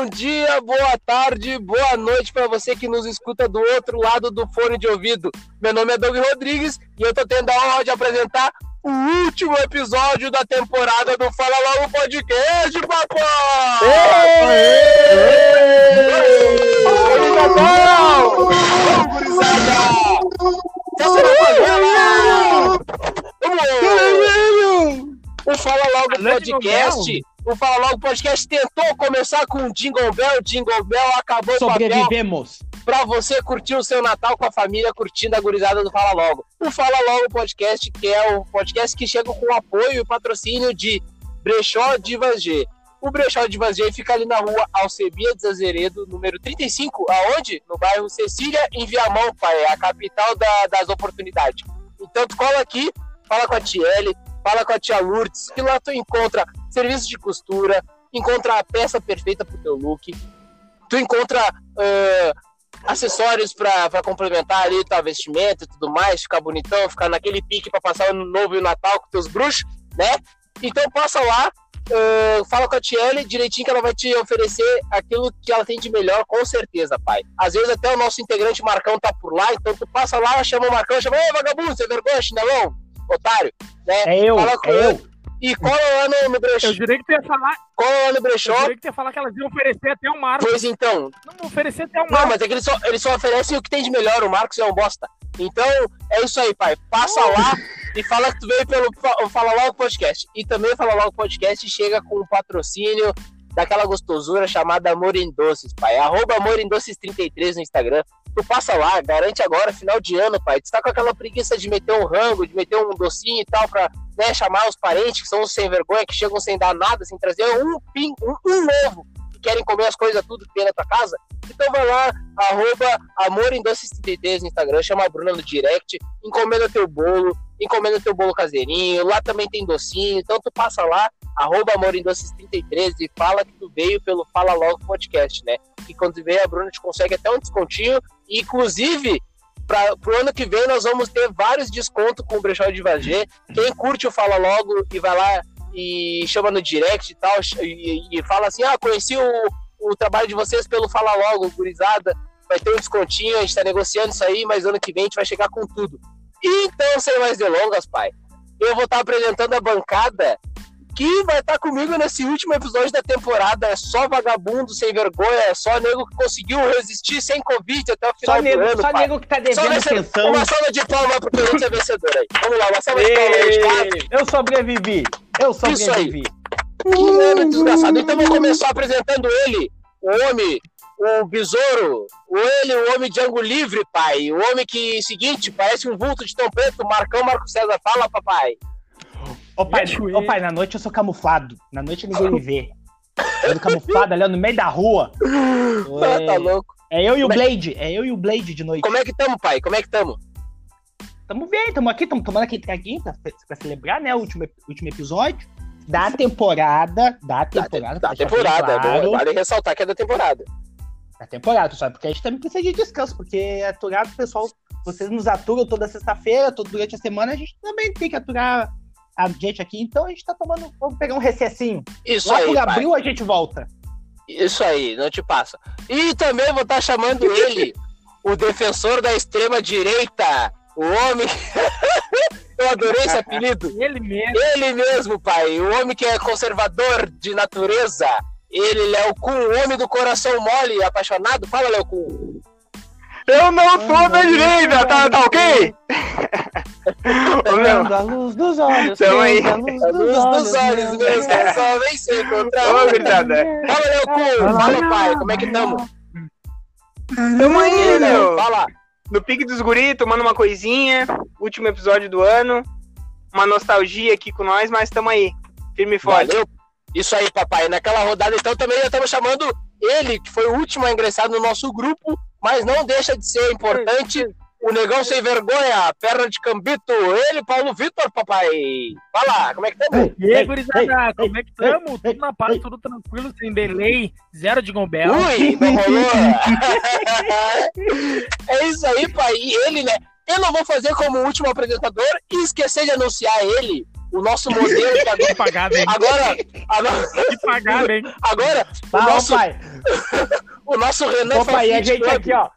bom dia, boa tarde, boa noite para você que nos escuta do outro lado do fone de ouvido. Meu nome é Doug Rodrigues e eu tô tendo a honra de apresentar o último episódio da temporada do Fala Logo Podcast, papai! O Fala Logo Podcast o Fala Logo Podcast tentou começar com o Jingle Bell, Jingle Bell acabou Sobrevivemos. Para você curtir o seu Natal com a família, curtindo a gurizada do Fala Logo. O Fala Logo Podcast, que é o podcast que chega com o apoio e patrocínio de Brechó Divas G. O Brechó Divas G fica ali na rua Alcebiades Azeredo, número 35, aonde? No bairro Cecília, em Viamão, pai, é a capital da, das oportunidades. Então tu cola aqui, fala com a Tiele, fala com a tia Lourdes, que lá tu encontra serviço de costura, encontra a peça perfeita pro teu look, tu encontra uh, acessórios para complementar ali tua vestimenta e tudo mais, ficar bonitão, ficar naquele pique para passar o ano novo e o Natal com teus bruxos, né? Então passa lá, uh, fala com a Tiele direitinho que ela vai te oferecer aquilo que ela tem de melhor, com certeza, pai. Às vezes até o nosso integrante Marcão tá por lá, então tu passa lá, chama o Marcão, chama, ei, vagabundo, você é vergonha, chinelão, otário, né? É eu, fala com é ele. eu. E cola lá no, no brechó. Eu jurei que tu ia falar. Cola lá no brechó. Eu jurei que tu ia falar que elas iam oferecer até um Marcos. Pois então. Não, oferecer até um Marcos. Não, mas é que eles só, eles só oferecem o que tem de melhor. O Marcos é um bosta. Então, é isso aí, pai. Passa lá e fala que tu veio pelo Fala Logo Podcast. E também Fala Logo Podcast chega com o patrocínio daquela gostosura chamada Amor em Doces, pai. Arroba Amor em Doces 33 no Instagram. Tu passa lá, garante agora, final de ano, pai. Tu tá com aquela preguiça de meter um rango, de meter um docinho e tal, pra né, chamar os parentes, que são os sem vergonha, que chegam sem dar nada, sem trazer um pin, um, um novo, que querem comer as coisas tudo que tem na tua casa. Então vai lá, arroba Amor em Doces 33 no Instagram, chama a Bruna no direct, encomenda teu bolo, encomenda teu bolo caseirinho, lá também tem docinho, então tu passa lá, arroba Amor em Doces 33 e fala que tu veio pelo Fala Logo Podcast, né? E quando vem a Bruna te consegue até um descontinho, inclusive para o ano que vem nós vamos ter vários descontos com o Brechó de Vagê. Quem curte o Fala Logo e vai lá e chama no direct e tal, e, e fala assim, ah, conheci o, o trabalho de vocês pelo Fala Logo, gurizada, vai ter um descontinho, a gente tá negociando isso aí, mas ano que vem a gente vai chegar com tudo. Então, sem mais delongas, pai, eu vou estar tá apresentando a bancada que vai estar tá comigo nesse último episódio da temporada. É só vagabundo, sem vergonha, é só nego que conseguiu resistir sem Covid até o final só do nego, ano. Só pai. nego que tá devendo atenção. Uma salva de palmas pro ser vencedor aí. Vamos lá, uma salva de palmas aí. Eu sobrevivi. Eu sobrevivi. Isso aí. Que ano desgraçado. Então vamos começar apresentando ele, o homem o besouro, o ele, o homem de ângulo livre, pai. O homem que, seguinte, parece um vulto de tão preto. Marcão Marco César, fala, papai. Ô pai, ô pai, na noite eu sou camuflado. Na noite ninguém me vê. Eu tô camuflado ali no meio da rua. Ah, tá louco. É eu e o é Blade. É eu e o Blade de noite. Como é que tamo, pai? Como é que tamo? Tamo bem, tamo aqui, tamo tomando aqui traguinho pra, pra celebrar, né? O último, último episódio. Da temporada. Da temporada. Da, da temporada, claro. é bom. Vale ressaltar que é da temporada. Da temporada, só porque a gente também precisa de descanso, porque aturar o pessoal, vocês nos aturam toda sexta-feira, todo durante a semana, a gente também tem que aturar a gente aqui, então a gente tá tomando. Vamos pegar um recessinho. Isso Lá aí. por abril a gente volta. Isso aí, não te passa. E também vou estar tá chamando ele, o defensor da extrema-direita, o homem. Eu adorei esse apelido. Ele mesmo. Ele mesmo, pai. O homem que é conservador de natureza. Ele, Léo Kuhn, o homem do coração mole, apaixonado. Fala, Léo Kuhn. Eu não sou da direita, tá, tá ok? Olhando a luz dos olhos. Tamo aí. A luz dos olhos mesmo, só vem se encontrar. Ô, gritada. Fala, Léo Kuhn. Fala, pai, como é que tamo? Tamo aí, meu. Fala. No pique dos guri, tomando uma coisinha. Último episódio do ano. Uma nostalgia aqui com nós, mas tamo aí. Firme e forte. Valeu. Isso aí, papai. Naquela rodada, então, também já estamos chamando ele, que foi o último a ingressar no nosso grupo, mas não deixa de ser importante. O negão sem vergonha, perna de cambito, ele, Paulo Vitor, papai. Lá, como é que estamos? E aí, gurizada, como é que estamos? Tudo na paz, tudo tranquilo, sem delay, zero de gombel. Ui, não rolou. é isso aí, pai. E ele, né? Eu não vou fazer como último apresentador e esquecer de anunciar ele, o nosso modelo que agora. Pagado, hein? Agora. Que pagado, hein? Agora, o nosso... pai. O nosso Renan Opa, e a gente aqui, ó.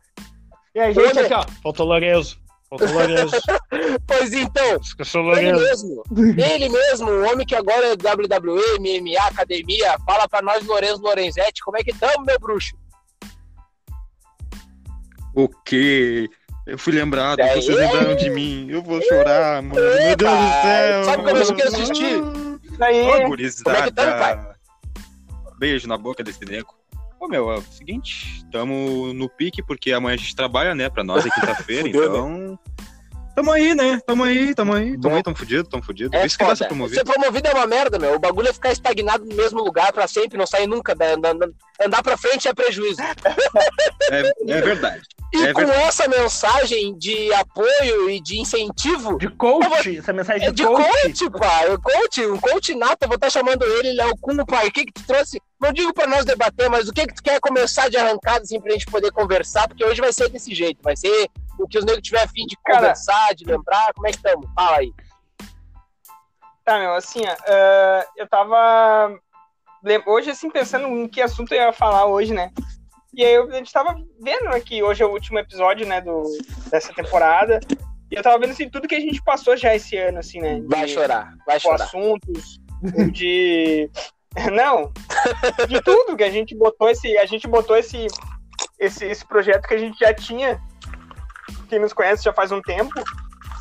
E a gente aqui, ó. Faltou Lourenço. Faltou Lourenço. Pois então, Esqueceu ele mesmo. Ele mesmo, o homem que agora é WWE, MMA, academia. Fala pra nós, Lorenzo Lorenzetti, como é que tamo, meu bruxo? O quê? Eu fui lembrado, É vocês ele? lembraram de mim. Eu vou chorar, mano. Meu Deus do céu. Sabe como eu quero assistir? Isso aí. Ô, gurizada. Como é que tamo, pai? Beijo na boca desse nego. Ô, meu, é o seguinte, tamo no pique, porque amanhã a gente trabalha, né? Pra nós é quinta-feira, Fudeu, então... Tamo aí, né? Tamo aí, tamo aí. Tamo aí, tamo fudido, tamo fudido. É Isso que foda. ser promovido. Ser promovido é uma merda, meu. O bagulho é ficar estagnado no mesmo lugar pra sempre, não sair nunca. da- Andar pra frente é prejuízo. É, é verdade. E É com verdade. essa mensagem de apoio e de incentivo, De coach, essa mensagem é de, de coach. coach, pai. O coach, um coach nato, eu vou estar chamando ele, Léo Kuhn, pai. O que que tu trouxe? Não digo pra nós debater, mas o que que tu quer começar de arrancada, assim, pra gente poder conversar? Porque hoje vai ser desse jeito, vai ser o que os negros tiver a fim de Cara. conversar, de lembrar. Como é que estamos? Fala aí. Tá, meu, assim, ah, eu tava. Hoje, assim, pensando em que assunto eu ia falar hoje, né? E aí eu- a gente tava vendo que hoje é o último episódio, né, do, dessa temporada. E eu tava vendo, assim, tudo que a gente passou já esse ano, assim, né? de- Vai chorar, vai chorar. assuntos, de. Não, de tudo que a gente botou esse. A gente botou esse, esse, esse projeto que a gente já tinha. Quem nos conhece já faz um tempo,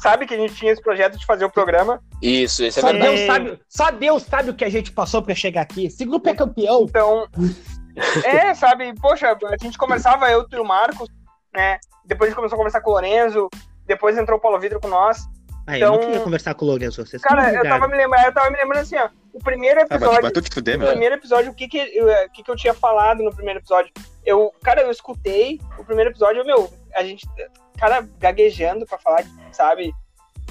sabe que a gente tinha esse projeto de fazer o programa. Isso, isso é Só verdade. Deus, sabe, só Deus sabe o que a gente passou pra chegar aqui. Esse grupo é campeão. Então, é, sabe, poxa, a gente conversava, eu e o Marcos, né? Depois a gente começou a conversar com o Lorenzo, depois entrou o Paulo Vitor com nós. Ah, eu não queria conversar com o Lourenço. Vocês Cara, eu tava me lembrando, eu tava me lembrando assim, ó, o primeiro Ah, episódio. vai tu te fuder, meu. primeiro episódio, o que que, eu, o que que eu tinha falado no primeiro episódio? Eu, cara, eu escutei o primeiro episódio, meu, a gente, cara, gaguejando pra falar, sabe?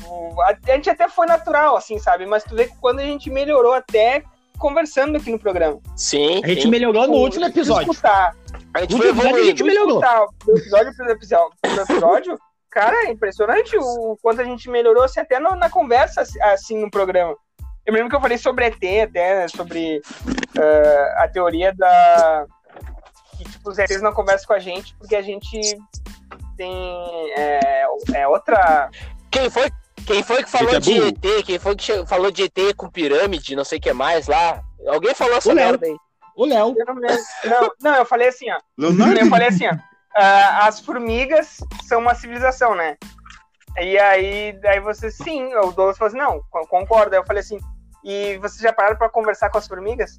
O- a, a gente até foi natural, assim, sabe? Mas tu vê que quando a gente melhorou até conversando aqui no programa. Sim, A gente sim. melhorou no Tipo, último episódio. Escutar, A gente No foi último episódio a gente melhorou. escutar do episódio pro episódio, pro episódio cara, é impressionante o quanto a gente melhorou, assim, até no- na conversa, assim, no programa. Eu me lembro que eu falei sobre ET, até, sobre ah, a teoria da... que, tipo, os ETs não conversam com a gente porque a gente tem... é, é outra... Quem foi, quem foi que falou é de. ET? Quem foi que falou de ET com pirâmide, não sei o que mais lá? Alguém falou essa O Léo. merda aí. O Léo. Não, não, eu falei assim, ó. Leonardo? Eu falei assim, ó. ah, as formigas são uma civilização, né? E aí, aí você, sim, o Douglas falou assim, não, co- concordo. Aí eu falei assim, e vocês já pararam pra conversar com as formigas?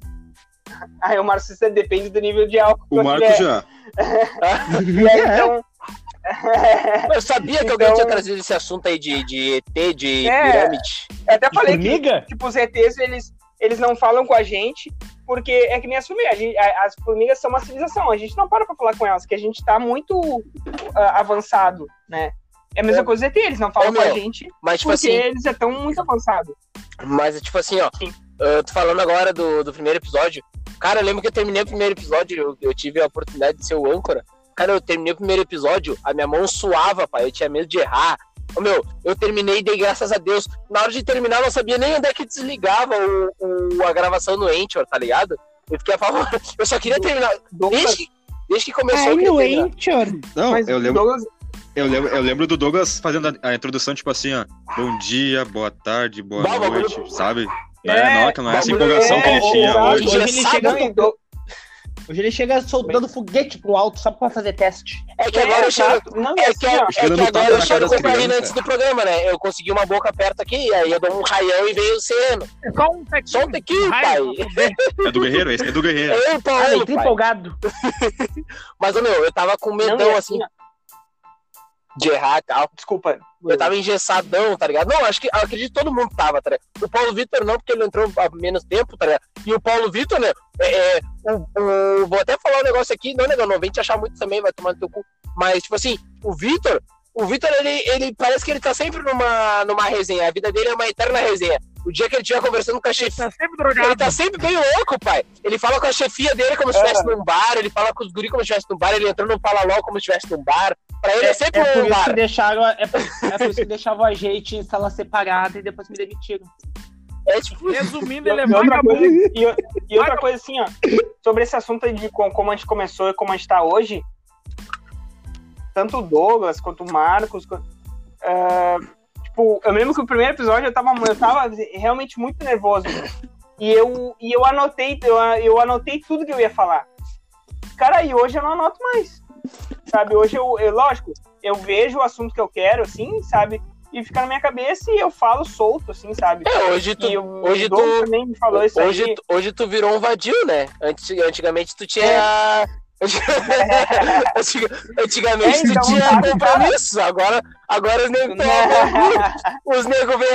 Aí o disse, depende do nível de álcool. O Marco é. já. E aí, então... Eu sabia que alguém Então- tinha trazido esse assunto aí de, de ET, de É. pirâmide. eu até De falei que, tipo, os ETs, eles, eles não falam com a gente, porque é que nem as formigas. As formigas são uma civilização, a gente não para pra falar com elas, que a gente tá muito ah, avançado, né? É a mesma É. coisa dos ET, eles não falam Ô, com a gente Mas, tipo porque assim, eles estão muito avançados. mas tipo assim, ó. Sim. Eu tô falando agora do, do primeiro episódio. Cara, eu lembro que eu terminei o primeiro episódio, eu, eu tive a oportunidade de ser o âncora. Cara, eu terminei o primeiro episódio, a minha mão suava, pai. Eu tinha medo de errar. Ô, meu, eu terminei e dei graças a Deus. Na hora de terminar, eu não sabia nem onde é que desligava o, o- a gravação no Anchor, tá ligado? Eu fiquei a favor. Eu só queria terminar. Desde, desde que começou, Ai, eu queria no. Anchor. Não, mas eu lembro, Douglas, eu, lembro, eu lembro do Douglas fazendo a, a introdução, tipo assim, ó. Bom dia, boa tarde, boa bagulho- noite, sabe? É, É, não, que não é essa empolgação que ele é, tinha exato. hoje. Hoje ele chega, não, e Dou- hoje ele chega soltando foguete pro alto só pra fazer teste. É que É, agora eu chego. exato. Não, É assim, que, é que Chegando no agora eu chego com crianças. antes do programa, né? Eu consegui uma boca perto aqui, aí eu dou um raião e veio o sereno. É só um tequinho. Só um tequinho, pai. É do Guerreiro? Esse é do Guerreiro. Eu, Ah, Paulo, pai. empolgado. Mas, meu, eu tava com não, medão, e assim, ó, de errar e tal. Desculpa. Eu tava engessadão, tá ligado? Não, acho que acredito que todo mundo tava, tá ligado? O Paulo Vitor não, porque ele entrou há menos tempo, tá ligado? E o Paulo Vitor, né? É, é, o- o- vou até falar um negócio aqui, não, negão, não vem te achar muito também, vai tomar no teu cu. Mas, tipo assim, o Vitor, o Vitor, ele, ele parece que ele tá sempre numa, numa resenha. A vida dele é uma eterna resenha. O dia que ele estiver conversando com a chefia. Tá sempre Ele drogado. tá sempre bem louco, pai. Ele fala com a chefia dele como se estivesse num bar, ele fala com os guri como se estivesse num bar, ele entrou no Fala LOL como se estivesse num bar. Pra ele é, sempre É um bar. deixaram, é, por- é por isso que deixavam a gente em sala separada e depois me demitiram. É tipo, Resumindo, ele é E vagabundo. coisa, e, e outra coisa assim, ó, sobre esse assunto de co- como a gente começou e como a gente tá hoje, tanto o Douglas quanto o Marcos, ah, tipo, eu lembro que o primeiro episódio eu tava, eu tava realmente muito nervoso. E eu, e eu anotei, eu, eu anotei tudo que eu ia falar. Cara, e hoje eu não anoto mais. Sabe, hoje eu, eu lógico, eu vejo o assunto que eu quero, assim, sabe? E fica na minha cabeça e eu falo solto, assim, sabe? é, hoje tu, o hoje Douglas tu, também me falou isso hoje, aí. hoje tu virou um vadio, né? Antes, antigamente tu tinha. Antiga- Antigamente É, então, tu tinha sabe, compromissos, agora, agora os negros Né? Os negros vêm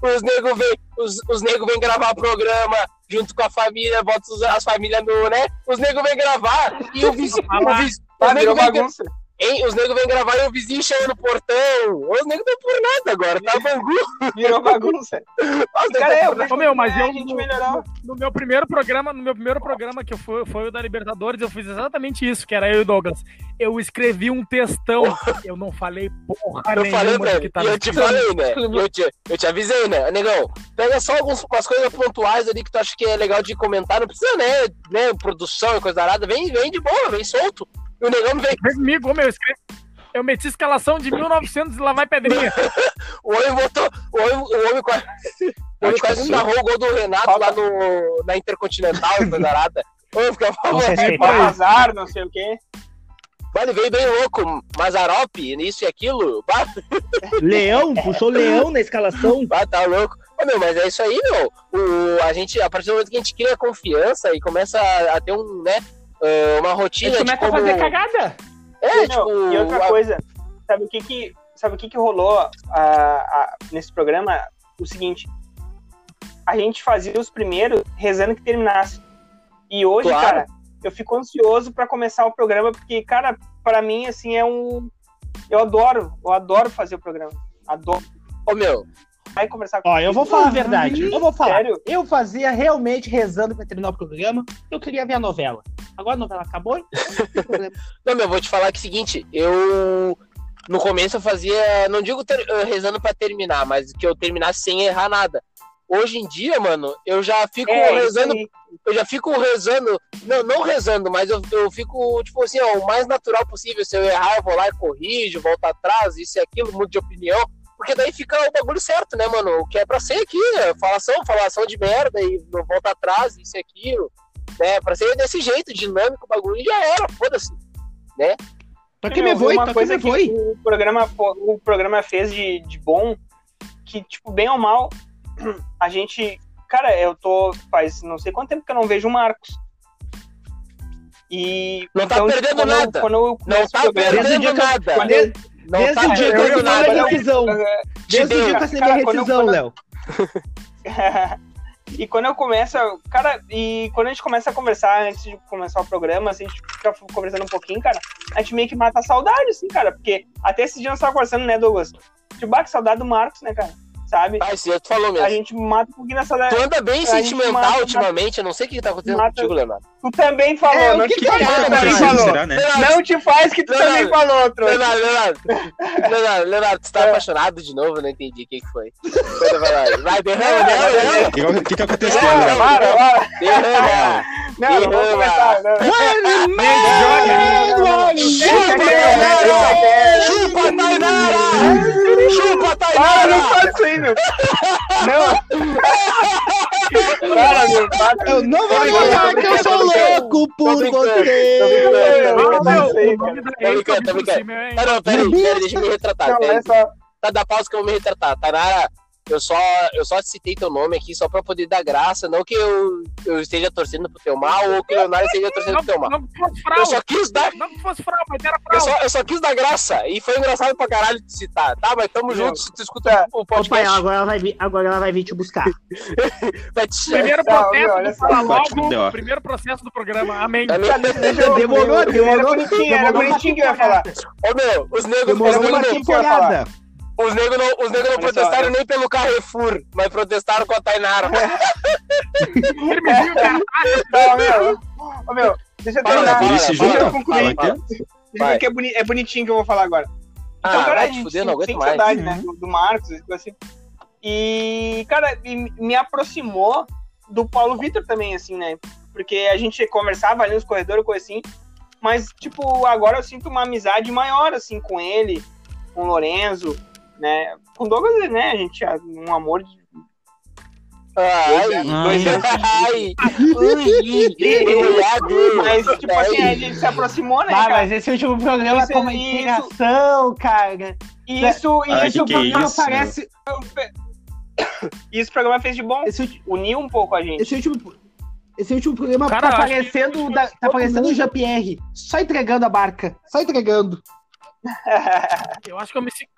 os negros vêm os, os nego vêm gravar programa junto com a família, bota as famílias no, né? Os negros vêm gravar e o vizinho. o vizinho Ah, os virou negros bagunça. Hein? Os negros vêm gravar e o vizinho chama no portão. Os negros não por nada agora, tá bangu. Virou bagunça. Os Cara, negros eu meu, mas eu- a gente melhorou. No meu primeiro programa, no meu primeiro programa, que foi, foi o da Libertadores, eu fiz exatamente isso, que era eu e o Douglas. Eu escrevi um textão. Eu não falei porra Eu nenhuma falei do que tava e eu te escrito. falei, né? Eu te, eu te avisei, né? Negão, pega só algumas umas coisas pontuais ali que tu acha que é legal de comentar. Não precisa, né? né produção e coisa arada. Vem, vem de boa, vem solto. E o negão vem. Vem comigo, ô, meu, eu escrevi. Eu meti escalação de 1900 e lá vai pedrinha. O homem botou. O homem, o homem quase. O homem quase narrou o gol do Renato lá no, na Intercontinental coisa arada. Ô, respeito. Vai azar, não sei o quê. Vale, veio bem louco. Mazarop, isso e aquilo. Leão, puxou leão na escalação. bah, tá louco. Ô, meu, mas é isso aí, meu. O, a, gente, a partir do momento que a gente cria confiança e começa a, a ter um, né, ah, uma A rotina gente de começa a como... fazer cagada. É, Meu, tipo... e outra a- coisa, sabe o que que, sabe o que, que rolou ah, ah, nesse programa? O seguinte, a gente fazia os primeiros rezando que terminasse. E hoje, Claro. cara, eu fico ansioso pra começar o programa, porque, cara, pra mim, assim, é um... Eu adoro, eu adoro fazer o programa. Adoro. Ô, meu, Vai conversar com Ó, eu vou falar a verdade. Eu vou falar. Sério? Eu fazia realmente rezando pra terminar o programa. Eu queria ver a novela. Agora a novela acabou, então não meu, vou te falar que é o seguinte, eu no começo eu fazia, não digo ter- eh, rezando pra terminar, mas que eu terminasse sem errar nada. Hoje em dia, mano, eu já fico É, rezando, eu já fico rezando, não, não rezando, mas eu, eu fico, tipo assim, ó, o mais natural possível. Se eu errar, eu vou lá e corrijo, volto atrás, isso e aquilo, mudo de opinião. Porque daí fica o bagulho certo, né, mano? O que é pra ser aqui, né? Falação, falação de merda e volta atrás, isso e aquilo. Né? Pra ser desse jeito, dinâmico, o bagulho e já era, foda-se. Pra que me foi? Uma Pra que coisa me que foi? o programa, o programa fez de, de bom, que, tipo, bem ou mal, a gente. Cara, eu tô. Faz não sei quanto tempo que eu não vejo o Marcos. E. Não tá tipo, perdendo quando eu- nada. quando eu Não tá o programa- Desde o perdendo que eu- nada. quando eu- Não Desde tá o dia que eu perdendo assinei nada. minha rescisão. Desde o dia que eu assinei quando eu- rescisão, quando- Léo. e quando eu começo, cara, e quando a gente começa a conversar antes de começar o programa, assim, a gente fica conversando um pouquinho, cara, a gente meio que mata a saudade, assim, cara, porque até esse dia nós tava conversando, né, Douglas? Tipo, bah, que saudade do Marcos, né, cara? Sabe? Ah, esse tu falou A mesmo. gente mata um pouquinho na saudade. Tu anda bem a sentimental mata- ultimamente, eu não sei o que tá acontecendo mata- contigo, Leonardo. Tu também falou, É, o não que te que faz, tá tu também acontecendo? falou. Será, né? Não te faz que tu Leonardo, também falou, trouxa. Leonardo, Leonardo, Leonardo, Leonardo, tu tá É. apaixonado de novo? Eu não entendi o que que foi. Vai, vai, vai, vai, derrama, derrama, derrama, O que, que, que aconteceu, Para, Léo? para, para. derrama. Não, não vou Derrama. começar. Não. Chupa, Tainara! Chupa, Tainara! Não isso aí, meu. Não. Para, meu. Eu não vou falar brincando, que eu sou louco por você. Não, não Tá brincando, tá brincando. é- Tá, não, peraí, peraí, deixa eu me retratar. Não, é. Tá, dá pausa que eu vou me retratar. Tainara, eu só, eu só citei teu nome aqui só pra poder dar graça, não que eu, eu esteja torcendo pro teu mal ou que o Leonardo esteja torcendo Não, pro teu mal. não que fosse Eu frau. só quis dar Não que fosse frau, mas era Eu frau. só, eu só quis dar graça. E foi engraçado pra caralho te citar. Tá, mas tamo junto. Se tu escuta o podcast, agora ela vai vir, agora ela vai vir te buscar. vai te Primeiro processo do. Fala Logo, primeiro processo do programa. Amém. É? Deixa eu- Demorou, Era demorou. bonitinho, era demorou bonitinho que eu ia falar. Ô meu, os negros os Demorou uma eu temporada. Os negros não, os negros não protestaram só, nem pelo Carrefour, mas protestaram com a Tainara. Firmezinho, cara. Não, meu. Ô, meu, deixa eu terminar. Fala, Deixa eu concluir. Fala aqui. Deixa eu ver que é, boni- é bonitinho que eu vou falar agora. Ah, Então, cara, a vai te gente fuder, não aguento mais. saudade, né? Do, do Marcos, tipo assim. E, cara, e me aproximou do Paulo Vitor também, assim, né? Porque a gente conversava ali nos corredores, coisa assim. Mas, tipo, agora eu sinto uma amizade maior, assim, com ele, com o Lorenzo, né? Com o Douglas, né? A gente, um amor de Ai, ai, ai, Mas, tipo assim, a gente se aproximou, né, Ah, cara? mas esse último programa Isso- com uma isso- integração, cara. E isso, Ai, isso, que que é programa isso? parece. Isso o programa fez de bom. Esse, Uniu um pouco a gente. esse último. Esse último programa Cara, tá eu acho parecendo, da- tá parecendo o Jean-Pierre. Só entregando a barca. Só entregando. Eu acho que eu me senti.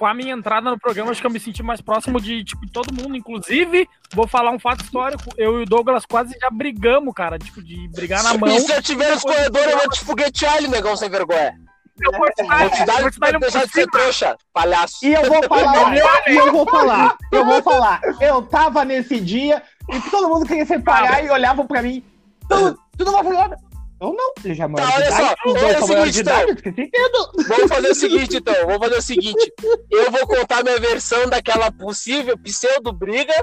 Com a minha entrada no programa, acho que eu me senti mais próximo de, tipo, todo mundo. Inclusive, vou falar um fato histórico. Eu e o Douglas quase já brigamos, cara. Tipo, de brigar na mão. E se eu tiver nos corredores, eu vou te foguetear ele, negão sem vergonha. Eu vou te dar, Vou te dar eu vou te dar ele deixar por de ser trouxa, palhaço. E eu vou falar, e eu vou falar, eu vou falar. Eu tava nesse dia e todo mundo queria separar e olhavam pra mim. Tu, tu não vai fazer nada? Eu não, eu já moro Tá, olha só, dois o seguinte, idade, tudo. Vamos fazer o seguinte, então. Vamos fazer o seguinte. Eu vou contar minha versão daquela possível pseudo-briga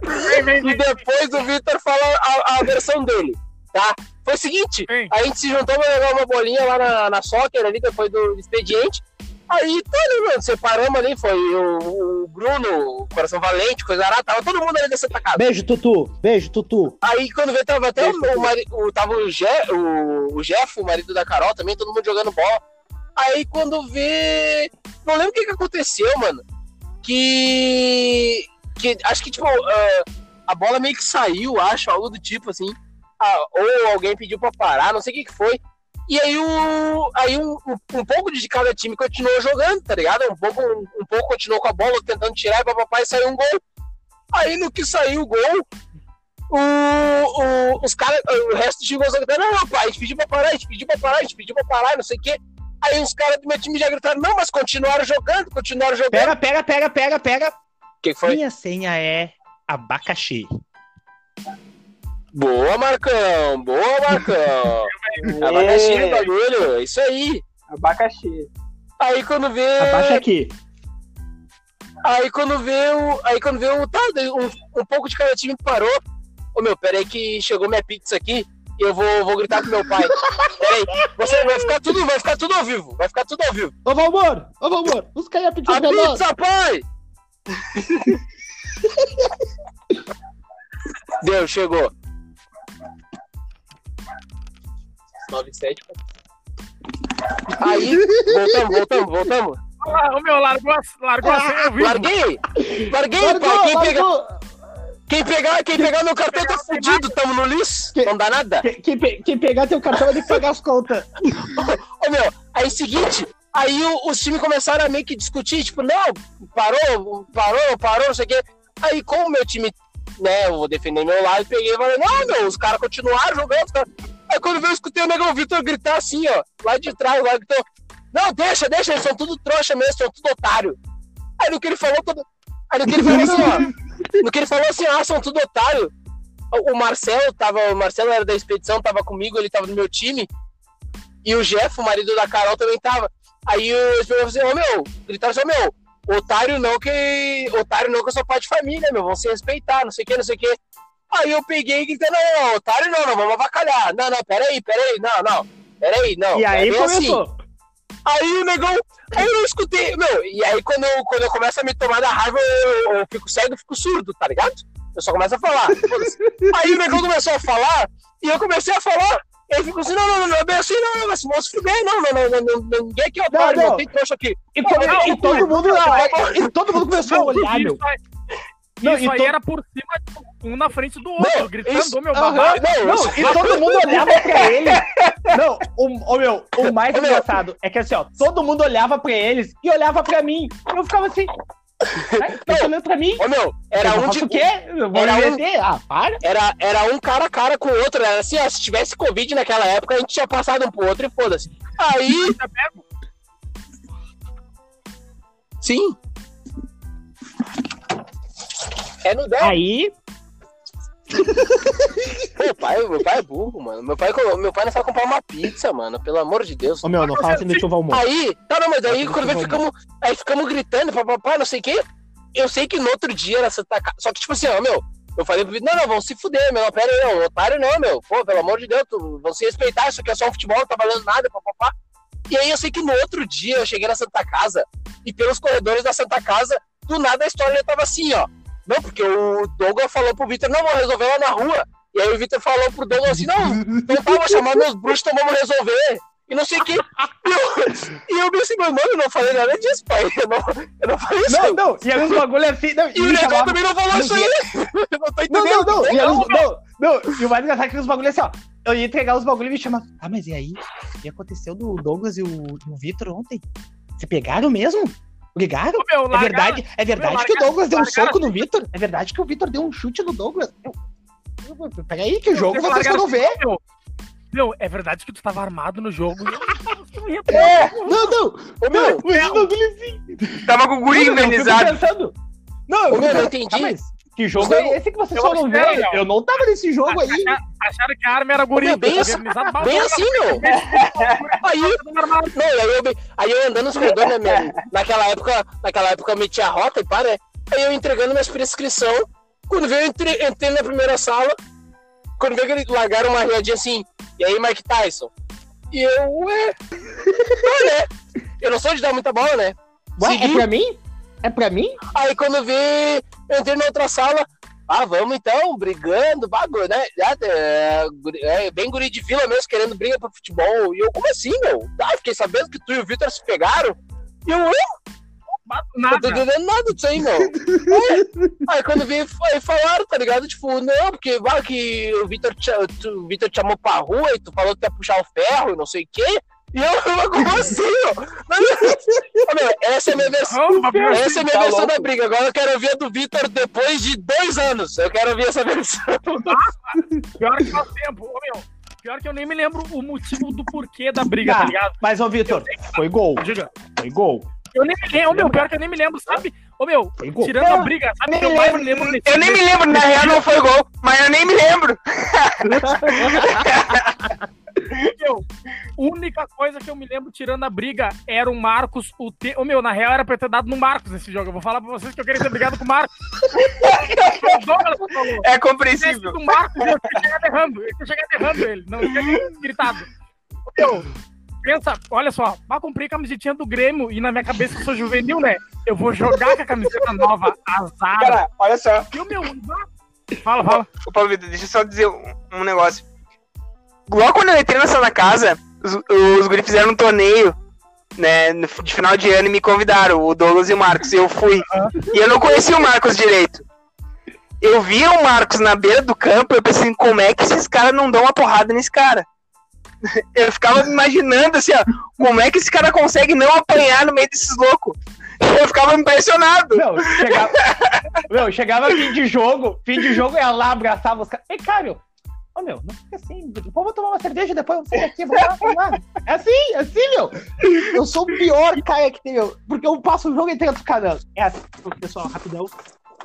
e depois o Vitor fala a, a versão dele, tá? Foi o seguinte, a gente se juntou pra jogar uma bolinha lá na, na soccer ali, depois do expediente. Aí, tá ali, mano, separamos ali, foi o, o Bruno, o Coração Valente, coisa arada, tava todo mundo ali dessa tacada. Beijo, Tutu. Beijo, Tutu. Aí quando veio, tava até o, o, mari- o- tava o, Je, o, o Jeff, o marido da Carol também, todo mundo jogando bola. Aí quando vê. Não lembro o que, que aconteceu, mano. Que. que acho que, tipo, ah, a bola meio que saiu, acho, algo do tipo assim. Ah, ou alguém pediu pra parar, não sei o que, que foi. E aí, o, aí um, um, pouco de cada time continuou jogando, tá ligado? Um pouco, um, um pouco continuou com a bola, tentando tirar, e papai saiu um gol. Aí no que saiu o gol, o, o, os caras, o resto do time gozando, não, a gente pediu pra parar, a gente pediu pra parar, a gente pediu pra parar, não sei o quê. Aí os caras do meu time já gritaram, não, mas continuaram jogando, continuaram jogando. Pega, pega, pega, pega, pega. O que foi? Minha senha é abacaxi. Boa, Marcão, boa, Marcão. Abacaxi no bagulho, é isso aí. Abacaxi. Aí quando vê. Abaixa aqui. Aí quando vê o. Aí quando vê o. Tá, um, um pouco de cada time parou. Ô meu, peraí que chegou minha pizza aqui e eu vou, vou gritar pro meu pai. Peraí, você vai ficar tudo, vai ficar tudo ao vivo. Vai ficar tudo ao vivo. Ô, Valmor, ô, Valmor, aí a pizza A nós. pizza, pai! Deu, chegou. 97. Aí, voltamos, voltamos, voltamos. Ah, o meu largou, a- largou a senha. Larguei! Larguei, Largou, pai! Quem, pega, quem, pegar, quem pegar meu cartão tá fudido, tamo no lixo, Que- não dá nada. Quem, quem pe- quem pegar teu cartão vai ter que pagar as contas. Ô meu, aí seguinte, aí o- os times começaram a meio que discutir, tipo, não, parou, parou, parou, não sei o quê. Aí, como o meu time, né, eu vou defender meu lado, peguei e falei, não, meu, os caras continuaram jogando. Os caras... Aí quando veio, eu escutei o negão Vitor gritar assim, ó, lá de trás, lá gritou, não, deixa, deixa, eles são tudo trouxa mesmo, são tudo otário. Aí no que ele falou, todo... aí no que ele falou assim, ó, no que ele falou assim, ah, são tudo otário. O Marcelo tava, o Marcelo era da expedição, tava comigo, ele tava no meu time. E o Jeff, o marido da Carol, também tava. Aí eles falaram assim, ô meu, gritaram assim, ô meu, otário não que. Otário não que eu sou pai de família, meu, vão se respeitar, não sei o que, não sei o que. Aí eu peguei e gritei, não, não, otário não, não, vamos avacalhar. Não, não, peraí, peraí, não, não. Peraí, não. E aí é bem assim. começou. Aí o negão. Aí eu escutei, meu, e aí quando eu, quando eu começo a me tomar da raiva, eu, eu fico cego e fico surdo, tá ligado? Eu só começo a falar. aí o negão começou a falar, e eu comecei a falar. Ele ficou assim, não, não, não, não é bem assim, não, não, mas se moço fuder, não, não, não, não, não, não, ninguém aqui é otário, Não, não, não. tem trouxa aqui. E, Não, não, todo mundo não, e todo mundo começou a olhar, meu. Não, isso e aí to- era por cima, um na frente do outro, Não, gritando, isso- meu babado. Não, Não, isso- e todo mundo olhava pra ele. Não, o, o meu, o mais meu. engraçado é que assim, ó, todo mundo olhava pra eles e olhava pra mim. Eu ficava assim. Não. Tá olhando pra mim? Ô meu, era eu um de, o quê? Era um-? Ah, para. era, era um cara a cara com o outro. Era assim, ó, se tivesse Covid naquela época, a gente tinha passado um pro outro e foda-se. Aí, Já pego. sim. É no 10. Aí, Meu pai, meu pai é burro, mano. Meu pai, meu pai não sabe comprar uma pizza, mano. Pelo amor de Deus. ô meu, não fala assim do tio Valmor. Aí, tá, não, mas aí Mas quando vem, ficamos, aí ficamos gritando, papapá, não sei o quê. eu sei que no outro dia era Santa Casa. Só que, tipo assim, ó, meu, eu falei pro não, não, vão se fuder, meu, pera aí, não, otário não, meu. Pô, pelo amor de Deus, tu, vão se respeitar, isso aqui é só um futebol, não tá valendo nada, papapá. E aí eu sei que no outro dia eu cheguei na Santa Casa e pelos corredores da Santa Casa, do nada a história tava assim, ó. Não, porque o Douglas falou pro Vitor, não, vou resolver lá na rua. E aí o Vitor falou pro Douglas assim, não, não tava chamando meus bruxos, então vamos resolver. E não sei o que. E eu, e eu pensei, meu mano, eu não falei nada disso, pai. Eu não, eu não falei isso. Não, não, e os bagulho é assim. Não, E o me Negão também não falou Não, isso aí. Eu não tô Não, não, entendendo. não. E, os- não, não. e o mais engraçado é que os bagulhos assim, ó. Eu ia entregar os bagulhos e me chamava. Ah, mas e aí? O que aconteceu do Douglas e o, e o Vitor ontem? Se pegaram mesmo? Ô, meu, É verdade, é verdade Meu, que o Douglas deu um soco no Vitor? É verdade que o Vitor deu um chute no Douglas? Eu- Peraí, que jogo vocês foram ver? Meu, meu, é verdade que tu tava armado no jogo. e É, Não, não, Ô, meu, não, assim. tava com o guri Não, não, eu. Não, eu entendi. tá, mas que jogo é não- esse que vocês eu foram que ver? era, Eu não tava nesse jogo aí. Acharam, acharam que a arma era guri. Meu, bem tava assim- Bem assim, meu. Aí, não, e aí, eu, aí eu andando nos corredores, né, meu, naquela época, naquela época eu metia a rota e pá, né? Aí eu entregando minhas prescrição. Quando veio, eu entrei, entrei na primeira sala. Quando veio que eles largaram uma riadinha assim. E aí, Mike Tyson? E eu, ué. Não, né? Eu não sou de dar muita bola, né? Ué, é Segui. pra mim? É pra mim? Aí quando eu vi, eu entrei na outra sala. Ah, vamos então, brigando, bagulho, né? É, é, bem guri de vila mesmo, querendo briga pra futebol. E eu, como assim, meu? Ah, fiquei sabendo que tu e o Vitor se pegaram. E eu, ué, não tô Nada. entendendo nada disso aí, meu. É. Aí quando vi, aí falaram, tá ligado? Tipo, não, porque vai que o Vitor te, tu- o Vitor te chamou pra rua e tu falou que ia puxar o ferro e não sei o quê. E eu, como assim, meu, essa é a minha versão. Essa é a minha Tá versão louco. da briga. Agora eu quero ver a do Vitor depois de dois anos. Eu quero ver essa versão. Pior que faz tempo. Ô, meu, pior que eu nem me lembro o motivo do porquê da briga, Ah, tá ligado? Mas, ô, Vitor, foi gol. Diga. Foi gol. Eu nem me lembro, ô, meu, pior que eu nem me lembro, sabe? Ô, meu, Foi gol. tirando a briga, sabe eu mais me lembro desse Eu nem me lembro, na real não foi gol, mas eu nem me lembro. meu, única coisa que eu me lembro tirando a briga era o Marcos, o T. Ô, meu, na real era pra ter dado no Marcos esse jogo. Eu vou falar pra vocês que eu queria ter brigado com o Marcos. É compreensível. o Marcos, eu tinha chegado errando. Eu tinha chegado errando ele. Não tinha gritado. Meu, pensa, olha só. Mas comprei camisetinha do Grêmio e na minha cabeça eu sou juvenil, né? Eu vou jogar com a camiseta nova, azar. Cara, olha só. E o meu. Fala, fala. Ô, Paulo Vitor, deixa eu só dizer um, um negócio. Logo quando eu entrei na Santa Casa, os, os guri fizeram um torneio, né, de final de ano e me convidaram, o Douglas e o Marcos, e eu fui. E eu não conhecia o Marcos direito. Eu via o Marcos na beira do campo, eu pensei, como é que esses caras não dão uma porrada nesse cara? Eu ficava me imaginando assim, ó, como é que esse cara consegue não apanhar no meio desses loucos? Eu ficava impressionado. Meu, chegava, meu, chegava fim de jogo, fim de jogo, ia lá, abraçava os caras. Ei, cara, ô, meu, não fica assim. Vamos tomar uma cerveja depois, vamos sair daqui, vamos lá, vamos lá. É assim, é assim, meu. Eu sou o pior cara que tem, meu, porque eu passo o jogo inteiro canando. É assim, pessoal, rapidão.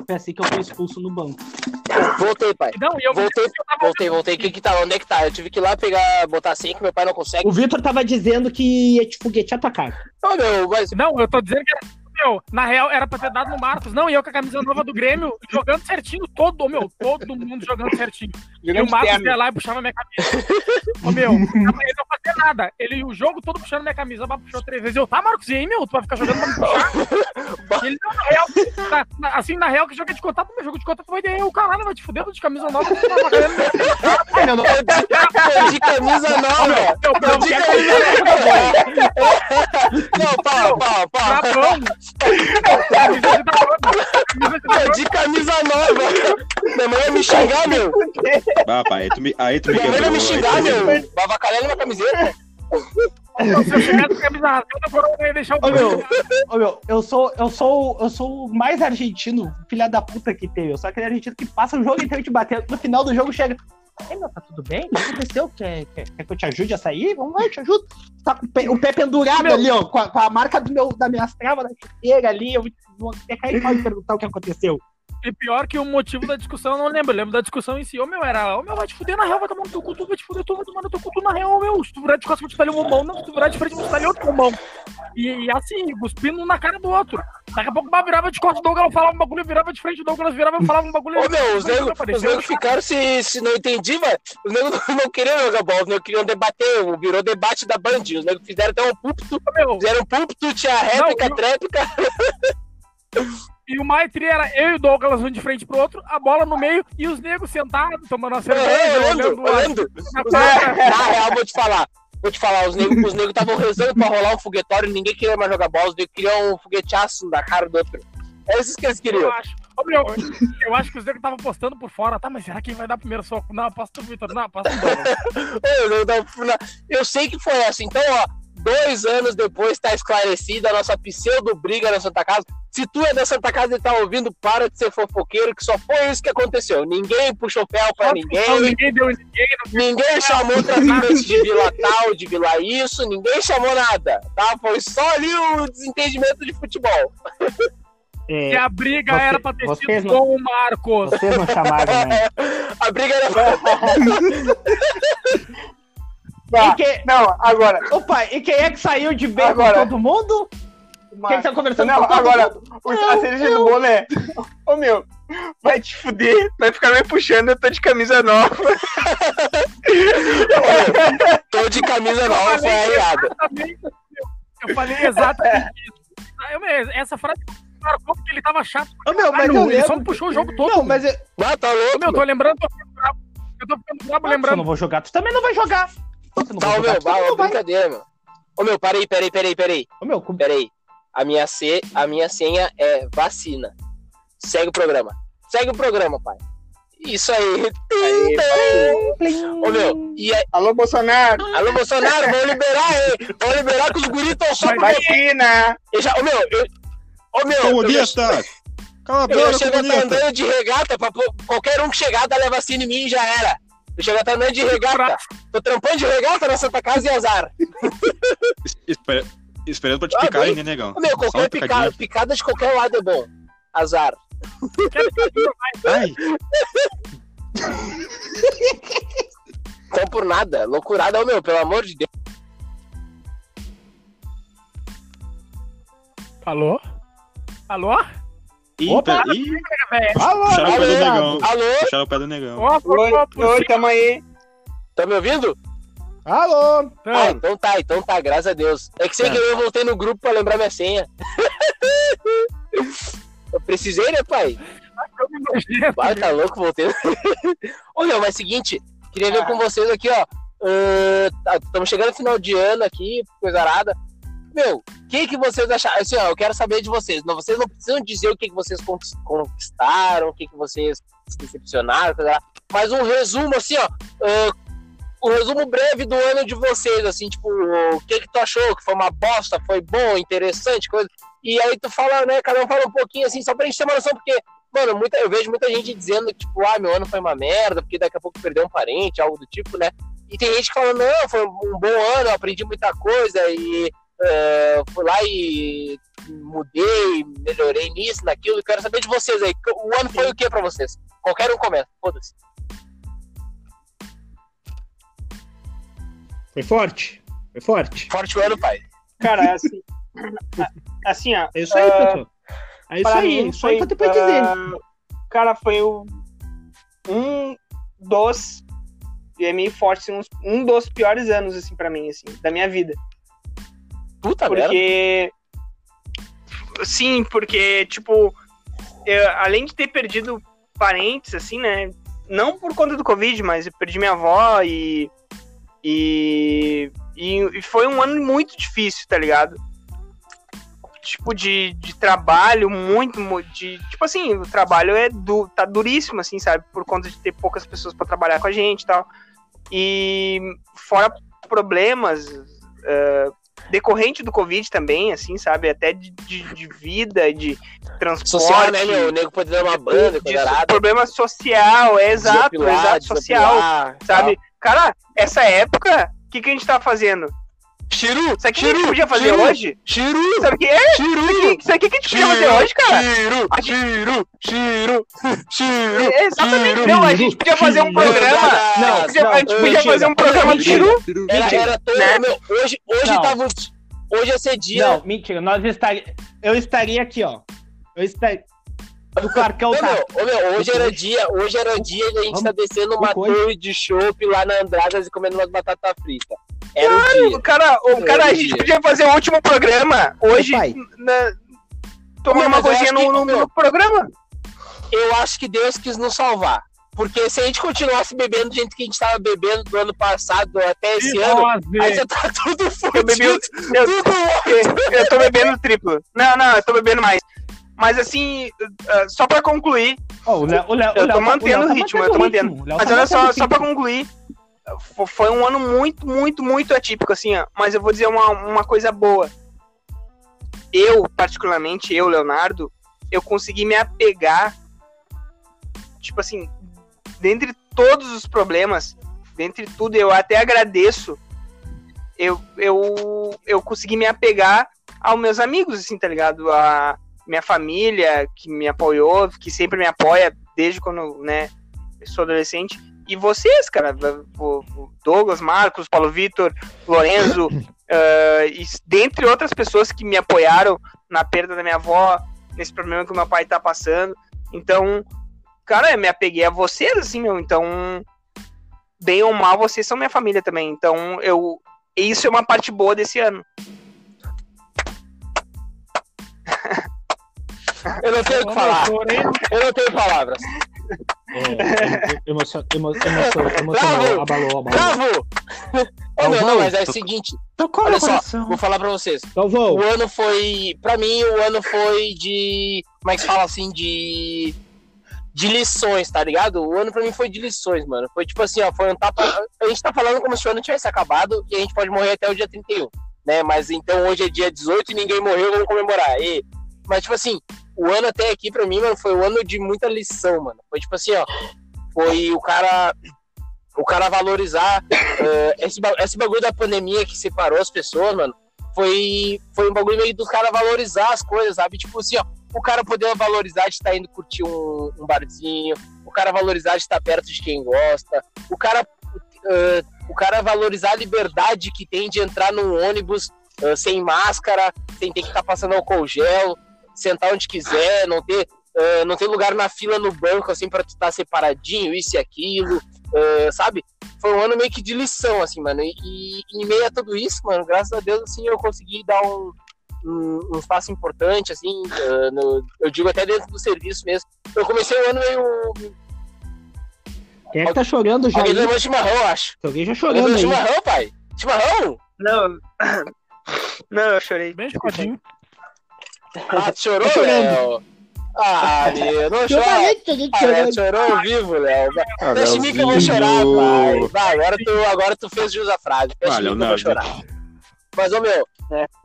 Foi assim que eu fui expulso no banco. Voltei, pai. Não, eu Voltei, tava voltei, voltei. O que que tá? Onde é que tá? Eu tive que ir lá pegar, botar assim que meu pai não consegue. O Vitor tava dizendo que ia, tipo, te atacar. Não, meu, mas Não, eu tô dizendo que. Meu, na real, era pra ter dado no Marcos. Não, e eu com a camisa nova do Grêmio, jogando certinho, todo, meu, todo mundo jogando certinho. E o de Marcos terno. ia lá e puxava minha camisa. Ô, meu, ele não fazia nada. Ele, o jogo todo puxando minha camisa, mas puxou três vezes. Eu, tá, Marcos, e aí, meu, tu vai ficar jogando pra me puxar? Ele, não, na real, na- na- assim, na real, que jogo é de contato, meu jogo de contato vai ter o caralho, vai te fuder, tô de camisa nova, tu tá pagando. Meu, Tô de camisa nova. Meu, Tô de camisa nova. Não, pau, pau, pau. Dragão. Camisa de. Camisa nova. Minha mãe ia me xingar, meu. Ah, pai, aí tu me, aí tu me Minha mãe ia me xingar, meu. Vai minha camiseta. Eu sou, eu sou, eu sou o mais argentino, filha da puta que tem. Eu sou aquele argentino que passa o jogo inteiro te batendo. No final do jogo chega. Ei, meu, tá tudo bem? O que aconteceu? Quer, quer, quer que eu te ajude a sair? Vamos lá, eu te ajudo. Tá com o pé, o pé pendurado Meu. ali, ó, com a, com a marca do meu, da minha trava da chuteira ali. Eu vou até cair pode perguntar o que aconteceu. E pior que o motivo da discussão eu não lembro. Eu lembro da discussão em si. Ô meu, era, ô meu, vai te fuder na real, vai tomar no teu cu, tu vai te fuder, tu vai tomar no teu cu, tu na real, ô meu. Se tu virar de costas, vou te talhar um mão, não, se tu virar de frente, vou te talhar outro mão. E, e assim, cuspindo um na cara do outro. Daqui a pouco o virava de costas, o Douglas falava um bagulho, virava de frente, o Douglas virava e falava um bagulho. Ô meu, os negros um ficaram se, se não entendi, mas os negros não, não queriam jogar bola, os negros queriam debater, virou debate da Band. Os negros fizeram até um púlpito, meu, fizeram um púlpito, tinha réplica, Não, tréplica. E o Maitri era eu e o Douglas um de frente pro outro, a bola no meio e os negros sentados, tomando a cerveja, olhando, olhando na real, vou te falar. Vou te falar, os negros os negros estavam rezando pra rolar um foguetório, ninguém queria mais jogar bola, os negros queriam um fogueteaço na cara do outro. É isso que eles Eu queriam. acho. Ô, meu, eu acho que os negros estavam postando por fora, tá? Mas será que vai dar primeiro soco? Não, aposta o Vitor, não, aposta o Douglas. Eu, eu, eu- eu sei que foi essa. Então, ó, dois anos depois tá esclarecida a nossa pseudo-briga na Santa Casa. Se tu é da Santa Casa e tá ouvindo, para de ser fofoqueiro, que só foi isso que aconteceu. Ninguém puxou fel pra Não, ninguém. ninguém deu ninguém. Ninguém chamou traficantes de Vila tal, de Vila isso, ninguém chamou nada, tá? Foi só ali o desentendimento de futebol. E É, a briga Você- era pra ter sido não- com o Marcos. vocês não chamaram, né? A briga era. Tá, E que- Não, agora. Opa, e quem é que saiu de bem Agora. com todo mundo? Quem tá conversando Não, com todo agora, mundo? o- a cereja do bolo é. Ô meu, vai te fuder, vai ficar me puxando, eu tô de camisa nova. Tô de camisa nova, foi meu. Eu falei exatamente isso. Eu, meu, essa frase marcou porque ele tava chato. Ô, meu, mas eu ele só lembro. puxou o jogo todo. Não, mas eu, Ah, tá Ô, louco. meu, eu tô lembrando, tô ficando bravo. Eu tô ficando bravo se eu lembrando. não vou jogar, tu também não vai jogar. Eu não Tá, vou ô, jogar, meu, também bah, não vai. brincadeira, meu. Ô, meu, peraí, peraí, peraí, peraí. Ô, meu, com- Peraí. A minha, C, a minha senha é vacina. Segue o programa. Segue o programa, pai. Isso aí. Aí, Ô, meu, e aí, Alô, Bolsonaro, alô, Bolsonaro, vão liberar, hein? Vão liberar que os guris estão só vacina! Eu já, ô, meu, eu... Ô, meu, eu, Comunista! Cala a eu, eu boca, chego andando de regata, pra, qualquer um que chegar, dá vacina em mim e já era. Eu chego a estar andando de regata. Tô trampando de regata na Santa Casa e azar. Espera- Esperando pra te Ah, picarem, bem. né, negão? Meu, qualquer picada, picada de qualquer lado é bom. Azar. Ai, Não por nada. Loucurada, ô, meu, pelo amor de Deus. Alô? Alô? Opa! ih. Alô, puxaram o pé do negão. Alô? Puxaram o pé do negão. Oi, oi, tamo aí. Tá me ouvindo? Alô. Ah, então. tá, então tá, graças a Deus. É que sem É. querer eu voltei no grupo pra lembrar minha senha. eu precisei, né, pai? Vai, tá louco, voltei. Ô, meu, mas seguinte, queria ver com vocês aqui, ó. Estamos chegando no final de ano aqui, coisa arada. Meu, o que, que vocês acharam? Assim, ó, eu quero saber de vocês. Não, vocês não precisam dizer o que, que vocês conquis- conquistaram, o que, que vocês se decepcionaram, mas um resumo, assim, ó. ah, um resumo breve do ano de vocês, assim, tipo, o que, que tu achou? Que foi uma bosta, foi bom, interessante, coisa. E aí tu fala, né? Cada um fala um pouquinho assim, só pra gente ter uma noção, porque Mano, muita, eu vejo muita gente dizendo tipo, ah, meu ano foi uma merda, porque daqui a pouco perdeu um parente, algo do tipo, né? E tem gente que fala, não, foi um bom ano, eu aprendi muita coisa e eh, fui lá e mudei, melhorei nisso, naquilo. Eu quero saber de vocês aí. O ano foi o que pra vocês? Qualquer um começa, foda-se. Foi forte. Foi forte. Forte o ano, pai. Cara, assim. assim, ó. É isso aí, Ah, pessoal. É isso aí. mim eu foi, tenho pra dizer. ah, cara, foi o, um dos. E é meio forte, assim, uns- um dos piores anos, assim, pra mim, assim, da minha vida. Puta. Porque. Sim, porque, tipo, eu, além de ter perdido parentes, assim, né? Não por conta do Covid, mas eu perdi minha avó e. E, e, foi um ano muito difícil, tá ligado? Tipo, de, de trabalho, muito, mu- de. Tipo assim, o trabalho é du, tá duríssimo, assim, sabe? Por conta de ter poucas pessoas pra trabalhar com a gente e tal. E fora problemas. eh, decorrente do Covid também, assim, sabe? Até de, de, de vida, de transporte. Social, né, meu? O nego pode dar uma banda, de problema social, é exato, desopilar, exato, social, desopilar, sabe? Cara, essa época, o que, que a gente tá fazendo? Chiru, Sabe o que a gente podia fazer Chiru, hoje? Chiru, Sabe o que é? Chiru, Sabe o que a gente podia fazer hoje, cara? Chiru, Chiru, Chiru, Chiru. É, Exatamente. Chiru. Não, a gente podia fazer um programa. Não, a gente podia- a gente não, podia fazer um programa de Chiru. Era, era todo, Né? meu, hoje, hoje Não. tava, hoje ia ser dia. Não, mentira. Nós estaria... Eu estaria aqui, ó. Eu estaria. O Clarcão Ô, tá. meu, ô, meu, hoje era dia, hoje era dia de a gente Vamos. tá descendo uma torre de chopp lá na Andradas e comendo umas batatas fritas. Era o dia. Cara, o cara, a gente podia fazer o último programa hoje. Na- Tomando Meu, uma coisinha no, no- no programa. Eu acho que Deus quis nos salvar. Porque se a gente continuasse bebendo do jeito que a gente tava bebendo do ano passado até esse ano, aí já tá tudo Eu bebi. fudido. Eu, Tudo eu, eu tô bebendo triplo. Não, não, eu tô bebendo mais. Mas assim, uh, só pra concluir, Ó, o Léo, o Léo, Eu tô tá- mantendo tá o ritmo, eu tô mantendo Mas tá olha só, só pra concluir, fo- foi um ano muito, muito, muito atípico, assim, ó. Mas eu vou dizer uma, uma coisa boa. Eu, particularmente, eu, Leonardo, eu consegui me apegar, tipo assim, dentre todos os problemas, dentre tudo, eu até agradeço, eu, eu, eu consegui me apegar aos meus amigos, assim, tá ligado? A minha família, que me apoiou, que sempre me apoia desde quando, né, sou adolescente. E vocês, cara, Douglas, Marcos, Paulo Vitor, Lorenzo, eh, e dentre outras pessoas que me apoiaram na perda da minha avó, nesse problema que o meu pai tá passando. Então, cara, eu me apeguei a vocês, assim, meu. Então, bem ou mal, vocês são minha família também. Então, eu. Isso é uma parte boa desse ano. Eu não tenho o que falar. Eu não tenho palavras. É, emoção, emo, emocionou, abalou, abalou. Bravo! Ô, meu, não, mas é o seguinte, Tocou Olha só, vou falar pra vocês. Galvão, O ano foi. Pra mim, o ano foi de. Como é que se fala assim? De. De lições, tá ligado? O ano pra mim foi de lições, mano. Foi tipo assim, ó. Foi um tapa. A gente tá falando como se o ano tivesse acabado e a gente pode morrer até o dia 31, né? Mas então hoje é dia 18 e ninguém morreu, vamos comemorar. E... Mas, tipo assim, o ano até aqui pra mim, mano, foi um ano de muita lição, mano. Foi tipo assim, ó. Foi o cara. O cara valorizar eh, esse, esse bagulho da pandemia que separou as pessoas, mano foi, foi um bagulho meio dos caras valorizar as coisas, sabe? Tipo assim, ó, o cara poder valorizar de estar indo curtir um, um barzinho, o cara valorizar de estar perto de quem gosta, o cara, eh, o cara valorizar a liberdade que tem de entrar num ônibus eh, sem máscara, sem ter que estar passando álcool gel, sentar onde quiser, não ter, eh, não ter lugar na fila no banco, assim, pra tu estar separadinho, isso e aquilo, eh, sabe? foi um ano meio que de lição, assim, mano. E, e em meio a tudo isso, mano, graças a Deus, assim, eu consegui dar um, um, um espaço importante, assim, eh, no- eu digo até dentro do serviço mesmo. Eu comecei o ano meio. quem é que tá chorando já? Alguém levou chimarrão, acho. Tem alguém já Levou chorando aí. chimarrão, pai? Chimarrão? Não. Não, eu chorei. Bem choradinho. Ah, chorou. Léo? Ah, meu, não chora. Ah, Léo, chorou ao vivo, Léo. Ah, Deixa em mim que eu vou chorar, pai. Vai, agora tu, agora tu fez jus à frase. Deixa Ah, mim que eu vou chorar. Mas, ô, meu,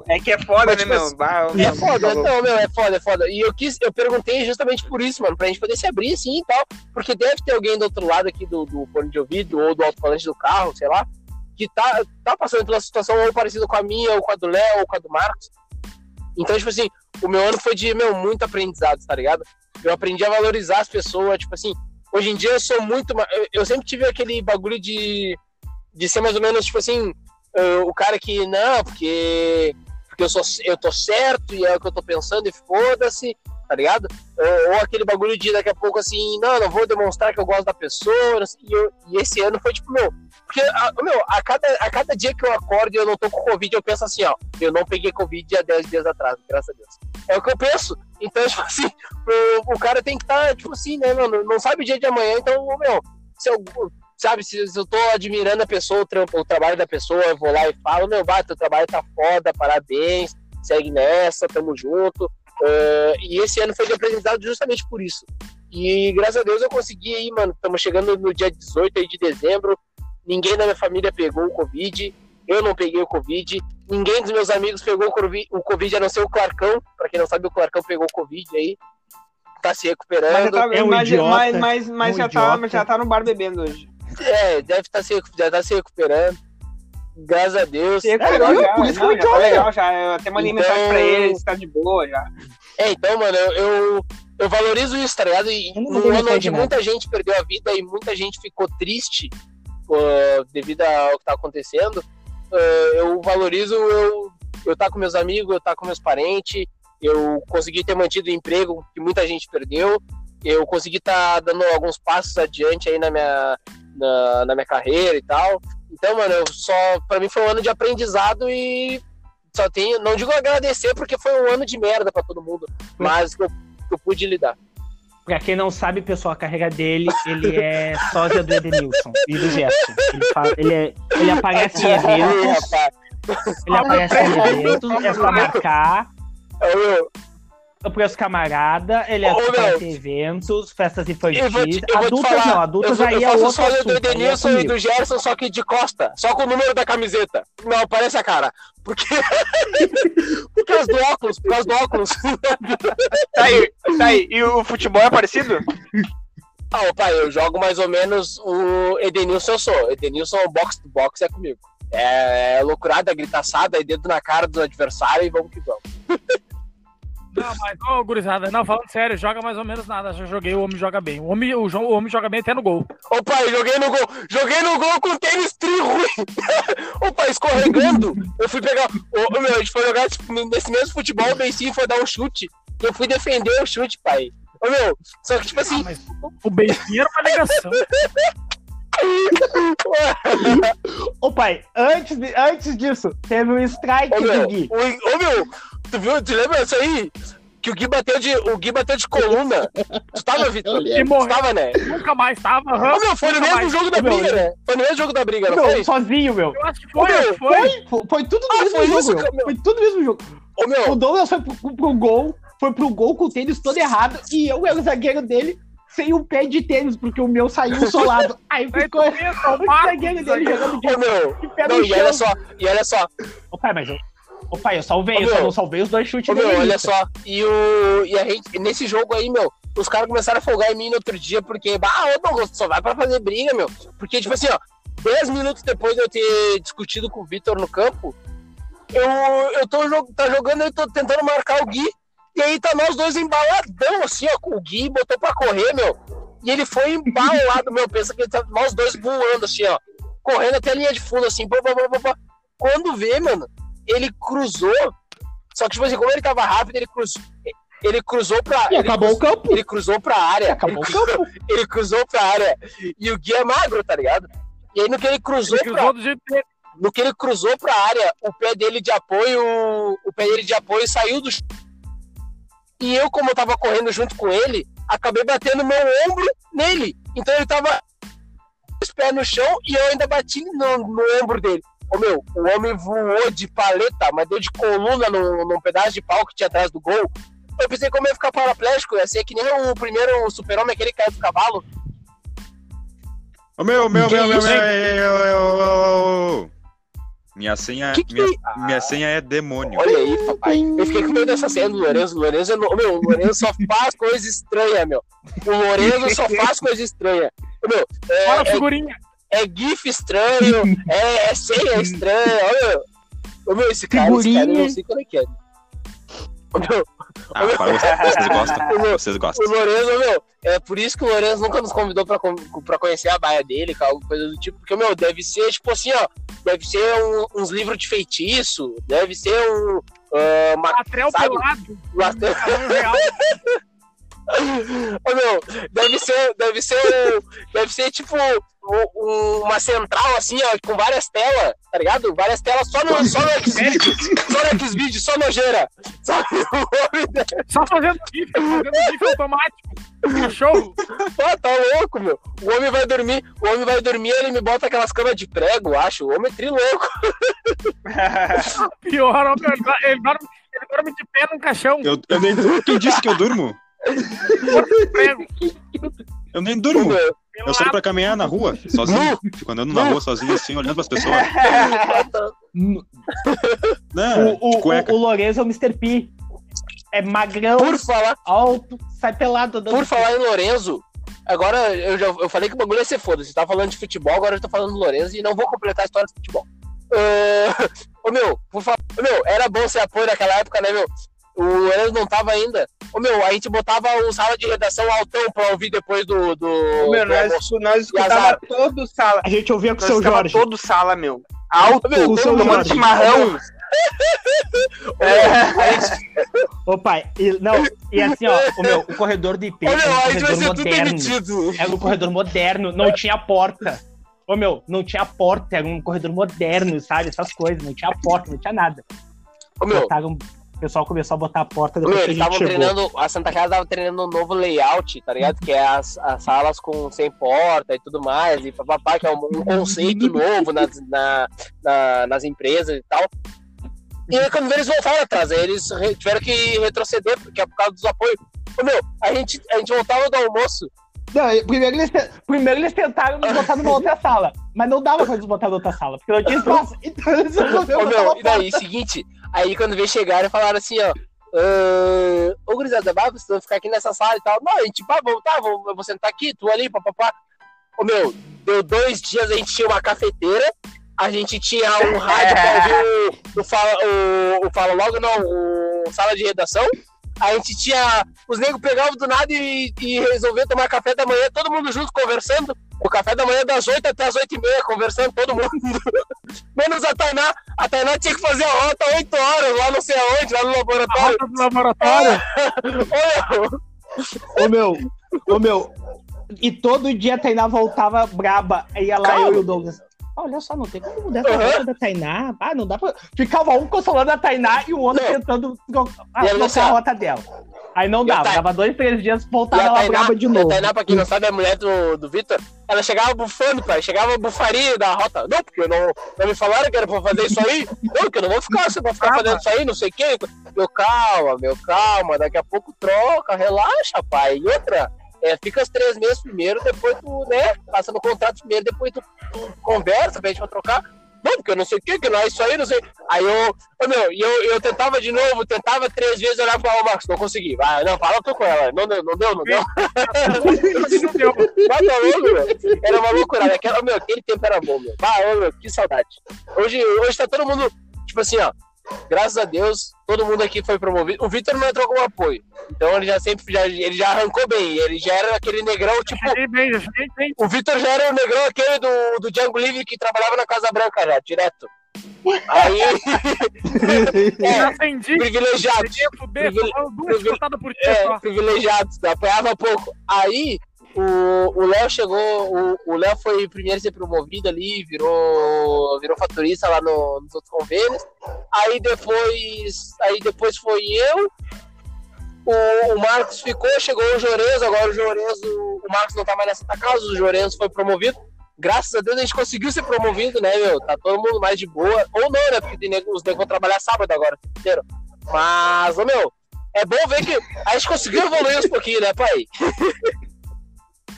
É que é foda, Mas, né, tipo meu? assim, Bah, É foda, não, meu, é foda, é foda. E eu quis, eu perguntei justamente por isso, mano, pra gente poder se abrir assim e tal. Porque deve ter alguém do outro lado aqui do, do fone de ouvido ou do alto-falante do carro, sei lá, que tá, tá passando pela situação ou parecida com a minha, ou com a do Léo, ou com a do Marcos. Então, tipo assim, o meu ano foi de, meu, muito aprendizado, tá ligado? Eu aprendi a valorizar as pessoas, tipo assim, hoje em dia eu sou muito. Eu, sempre tive aquele bagulho de, de ser mais ou menos, tipo assim, eh, o cara que, não, porque porque eu, sou, eu tô certo e é o que eu tô pensando e foda-se, tá ligado? Ou, ou aquele bagulho de daqui a pouco assim, não, não vou demonstrar que eu gosto da pessoa, assim, e, eu- e esse ano foi tipo, meu, porque, a, meu, a cada, a cada dia que eu acordo e eu não tô com Covid, eu penso assim, ó, eu não peguei Covid há 10 dias atrás, graças a Deus. É o que eu penso. Então, tipo assim, o, o cara tem que estar, tipo assim, né, mano, não sabe o dia de amanhã, então, meu, se eu, sabe, se, se eu tô admirando a pessoa, o, trampo, o trabalho da pessoa, eu vou lá e falo, meu, bate, teu trabalho tá foda, parabéns, segue nessa, tamo junto. Eh, e esse ano foi de justamente por isso. E graças a Deus eu consegui aí, mano. Estamos chegando no dia 18 aí de dezembro. Ninguém da minha família pegou o Covid. Eu não peguei o Covid. Ninguém dos meus amigos pegou o Covid, o COVID a não ser o Clarcão. Pra quem não sabe, o Clarcão pegou o Covid aí. Tá se Mas, já recuperando. tá, É um mas, idiota, mas, mas, mas um já, tá, idiota. mas já tá no bar bebendo hoje. É, deve estar se, já tá se recuperando. Graças a Deus. Sim, tá É, já, por isso que não, já tá legal já. Eu até mandei Então- mensagem pra ele, ele tá de boa já. É, então, mano, eu, eu, eu valorizo isso, tá ligado? E num ano onde nada. muita gente perdeu a vida e muita gente ficou triste uh, devido ao que tá acontecendo, eu valorizo eu, eu tá com meus amigos, eu tá com meus parentes, eu consegui ter mantido o emprego que muita gente perdeu, eu consegui estar dando alguns passos adiante aí na minha, na, na minha carreira e tal. Então, mano, eu só, pra mim foi um ano de aprendizado e só tenho, não digo agradecer porque foi um ano de merda pra todo mundo, mas que eu, que eu pude lidar. Pra quem não sabe, pessoal, a carreira dele, ele é sósia do Edenilson e do Gerson. Ele, fa- ele, é- ele aparece em eventos, ele aparece em eventos, é só marcar. Ô, meu, O preço camarada, ele é em eventos, festas infantis. eu vou te, eu adultas falar, não, adultas eu, aí eu é faço outro do assunto, aí é Edenilson e comigo. do Gerson, só que de costa, só com o número da camiseta. Não, aparece a cara. Porque. por causa do óculos, por causa do óculos. Tá aí, tá aí. E o futebol é parecido? Ah, pai, eu jogo mais ou menos o Edenilson eu sou. Edenilson box to box é comigo. É, é loucurada, gritaçada, e dedo na cara do adversário e vamos que vamos. Não, mas, ô, gurizada, não, falando sério, joga mais ou menos nada. Já joguei, o homem joga bem. O homem, o, jo- o homem joga bem até no gol. Ô pai, joguei no gol, joguei no gol com tênis tri ruim. Ô pai, escorregando. Eu fui pegar. Ô, ô, meu, a gente foi jogar tipo, nesse mesmo futebol, o Bencinho foi dar um chute. Eu fui defender o chute, pai. Ô meu, só que tipo Ah, assim, mas o Bencinho era uma negação. Ô pai, antes, de- antes disso, teve um strike ô do meu, Gui. o- ô meu, tu viu, tu lembra isso aí? Que o Gui bateu de, o Gui bateu de coluna. Tu tava, Vitor? E Tu morreu. tava, né? Nunca mais tava. meu, foi no mesmo mais. jogo da briga, né? Foi no mesmo jogo da briga, não Meu, foi? sozinho, meu. Eu acho que foi, meu, foi. Foi, foi tudo no Ah, mesmo foi jogo, isso, meu. Foi tudo no mesmo jogo. Ô O meu, Douglas foi pro, pro gol, foi pro gol com o tênis todo errado e eu era o zagueiro dele sem o pé de tênis, porque o meu saiu solado. Aí Aí ficou o o zagueiro dele jogando de, ô meu. de pé Não, no e olha só, e olha só, Ô pai, mas pai, eu salvei, Ô, eu só não salvei os dois chutes Ô, meu, olha só. E, o, e a gente, nesse jogo aí, meu, os caras começaram a folgar em mim no outro dia, porque, bah, ô, Douglas, só vai pra fazer briga, meu. Porque, tipo assim, ó, 10 minutos depois de eu ter discutido com o Vitor no campo, eu, eu tô tá jogando, eu tô tentando marcar o Gui, e aí tá nós dois embaladão, assim, ó, com o Gui, botou pra correr, meu. E ele foi embalado, meu, pensa que tá nós dois voando, assim, ó, correndo até a linha de fundo, assim, pá, pá, pá, pá. Quando vê, mano, ele cruzou, só que, tipo assim, como ele tava rápido, ele cruzou, ele cruzou pra... E ele acabou o campo. ele cruzou pra área. Acabou ele, o campo. ele cruzou pra área. E o Gui é magro, tá ligado? E aí no que ele cruzou, Ele pra, cruzou do jeito dele. no que ele cruzou pra área, o pé dele de apoio, o pé dele de apoio saiu do chão. E eu, como eu tava correndo junto com ele, acabei batendo meu ombro nele. Então ele tava com os pés no chão e eu ainda bati no, no ombro dele. Ô meu, o homem voou de paleta, mas deu de coluna num, num pedaço de pau que tinha atrás do gol. Eu pensei como ia ficar paraplégico, ia ser que nem o primeiro super-homem, aquele que caiu do cavalo. Ô, meu, meu, meu, meu, meu, eu- eu- eu- Minha senha, Que que minha, é? minha senha é demônio. Olha aí, papai. Eu fiquei com medo dessa cena do Lourenço. O Lourenço, é no- meu, o Lourenço só faz coisa estranha, meu. O Lourenço só faz coisa estranha. Meu, Fora a é, é, figurinha. é GIF estranho, é, é senha estranha. Olha, ô, meu, esse cara, esse cara, eu não sei qual é que é. Ô, meu, Ah, para vocês, vocês gostam. Vocês gostam. o Lourenço, meu, é por isso que o Lourenço nunca nos convidou pra, pra conhecer a baia dele, alguma coisa do tipo, porque, meu, deve ser, tipo assim, ó, deve ser um- uns livros de feitiço, deve ser um. ah, uma, Atrel sabe? pelado. real. Ô, meu, deve ser, deve ser, deve ser tipo um- um- uma central assim, ó, com várias telas, tá ligado? Várias telas só no, só no Xvideos, só no Xvideos, só nojeira. Deve- Só fazendo GIF, fazendo GIF automático. Cachorro. Pô, tá louco, meu. O homem vai dormir, o homem vai dormir, ele me bota aquelas camas de prego, eu acho. O homem é trilouco. Pior, meu, ele, dorme, ele dorme- de pé num caixão. Eu, eu nem, quem disse que eu durmo? Eu nem durmo. Eu saio pra caminhar na rua, sozinho. Fico andando na rua sozinho, assim, olhando pras pessoas. Não, O, de o, o, o Lourenço é o Mr. P. É magrão, Por falar, alto, sai pelado. por falar em Lorenzo, agora eu já eu falei que o bagulho ia ser foda. Você tá falando de futebol, agora eu tô falando do Lorenzo e não vou completar a história do futebol. ah, ô meu, por favor, ô, meu, era bom ser apoio naquela época, né, meu? O Enes não tava ainda. Ô meu, a gente botava o sala de redação altão pra ouvir depois do. do, Meu, do nós, almoço. nós escutava todo sala. A gente ouvia com o seu escutava Jorge. todo sala, meu. Alto, Meu, o seu tomando chimarrão. É, Ô pai, e, não, e assim, ó, o meu, o corredor do IP ô, era meu, um a gente vai corredor ser tudo moderno. demitido. Era um corredor moderno, não tinha porta. Ô meu, não tinha porta, era um corredor moderno, sabe? Essas coisas, não tinha porta, não tinha nada. Ô meu, Botaram, o pessoal começou a botar a porta depois meu que a eles gente estavam chegou. treinando. A Santa Casa tava treinando um novo layout, tá ligado? Que é as, as salas com sem porta e tudo mais. E papapá, que é um, um conceito novo nas, na, na- nas empresas e tal. E aí, quando eles voltaram atrás, eles tiveram que retroceder, porque é por causa dos apoios. Ô, meu, a gente, a gente voltava do almoço. Não, primeiro, eles, primeiro eles tentaram nos botar numa outra sala, mas não dava pra eles botar numa outra sala, porque não tinha espaço. Então eles resolveram Ô, meu, e daí, porta. seguinte, aí quando veio chegaram, falaram assim, ó. "Ah, Ô, gurizada, vai, vocês vão ficar aqui nessa sala e tal. Não, a gente, pá, vamos, tá, vou, eu vou sentar aqui, tu ali, papapá. Ô, meu, deu dois dias, a gente tinha uma cafeteira, a gente tinha um rádio pra ouvir o, o, fala, o, o Fala Logo, não, o Sala de Redação. A gente tinha. Os negros pegavam do nada e, e resolviam tomar café da manhã, todo mundo junto conversando. O café da manhã das 8 até as 8 e meia, conversando todo mundo. Menos a Tainá. A Tainá tinha que fazer a rota 8 horas lá não sei aonde, lá no A laboratório. rota do laboratório. Olha, Ô meu, ô meu. E todo dia a Tainá voltava braba. Aí ia lá Calma. eu e o Douglas. Olha só, não tem como mudar essa rota da Tainá. Ah, não dá pra. Ficava um consolando a Tainá e o outro Não. tentando tro- ah, a rota dela. Aí não dava, dava dois, três dias, voltava ela Tainá, braba de e a novo. Tainá, pra quem não sabe, é a mulher do, do Vitor, ela chegava bufando, pai. Chegava bufaria da rota. Não, porque não, não me falaram que era pra fazer isso aí. Não, que eu não vou ficar, você vai ficar fazendo isso aí, não sei o quê. Meu, calma, meu, calma. Daqui a pouco troca, relaxa, pai. E outra, é, fica os três meses primeiro, depois tu, né, passa no contrato primeiro, depois tu, tu conversa, pede pra trocar. Não, porque eu não sei o que, que não é isso aí, não sei. Aí eu, meu, e eu, eu tentava de novo, tentava três vezes olhar pro Marcos, não consegui. Vai, não, fala tu com ela. Não deu, não deu, não deu. Não deu. Vai, tá louco, meu. Era uma loucura. Aquela, meu, aquele tempo era bom, meu. Ô, meu, que saudade. Hoje, hoje tá todo mundo, tipo assim, ó. Graças a Deus, todo mundo aqui foi promovido. O Vitor não entrou com apoio. Então ele já sempre, já, ele já arrancou bem. Ele já era aquele negrão, tipo, bem, o Vitor já era o negrão aquele do, do Django Livre que trabalhava na Casa Branca já, direto. Aí, Já é, privilegiado. Fuder, Privile- falando duas privile- cortadas por dia É, só. privilegiados, apanhava pouco. Aí o Léo chegou, o- Léo foi primeiro a ser promovido ali, virou, virou fatorista lá no- nos outros convênios. Aí depois, aí depois foi eu. O, o Marcos ficou, chegou o Jorenzo, agora o Jorenzo, o Marcos não tá mais nessa casa, o Jorenzo foi promovido. Graças a Deus a gente conseguiu ser promovido, né, meu? Tá todo mundo mais de boa. Ou não, né? Porque tem nego- os negros vão trabalhar sábado agora, inteiro. Mas, ô, meu, é bom ver que a gente conseguiu evoluir uns pouquinho, né, pai?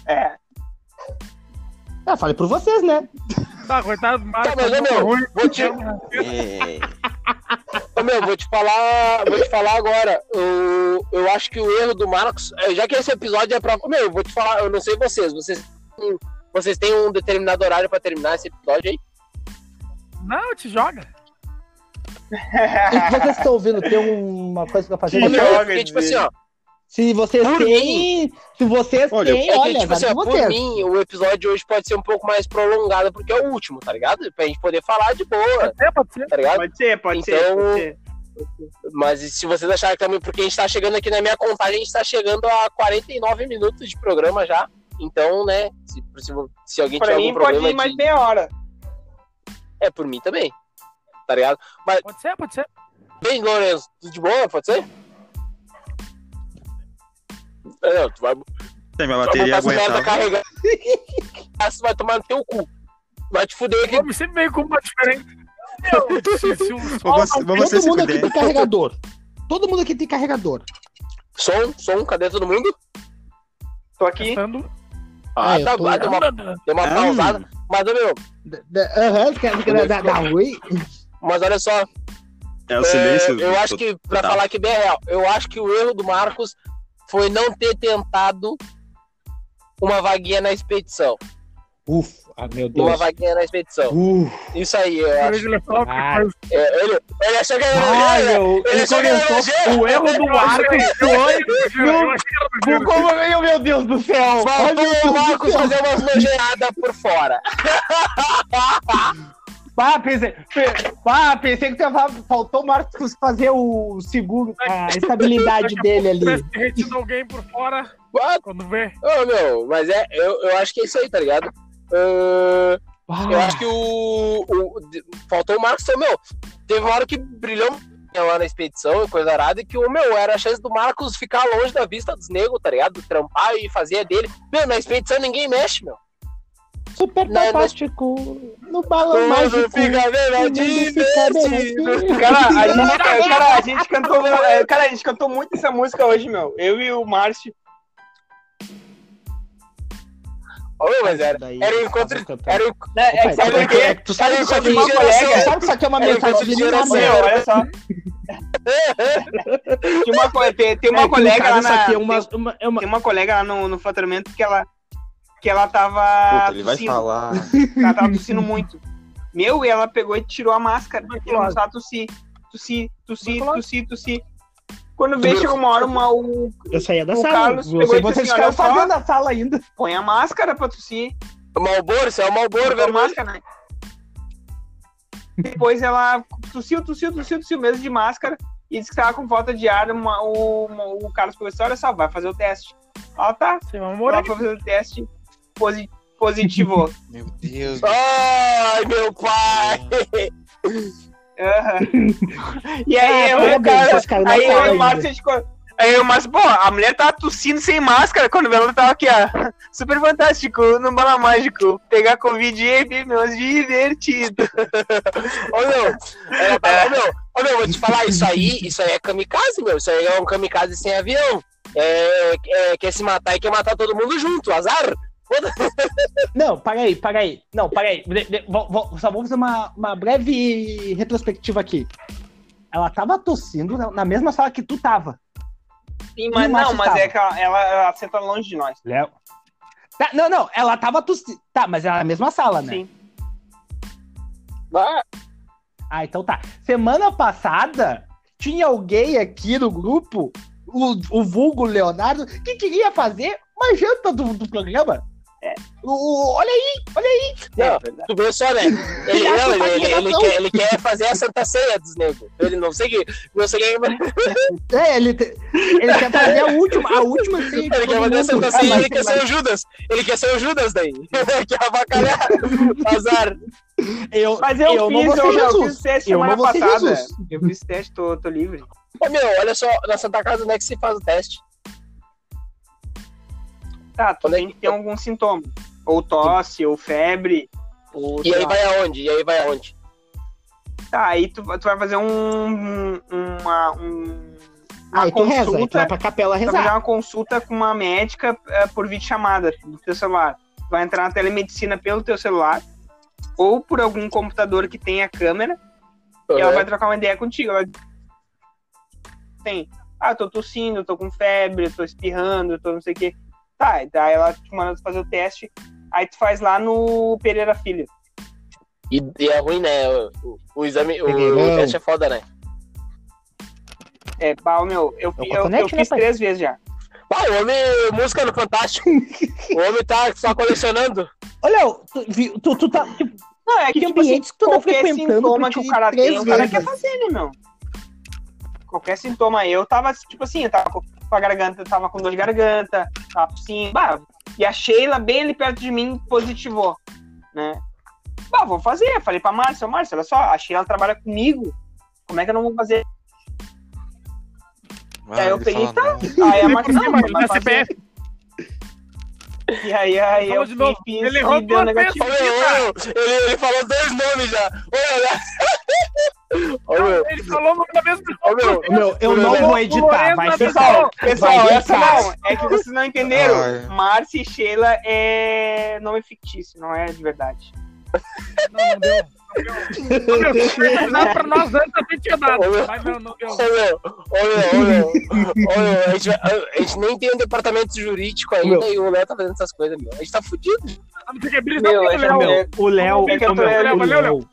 É. Ah, falei por vocês, né? Tá, coitado do Marcos. Tá, mas, ô, meu, ruim. vou te, É. ô, meu, vou te falar, vou te falar agora. Eu, eu acho que o erro do Marcos, eh, já que esse episódio é pra. ô, Meu, eu vou te falar, eu não sei vocês, vocês, vocês têm um determinado horário pra terminar esse episódio aí? Não, te joga. E vocês estão ouvindo, tem uma coisa pra fazer Ô, meu, eu fiquei tipo assim, ó. Se vocês Por têm. Se vocês Olha, têm, É que, olha, tipo assim, por vocês. mim, o episódio de hoje pode ser um pouco mais prolongado, porque é o último, tá ligado? Pra gente poder falar de boa, Pode ser, pode ser. tá ligado? Pode ser, pode ser, Então- pode ser. Mas se vocês acharem que também, porque a gente tá chegando aqui na minha contagem, a gente tá chegando a 49 minutos de programa já. Então, né, se, se, se alguém Pra tiver mim algum pode problema ir mais de... meia hora. É, por mim também. Tá ligado? Mas, Pode ser, pode ser. bem, Lourenço, tudo de boa? Pode ser? É, Não, tu vai, tu Tem minha vai bateria aguentar. Você vai tomar no teu cu. Vai te fuder aqui. Vamos sempre veio com uma. Meu, se, se Vamos, vamos Todo mundo aqui tem carregador. Todo mundo aqui tem carregador. Som, som, cadê todo mundo? Tô aqui. testando. Ah, Ah, tá, tô- deu uma, deu uma Ah. pausada. Mas, meu, Aham, caras ficam da, da Rui. mas olha só, É o silêncio. É, eu acho que, pra total. falar que bem é real, eu acho que o erro do Marcos foi não ter tentado uma vaguinha na expedição. Ufa, Ah, meu Uma Deus. vaguinha na expedição. Isso aí, eu acho. Ele só Ah. É, ele, ele achou que era ah, elogio, né? meu, ele achou que era o erro do Marcos foi. Como, meu, meu Deus do céu! Meu Faltou o Marcos fazer umas nojeadas por fora. Ah, pensei, pe- ah, pensei que tu ia falar, faltou o Marcos fazer o seguro, a estabilidade dele ali. derretido alguém por fora, Ah, quando vê. Ô, meu, mas é, eu, eu acho que é isso aí, tá ligado? Ah, eu acho que o, o- Faltou o Marcos, meu. Teve uma hora que brilhou lá na expedição e coisa arada, e que o meu era a chance do Marcos ficar longe da vista dos negros, tá ligado? Trampar e fazer dele. Meu, na expedição ninguém mexe, meu. Super fantástico, no balão Tudo mágico. fica divertido. Cara, a gente, cara, a gente cantou. é, Cara, a gente cantou muito essa música hoje, meu. Eu e o Márcio. Meu, mas era, Daí, era o encontro. Era o, Né, é sabe é por quê? Tu sabe que isso aqui, de tu geração. sabe que isso aqui é uma mensagem de geração. Olha só. Tem uma, tem, tem uma É colega lá na, aqui é uma, uma, é uma- tem uma colega lá no, no faturamento que ela que ela tava Puta, ele vai tossindo. falar. Ela tava tossindo muito. Meu, e ela pegou e tirou a máscara. Porque não Tuberculose. sabe tossir. Tossir, tossir, tossir, tossir. Quando vê, chegou uma hora, uma, o, Eu saía da O sala. Carlos pegou Você, e disse assim, só. fazendo a sala ainda. põe a máscara pra tossir. Malboro, isso é o Malboro, a vermelho. máscara, né? Depois ela tossiu, tossiu, tossiu, tossiu mesmo de máscara e disse que tava com falta de ar. Uma, o, uma- o Carlos falou assim: olha só, vai fazer o teste. Ela tá, Você vai ela morar foi fazer o teste posi positivo. Meu Deus. Ai, meu pai! Aham. E aí, Ah, eu, cara, aí eu e o. Márcio, a gente co- aí eu e o Márcio, pô, a mulher tava tossindo sem máscara quando ela tava aqui, ó. Super fantástico, no bala mágico. Pegar Covid e bem, meus divertido. Ô, meu, tá- ô, meu, ô, meu, vou te falar, isso aí, isso aí é kamikaze, meu. Isso aí é um kamikaze sem avião. É, é, quer se matar e quer matar todo mundo junto, azar. Não, para aí, para aí. Não, para aí. De- de- vou- vou- só vou fazer uma, uma breve retrospectiva aqui. Ela tava tossindo na, mesma sala que tu tava. Sim, mas não, mas tava? é que ela, ela, ela senta longe de nós. Léo. Tá, não, não, ela tava tossindo. Tá, mas era na mesma sala, né? Sim. Ah, Ah, então tá. Semana passada, tinha alguém aqui no grupo, o, o vulgo Leonardo, que queria fazer uma janta do, do programa. É. O, o- olha aí, olha aí. Não, tu vê só, né? Ele, não, ele, ele, ele quer, ele quer fazer a Santa Ceia dos negros. Ele não sei que. Não sei que. É, ele, te- ele quer fazer a última, a última ceia Ele quer fazer a. Santa Ah, Ceia e mas- ele quer ser o Judas. Ele quer ser o Judas daí. quer avacalhar. Azar. eu, Mas eu, eu não fiz, eu, eu fiz teste Eu semana não vou ser passada. Jesus. Eu fiz teste, tô, tô livre. Ô, meu, olha só, na Santa Casa, onde é que se faz o teste? Tá, tu Quando é tem que- que ter algum sintoma. Ou tosse, ou febre. Ou, E aí lá. vai aonde? E aí vai aonde? Tá, aí tu, tu vai fazer um. Uma. Um, uma Aí tu reza, aí tu consulta. vai pra capela Tu vai fazer rezar. uma consulta com uma médica eh, por videochamada do teu celular. Tu vai entrar na telemedicina pelo teu celular. Ou por algum computador que tenha câmera. E ela vai trocar uma ideia contigo. Ela tem, ah, tô tossindo, tô com febre, tô espirrando, tô não sei o quê. Tá, e daí ela te manda fazer o teste, aí tu faz lá no Pereira Filho. E, e é ruim, né? O, o- exame, o, Pegueirão. o teste é foda, né? É, pau, meu, eu, É eu, eu, cotonete, né, fiz pai? três vezes já. Ah, o homem, música no Fantástico. o homem tá só colecionando. Olha, tu, vi- tu, tu tá. Tipo, Não, é que, Que tipo assim, que tu tá qualquer frequentando que o cara tem, o cara vezes? quer fazer, né, meu? Qualquer sintoma, eu tava, tipo assim, eu tava com a garganta, tava com dor de garganta, tava assim, bah, e a Sheila bem ali perto de mim positivou, né? Bah, vou fazer, falei pra Márcia, "Ô, Márcia, olha só, a Sheila trabalha comigo, como é que eu não vou fazer? Ah, aí eu peguei, fala, tá, não. aí a Márcia, não, mas vai fazer. E aí, aí eu de novo, fiz ele errou deu negativo. Ele, ele falou dois nomes já. Meu, Ô, meu, Ele falou no da mesma ô, meu. meu, eu não vou editar, vai Pessoal, ficar. pessoal, Vai essa não, é que vocês não entenderam. Ai. Márcia e Sheila é nome fictício, não é de verdade. Não, não deu. Não. Ô, meu, pra nós antes, até tinha dado. Ô, meu. Mas não, não deu. Ô, meu, ô, meu, ô, meu, ô, meu, a, gente, vai- a gente nem tem um departamento jurídico ainda e o Léo tá fazendo essas coisas, meu. A gente tá fudido. Que Meu, eu já Léo. me- O Léo, É que o meu, Léo, o Léo,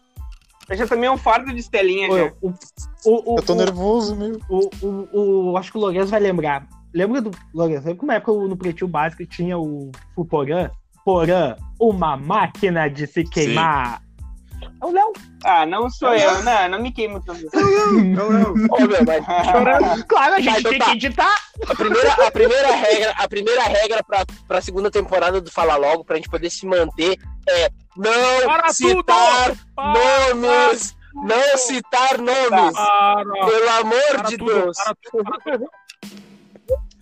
Eu já tomei um fardo de estelinha já. o, o, o, Eu tô o- nervoso, meu. o, o, o- acho que o Lourenço vai lembrar. Lembra do Lourenço? Lembra que uma época no Pretinho Básico tinha o, o Porã? Porã, uma máquina de se queimar. É o Léo. Ah, não sou eu. Não, não me queimo tanto. Ô, meu, mas Claro, a gente então tem tá. que editar. a primeira, a primeira regra, a primeira regra pra, pra segunda temporada do Fala Logo, pra gente poder se manter, é não Para citar Para, nomes. Não citar nomes. para, Pelo amor para de tudo, Deus. para tudo, para tudo.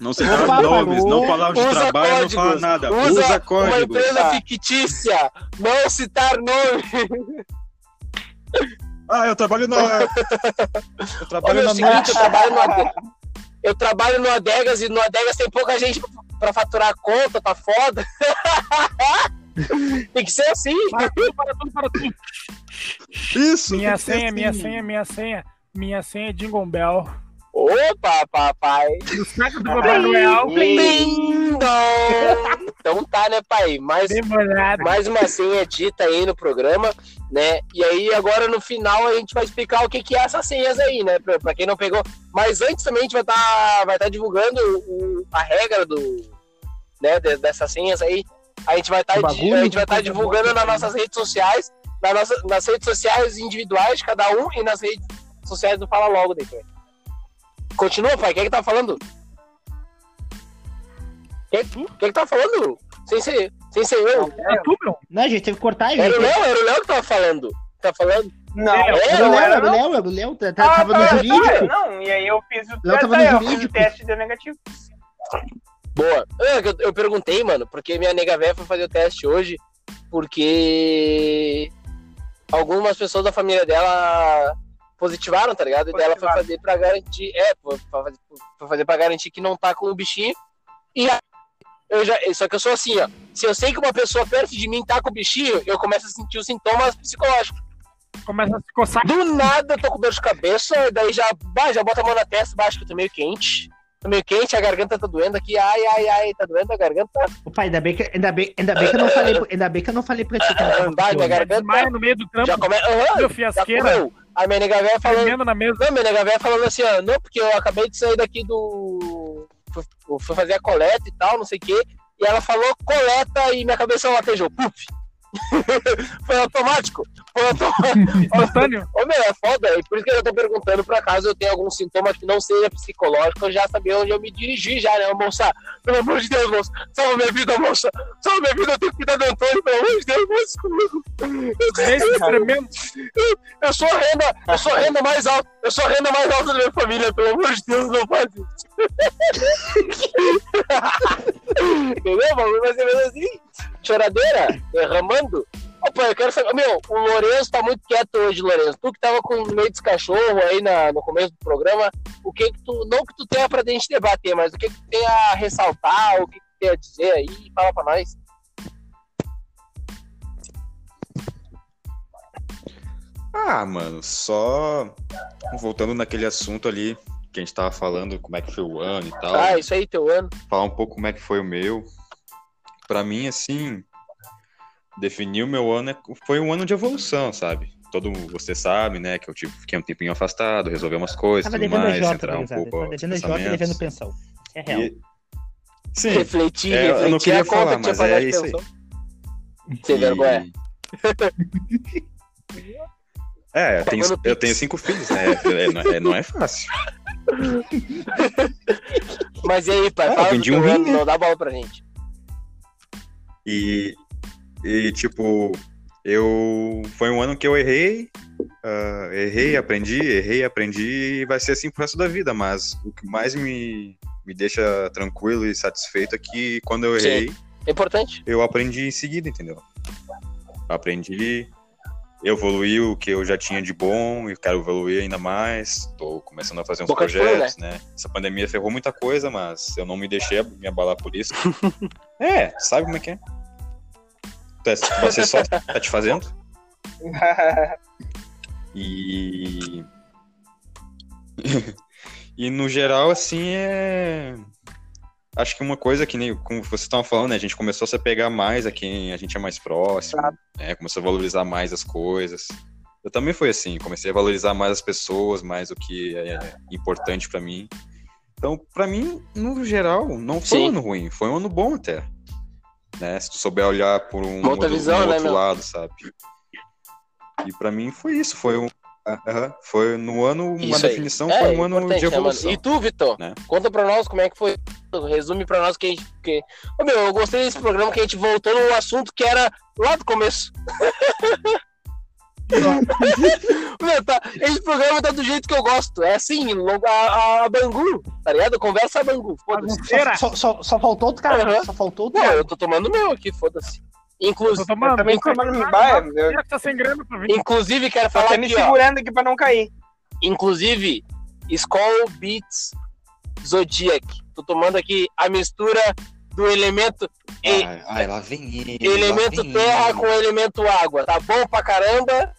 Não Opa, fala nomes, não palavras de Usa trabalho, não códigos. fala nada. Usa, Usa, uma códigos. empresa Tá. fictícia. Não citar nomes. Ah, eu trabalho na. Eu trabalho o na seguinte, noite. eu trabalho no Adegas. Eu trabalho no Adegas e no Adegas tem pouca gente pra faturar a conta, tá foda. tem que ser assim. Para tudo, para tudo, para tudo. Isso. Minha senha, minha assim. senha, minha senha. Minha senha é Jingle Bell. Opa, papai. No saco do Papai Noel. Dong. Então tá, né, pai? Mais, mais uma senha dita aí no programa, né? E aí agora no final a gente vai explicar o que, que é essas senhas aí, né? Pra, pra quem não pegou. Mas antes também a gente vai estar vai tá divulgando o- a regra do, né, de- dessas senhas aí. A gente vai estar O bagulho a gente vai de estar coisa divulgando nas nossas redes sociais, na nossa, nas redes sociais individuais de cada um e nas redes sociais do Fala Logo depois. Continua, pai. Quem é que tá falando? Quem, quem é que tá falando? Sem ser, sem ser eu. É tu, meu? Não, a gente teve que cortar, gente. Era o Léo, era o Léo que tava falando. Tá falando? Não, É, Era o Léo, era, o. Léo, era o Léo. tá- tá- Ah, Tava tá, no tá, jurídico. Não, e aí eu fiz o Léo tava teste, no eu fiz o teste deu negativo. Boa. Ah, Eu, eu perguntei, mano, porque minha nega véia foi fazer o teste hoje, porque algumas pessoas da família dela positivaram, tá ligado? E daí ela foi fazer pra garantir. É, foi fazer, foi fazer pra garantir que não tá com o bichinho. E aí, eu já. Só que eu sou assim, ó. Se eu sei que uma pessoa perto de mim tá com o bichinho, eu começo a sentir os sintomas psicológicos. Começa a se coçar. Do nada eu tô com dor de cabeça, daí já, bah, já bota a mão na testa, baixo que eu tô meio quente. Tô meio quente, a garganta tá doendo aqui, ai, ai, ai, tá doendo a garganta. Opa, ainda bem que, ainda bem, ainda bem que eu não falei, ainda bem que eu não falei pra ti que ela tava com Vai, minha garganta Desmaia no meio do trampo. já começa. Aham, Meu já fiasqueira. comeu. A falando. Tremendo na mesa. Não, nega véia falando assim, ó, não, porque eu acabei de sair daqui do. Fui, fui fazer a coleta e tal, não sei o quê. E ela falou coleta e minha cabeça latejou. Puf! Foi automático. Instantâneo. Ô, meu, é foda. E por isso que eu tô perguntando, por acaso eu tenho algum sintoma que não seja psicológico, eu já sabia onde eu me dirigir já, né, moça? Pelo amor de Deus, moça. Salva minha vida, moça. Salva minha vida, eu tenho que cuidar do Antônio, pelo amor de Deus, moça, comigo. Tremendo. Eu sou a renda, eu sou a renda mais alta, eu sou a renda mais alta da minha família, pelo amor de Deus, não faz isso. Entendeu? Vai ser mesmo assim. Choradeira, derramando. Opa, eu quero saber. Meu, o Lourenço tá muito quieto hoje, Lourenço. Tu que tava com meio desse cachorro aí na, no começo do programa, o que que tu. Não que tu tenha pra gente debater, mas o que que tu tem a ressaltar, o que que tu tem a dizer aí, fala pra nós. Ah, mano, só voltando naquele assunto ali que a gente tava falando, como é que foi o ano e tal. Ah, isso aí, teu ano. falar um pouco como é que foi o meu. Pra mim, assim, definir o meu ano é- foi um ano de evolução, sabe? Todo você sabe, né, que eu tive, fiquei um tempinho afastado, resolver umas coisas, Tava tudo mais, Jota, entrar um pouco Tava devendo Jota e devendo pensão. É real. E- Sim, refletir, É, eu refletir não queria falar, que mas é isso aí. Sem vergonha. É, eu tenho, eu tenho cinco filhos, né? É, não, é, não é fácil. Mas e aí, pai? Ah, eu fala vendi um rim, ano, não dá bola pra gente. E, e tipo, eu. Foi um ano que eu errei, ah, errei, aprendi, errei, aprendi, e vai ser assim pro resto da vida. Mas o que mais me, me deixa tranquilo e satisfeito é que quando eu Sim. errei, É importante. eu aprendi em seguida, entendeu? Aprendi, evoluí o que eu já tinha de bom e quero evoluir ainda mais. Tô começando a fazer uns Boca projetos, né? Essa pandemia ferrou muita coisa, mas eu não me deixei me abalar por isso. é, sabe como é que é? É- Você só tá te fazendo? E. e no geral, assim, é. Acho que uma coisa que nem como vocês estavam falando, né? A gente começou a se apegar mais a quem a gente é mais próximo, né? Começou a valorizar mais as coisas. Eu também fui assim, comecei a valorizar mais as pessoas, mais o que é importante pra mim. Então, pra mim, no geral, não foi Sim. um ano ruim, foi um ano bom até. Né? Se tu souber olhar por um, outra outro, visão, um né, outro lado, sabe? E pra mim foi isso, foi um aham, foi no ano, uma Isso definição É, foi um ano de né, evolução. E tu, Vitor? né? Conta pra nós como é que foi. Resume pra nós que a gente. Que... Ô, meu, eu gostei desse programa que a gente voltou num assunto que era lá do começo. meu, tá, esse programa tá do jeito que eu gosto. É assim, logo a, a Bangu, tá ligado? Conversa a Bangu. Foda-se. Só, só, só faltou outro cara. Aham. Só faltou outro Não, cara. eu tô tomando meu aqui, foda-se. Inclusive, Eu tô tomando. também tô tomando- Vai, eu- Já que tá sem grana pra vir. inclusive quero falar até me aqui, ó. segurando aqui pra não cair. Inclusive, Skull Beats Zodiac. Tô tomando aqui a mistura do elemento e- Ai, ai, lá vem ele. elemento vem terra ele. com elemento água. Tá bom pra caramba?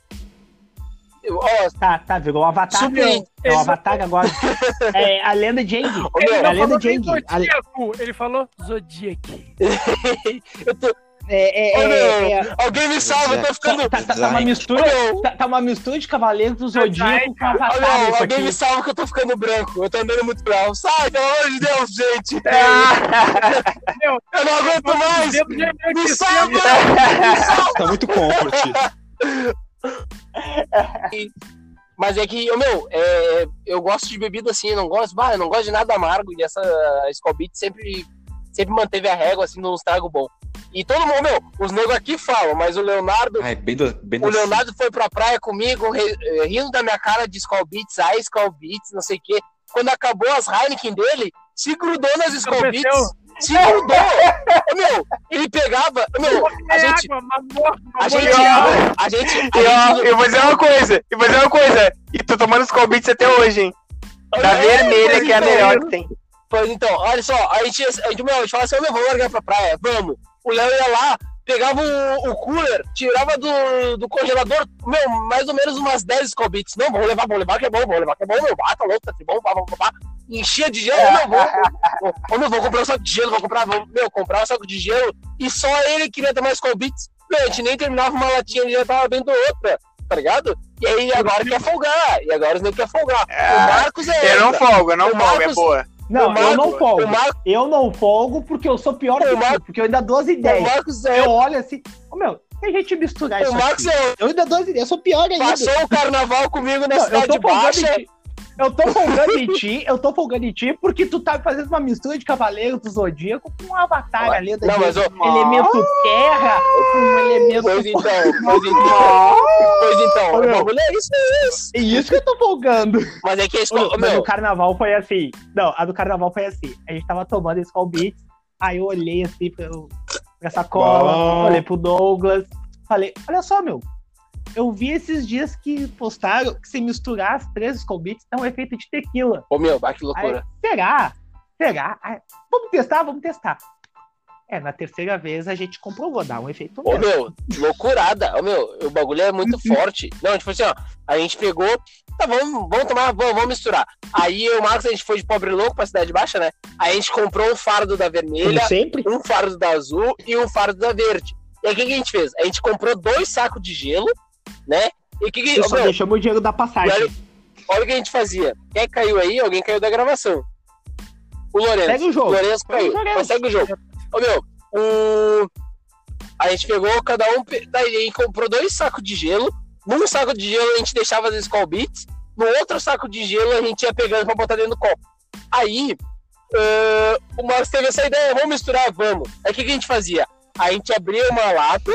Eu- Ó, Tá, tá, virou um avatar. Meu. É um avatar agora. É a lenda de meu, É a lenda de nem Jeng. A- Zodíaco, ele falou Zodiac. eu tô, É, é, é, meu, é, alguém me salva, eu tô ficando. tá, tá- tá uma mistura. Tá, tá uma mistura de Cavaleiros do Zodíaco com Avatar. alguém aqui. me salva que eu tô ficando branco. Eu tô andando muito bravo. Sai, pelo amor de Deus, gente. Meu, Eu não aguento mais. dedo de Me salva! Tá muito comfort. Mas é que, ô, meu, é, eu gosto de bebida assim, eu não gosto, bah, eu não gosto de nada amargo e essa Skull Beats sempre, sempre manteve a régua assim num trago bom. E todo mundo, meu, os negros aqui falam, mas o Leonardo, Ai, bem do, bem o do- Leonardo foi pra praia comigo, eh, rindo da minha cara de Skull Beats, ai, Skull Beats, não sei o quê. Quando acabou as Heineken dele, se grudou nas Skull Beats. Se grudou! Meu, ele pegava. Meu, a gente. água, A gente. A gente. E gente eu vou dizer uma coisa, eu vou dizer uma coisa. E tô tomando os Colbits até hoje, hein? Da É, vermelha, que é a então, melhor que tem. Pois então, olha só, a gente, a gente, meu, a gente fala assim, meu, vamos largar pra praia, vamos. O Léo ia lá, pegava o, o cooler, tirava do, do congelador, meu, mais ou menos umas 10 Scobits. Não, vamos levar, vamos levar que é bom, vamos levar que é bom, meu, ah, tá louco, tá bom, vamos comprar. Enchia de gelo, meu, vou, vou, meu, vou comprar um saco de gelo, vou comprar, vou, meu, comprar um saco de gelo, e só ele queria ter mais Scobits. Meu, a gente nem terminava uma latinha, ele já tava vendo outra, tá ligado? E aí agora quer folgar, e agora negros quer folgar. O Marcos é Eu não eu não O folgo, é boa. Não, Marco- eu não folgo. Eu não folgo porque eu sou pior que Mar- tu, porque eu ainda dou as ideias. Marcos é Eu olho assim, ô meu, a gente misturar O isso Marcos aqui, é, eu ainda dou as ideias, eu sou pior ainda. passou o carnaval comigo eu Cidade Baixa. ti. Eu tô folgando em ti, eu tô folgando em ti porque tu tá fazendo uma mistura de Cavaleiro do Zodíaco com um avatar ali da não, mas, ô, elemento terra com um elemento. Pois então, pois então, pois então, o meu. bagulho é isso, é isso. É isso que eu tô folgando. Mas é que é isso, ô, mas meu, no carnaval foi assim. Não, a do carnaval foi assim. A gente tava tomando Skull Beats, aí eu olhei assim pra, pra sacola, Bom. olhei pro Douglas, falei, olha só, meu. Eu vi esses dias que postaram que se misturar as três Beats dá um efeito de tequila. ô meu, bah, que Aí, loucura. será? Será? Aí, vamos testar? Vamos testar. É, na terceira vez a gente comprovou, dá um efeito Ô mesmo. meu, loucurada, ô meu, o bagulho é muito forte. Não, tipo assim, ó, a gente pegou, tá, vamos, vamos tomar, vamos, vamos misturar. Aí eu e o Marcos, a gente foi de pobre louco pra Cidade Baixa, né? Aí a gente comprou um fardo da vermelha, sempre. um fardo da azul e um fardo da verde. E aí o que, que a gente fez? A gente comprou dois sacos de gelo, né? E que, que ô, só meu, deixamos o dinheiro da passagem. Olha- Olha o que a gente fazia. Quem caiu aí? Alguém caiu da gravação. O Lourenço. Segue o jogo. O Lourenço caiu. Segue o Lourenço. Mas segue o jogo. Ô, meu, o... a gente pegou, cada um. Daí a gente comprou dois sacos de gelo. Num saco de gelo a gente deixava as Skull Beats. No outro saco de gelo a gente ia pegando pra botar dentro do copo. Aí, ãh, o Marcos teve essa ideia: vamos misturar, vamos. Aí o que, que a gente fazia? A gente abria uma lata,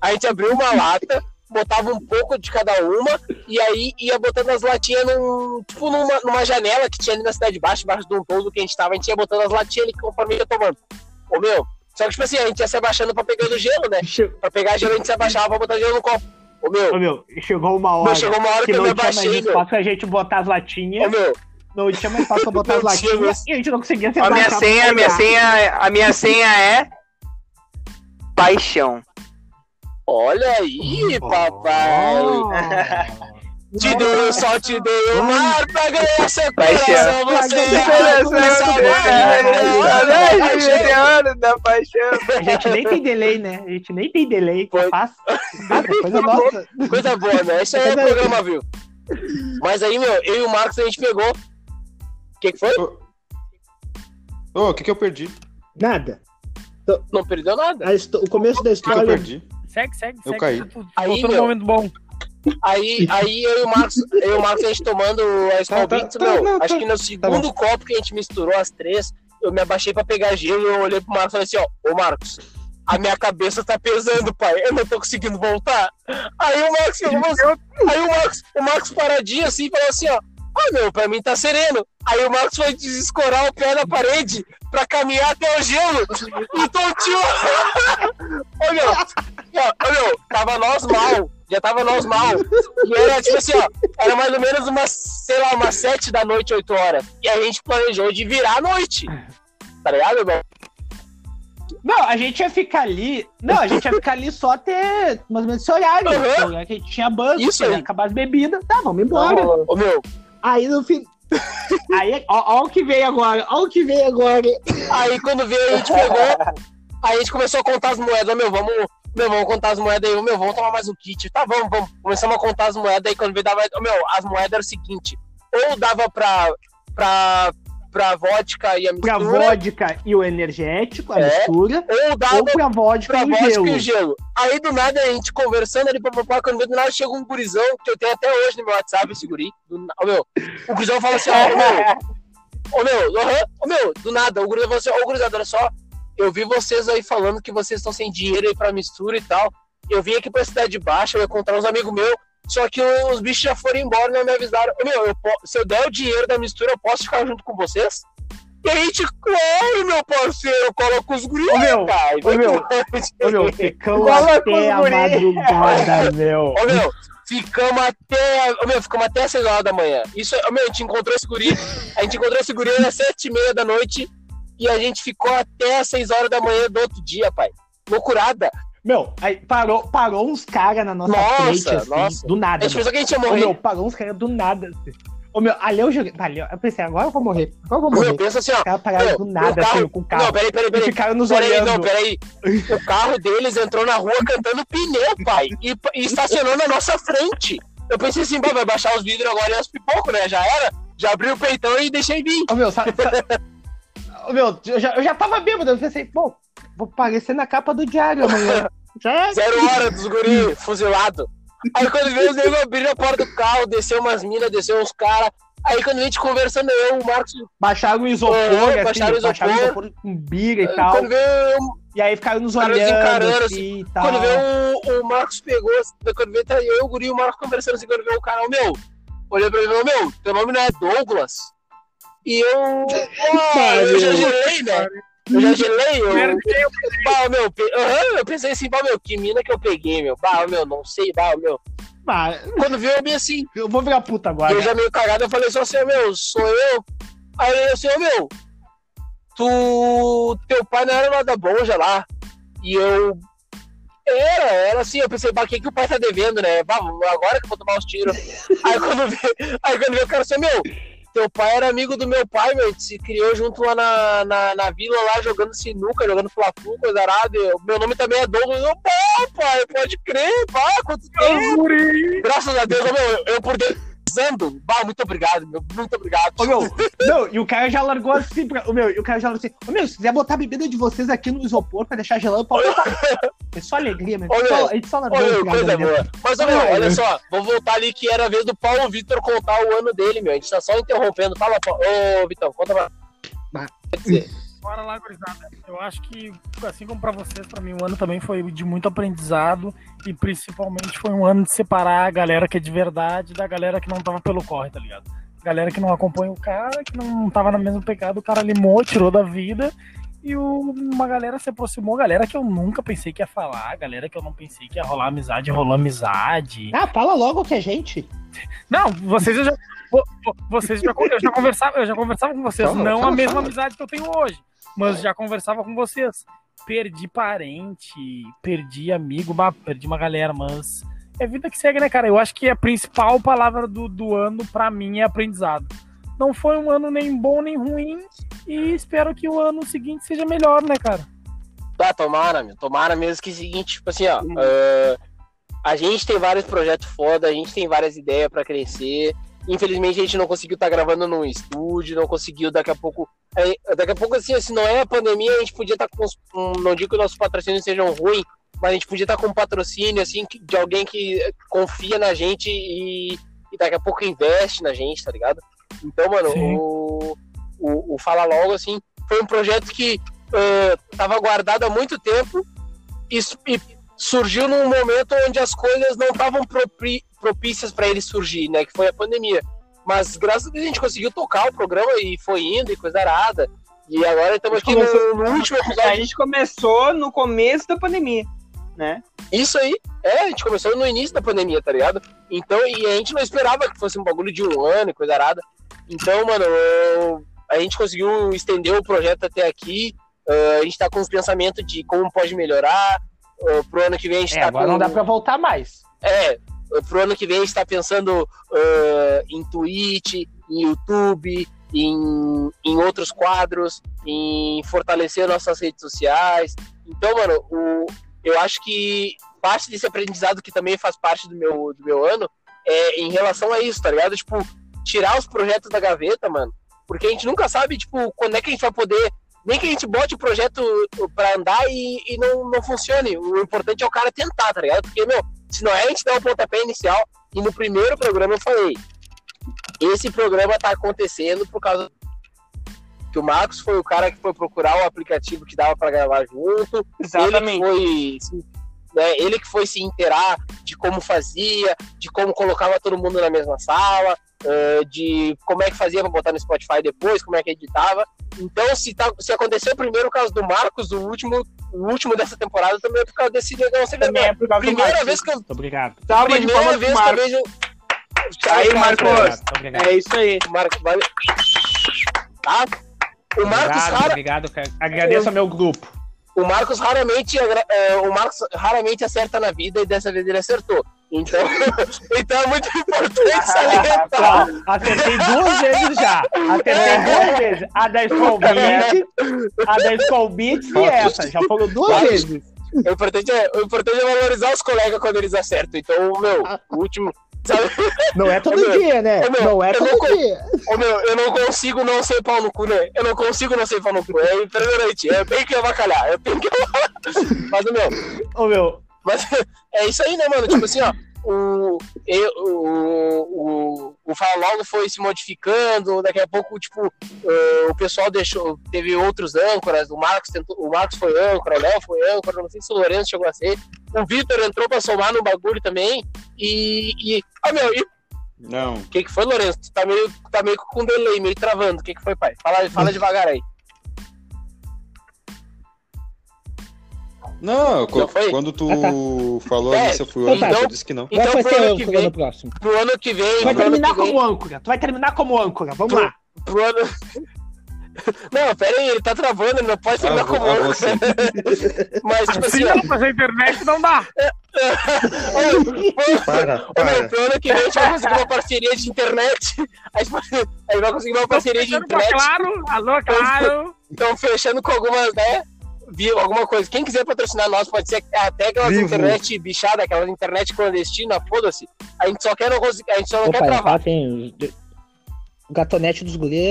a gente abriu uma lata, botava um pouco de cada uma, e aí ia botando as latinhas num, tipo numa, numa janela que tinha ali na cidade baixa, embaixo de um toldo que a gente tava, a gente ia botando as latinhas ali conforme ia tomando. Ô meu, só que tipo assim, a gente ia se abaixando pra pegar o gelo, né? Pra pegar gelo a gente se abaixava pra botar gelo no copo. Ô meu, Ô, meu, chegou uma hora meu chegou uma hora que, que eu não me tinha mais abaixei, meu. pra gente botar as Ô latinhas. meu, Não tinha mais espaço pra botar as latinhas e a gente não conseguia se A minha senha, a minha senha, a minha senha é paixão. Olha aí, papai. Te dei, só te dei o mar pra ganhar seu Paixão. coração. Você Coração do Juliano da paixão. A gente nem tem delay, né? A gente nem tem delay. Foi. Coisa nossa. Coisa boa, né? Isso aí é Coisa- programa, viu? Mas aí, meu, eu e o Marcos a gente pegou. O que, que foi? Ô, o que que eu perdi? Nada. Não perdeu nada. A histó- o começo da O que que eu história. perdi? Segue, segue, Eu segue. caí. Aí, meu. momento bom. Aí, aí eu e o Marcos, eu e o Marcos a gente tomando a Skol Tá, tá, Beats, tá, meu, não, acho tá. que no segundo copo que a gente misturou as três, eu me abaixei pra pegar gelo e eu olhei pro Marcos e falei assim, ó, ô Marcos, a minha cabeça tá pesando, pai, eu não tô conseguindo voltar. Aí o Marcos assim, aí o Marcos, o Marcos paradinho assim, falou assim, ó, ah, meu, pra mim tá sereno. Aí o Marcos foi desescorar o pé da parede pra caminhar até o gelo. Então, tio. Ô, meu, ô, meu, tava nós mal. Já tava nós mal. E era tipo assim, ó, era mais ou menos umas, sei lá, umas sete da noite, oito horas. E a gente planejou de virar a noite. Tá ligado, meu? Não, a gente ia ficar ali. Não, a gente ia ficar ali só até mais ou menos esse horário. Uhum. horário que a gente tinha banco, ia acabar as bebidas. Tá, vamos embora. Ô, meu, Aí no fim. Aí, ó, ó o que veio agora, ó o que veio agora. Aí quando veio, a gente pegou. Aí a gente começou a contar as moedas, meu, vamos. Meu, vamos contar as moedas aí, meu, vamos tomar mais um kit. Tá, vamos, vamos. Começamos a contar as moedas aí quando veio dava. Meu, as moedas eram o seguinte: ou dava pra. pra. Pra vodka e a Pra mistura, vodka e o energético, a É. mistura, ou dava ou pra vodka pra e o vodka gelo. e o gelo. Aí do nada a gente conversando ali, papapá, quando do nada chegou um gurizão, que eu tenho até hoje no meu WhatsApp, esse guri. Do, ô, meu, o gurizão fala assim, ó, ô, meu, ô meu, aham, ô meu, do nada, o gurizão falou assim, ô gurizada, olha só, eu vi vocês aí falando que vocês estão sem dinheiro aí pra mistura e tal. Eu vim aqui pra Cidade Baixa, eu ia encontrar uns amigos meus, só que os bichos já foram embora e não me avisaram. Ô, meu, eu se eu der o dinheiro da mistura, eu posso ficar junto com vocês? E a gente, claro, meu parceiro, coloca os guris, Ô, meu, cara. ô, meu, Ô, meu, ficamos até os a madrugada, meu. Ô, meu, ficamos até. Ô, meu, ficamos até 6 horas da manhã. Isso, ô, meu, a gente encontrou esse guri. A gente encontrou esse guri às 7 e meia da noite. E a gente ficou até às 6 horas da manhã do outro dia, pai. Loucurada. Meu, aí parou, parou uns caras na nossa Nossa, frente, assim, nossa. do A nada. gente meu. pensou que a gente ia Ô, morrer. meu, parou uns caras do nada. assim. Ô, meu, ali eu joguei. Ali, eu pensei, agora eu vou morrer. Agora eu vou Meu, morrer. pensa assim, ó. Os caras pararam meu, do nada, carro- assim, com o carro. Não, peraí, peraí, peraí. ficaram nos Peraí, olhando. não, peraí. O carro deles entrou na rua cantando pneu, pai. E, e estacionou na nossa frente. Eu pensei assim, pô, vai baixar os vidros agora e as pipocos, né? Já era. Já abri o peitão e deixei vir. Ô, meu, sabe. sabe- Ô, meu, eu já, eu já tava bêbado. Eu pensei, pô, vou aparecer na capa do diário amanhã. Já é. Zero hora dos guri fuzilado. Aí quando veio os negros abriram a porta do carro, desceu umas minas, desceu uns caras. Aí quando a gente conversando, eu, o Marcos, Baixaram o isopor, É, assim, baixaram o baixaram o isopor. isopor com bira e tal. quando veio, E aí ficaram nos olhando, encarando, assim, e tal. quando veio o, o Marcos pegou, quando veio tá eu, o guri e o Marcos conversando assim, quando veio o cara, ô, meu, olhei pra ele e falou, meu, teu nome não é Douglas? E eu, ah, eu já gelei, né? Eu já gelei, eu, bah, meu, pe- aham, eu pensei assim, bah, meu, que mina que eu peguei, meu, bah, meu, não sei, bah, meu. Ah, Quando veio eu bem assim, eu vou virar puta agora. eu já meio cagado, eu falei só assim, meu, sou eu. Aí eu assim, meu, tu. Teu pai não era nada bom já lá. E eu. Era, era assim, eu pensei, bah, o que, que o pai tá devendo, né? Bah, agora que eu vou tomar os tiros. aí quando veio, aí quando veio o cara assim, meu, teu pai era amigo do meu pai, meu, se criou junto lá na, na, na vila, lá jogando sinuca, jogando fla-flu, coisa arada. Eu- Meu nome também é Douglas. Eu, pá, pai, pode crer, pá, quanto tempo. Graças a Deus, meu, eu por dentro, pisando. Bah, muito obrigado, meu, muito obrigado. Ô, meu, não, e o cara já largou assim pra. Ô, meu, e o cara já largou assim. Ô, meu, se quiser botar a bebida de vocês aqui no isopor pra deixar gelando, pode botar. É só alegria, meu. Ô, meu, Só- a gente só largou Olha, esse cara coisa dentro. boa. Mas, ô, meu, olha meu. só, vou voltar ali que era a vez do Paulo Vitor contar o ano dele, meu. A gente tá só interrompendo. Fala, Paulo. Ô, Vitão, conta pra. Quer dizer, Bora lá, gurizada. Eu acho que, assim como pra vocês, pra mim o ano também foi de muito aprendizado e principalmente foi um ano de separar a galera que é de verdade da galera que não tava pelo corre, tá ligado? Galera que não acompanha o cara, que não tava na mesma pegada, o cara limou, tirou da vida e uma galera se aproximou, galera que eu nunca pensei que ia falar, galera que eu não pensei que ia rolar amizade, rolou amizade. Ah, fala logo que é gente. Não, vocês eu já, vo- vo- vocês já, eu já conversava, eu já conversava com vocês, não fala, a mesma amizade que eu tenho hoje, mas já conversava com vocês. perdi parente, perdi amigo, perdi uma galera, mas é vida que segue, né, cara? Eu acho que a principal palavra do, do ano para mim é aprendizado. Não foi um ano nem bom nem ruim e espero que o ano seguinte seja melhor, né, cara? Tá, tomara, meu. Tomara mesmo que é o seguinte, tipo assim, ó. Uh, a gente tem vários projetos foda, a gente tem várias ideias para crescer. Infelizmente a gente não conseguiu estar tá gravando num estúdio, não conseguiu daqui a pouco. Daqui a pouco, assim, se não é a pandemia, a gente podia estar tá com. Não digo que nossos patrocínios sejam ruins, mas a gente podia estar tá com um patrocínio, assim, de alguém que confia na gente e, e daqui a pouco investe na gente, tá ligado? Então, mano, o, o, o, Fala Logo, assim, foi um projeto que uh, tava guardado há muito tempo e surgiu num momento onde as coisas não estavam propícias para ele surgir, né? Que foi a pandemia. Mas graças a Deus a gente conseguiu tocar o programa e foi indo e coisa arada. E agora estamos aqui começou... no, no, último episódio. A gente começou no começo da pandemia, né? Isso aí. É, a gente começou no início da pandemia, tá ligado? Então, e a gente não esperava que fosse um bagulho de um ano e coisa arada. Então, mano, a gente conseguiu estender o projeto até aqui. Uh, a gente tá com os pensamentos de como pode melhorar. Pro ano que vem a gente é, tá agora com... não dá pra voltar mais. É, pro ano que vem a gente tá pensando uh, em Twitch, em YouTube, em, em outros quadros, em fortalecer nossas redes sociais. Então, mano, o, eu acho que parte desse aprendizado que também faz parte do meu, do meu ano é em relação a isso, tá ligado? Tipo, tirar os projetos da gaveta, mano. Porque a gente nunca sabe, tipo, quando é que a gente vai poder. Nem que a gente bote o projeto pra andar e, e não, não funcione. O importante é o cara tentar, tá ligado? Porque, meu, se não é a gente dar o um pontapé inicial. E no primeiro programa eu falei: esse programa tá acontecendo por causa que o Marcos foi o cara que foi procurar o aplicativo que dava para gravar junto. Exatamente. Ele foi né? Ele que foi se inteirar de como fazia, de como colocava todo mundo na mesma sala, de como é que fazia para botar no Spotify depois, como é que editava. Então, se, tá, se aconteceu primeiro o caso do Marcos, o último, o último dessa temporada também é por causa desse negão sem vergonha. É por causa Primeira vez que eu. Obrigado. Tava primeira vez que eu vejo. Aí, Marcos. É isso aí. Marcos, vale. Tá? O Marcos obrigado, Rara... obrigado, agradeço ao meu grupo. O Marcos raramente, é, o Marcos raramente acerta na vida e dessa vez ele acertou. Então, então é muito importante salientar. Acertei duas vezes já. Acertei duas vezes. A da Skull Beats, a da Skull Beats e essa. Já foram duas vezes. O importante, é, o importante é valorizar os colegas quando eles acertam. Então, meu, o último. Sabe? Não é todo meu, dia, né? meu, não é todo não, dia. Ô, meu, eu não consigo não ser pau no cu, né? Eu não consigo não ser pau no cu. É impressionante. Eu tenho que avacalhar. Eu tenho que. Mas, o meu. Ô, meu. Mas é isso aí, né, mano? Tipo assim, ó o, eu, o, o, o Fala foi se modificando, daqui a pouco, tipo, o pessoal deixou, teve outros âncoras, o Marcos, tentou, o Marcos foi âncora, o Léo foi âncora, não sei se o Lourenço chegou a ser, o Vitor entrou pra somar no bagulho também, e, e ah, meu, e não. O que, que foi, Lourenço? Tu tá meio, tá meio com delay, meio travando. O que, que foi, pai? Fala, fala devagar aí. Não, não quando tu ah, tá. falou é, isso, eu fui então, tá. eu disse que não. Então, vai ser ano que vem, no próximo. Pro ano que vem. Tu vai terminar como âncora. Tu vai terminar como âncora. Vamos pro, lá. Pro ano. Não, pera aí, ele tá travando, ele não pode terminar ah, como ah, âncora. Mas, tipo assim. Não, mas a internet não dá. para, para. Pro ano que vem a gente vai conseguir uma parceria de internet. A gente vai conseguir uma parceria de internet. Claro, alô, claro. Estão fechando com algumas, né? Viu alguma coisa. Quem quiser patrocinar nós, pode ser até aquelas Vivo. internet bichada, aquela internet clandestina, foda-se. A gente só quer não conseguir, a gente só não Opa, quer travar. Tem... O gatonete dos guri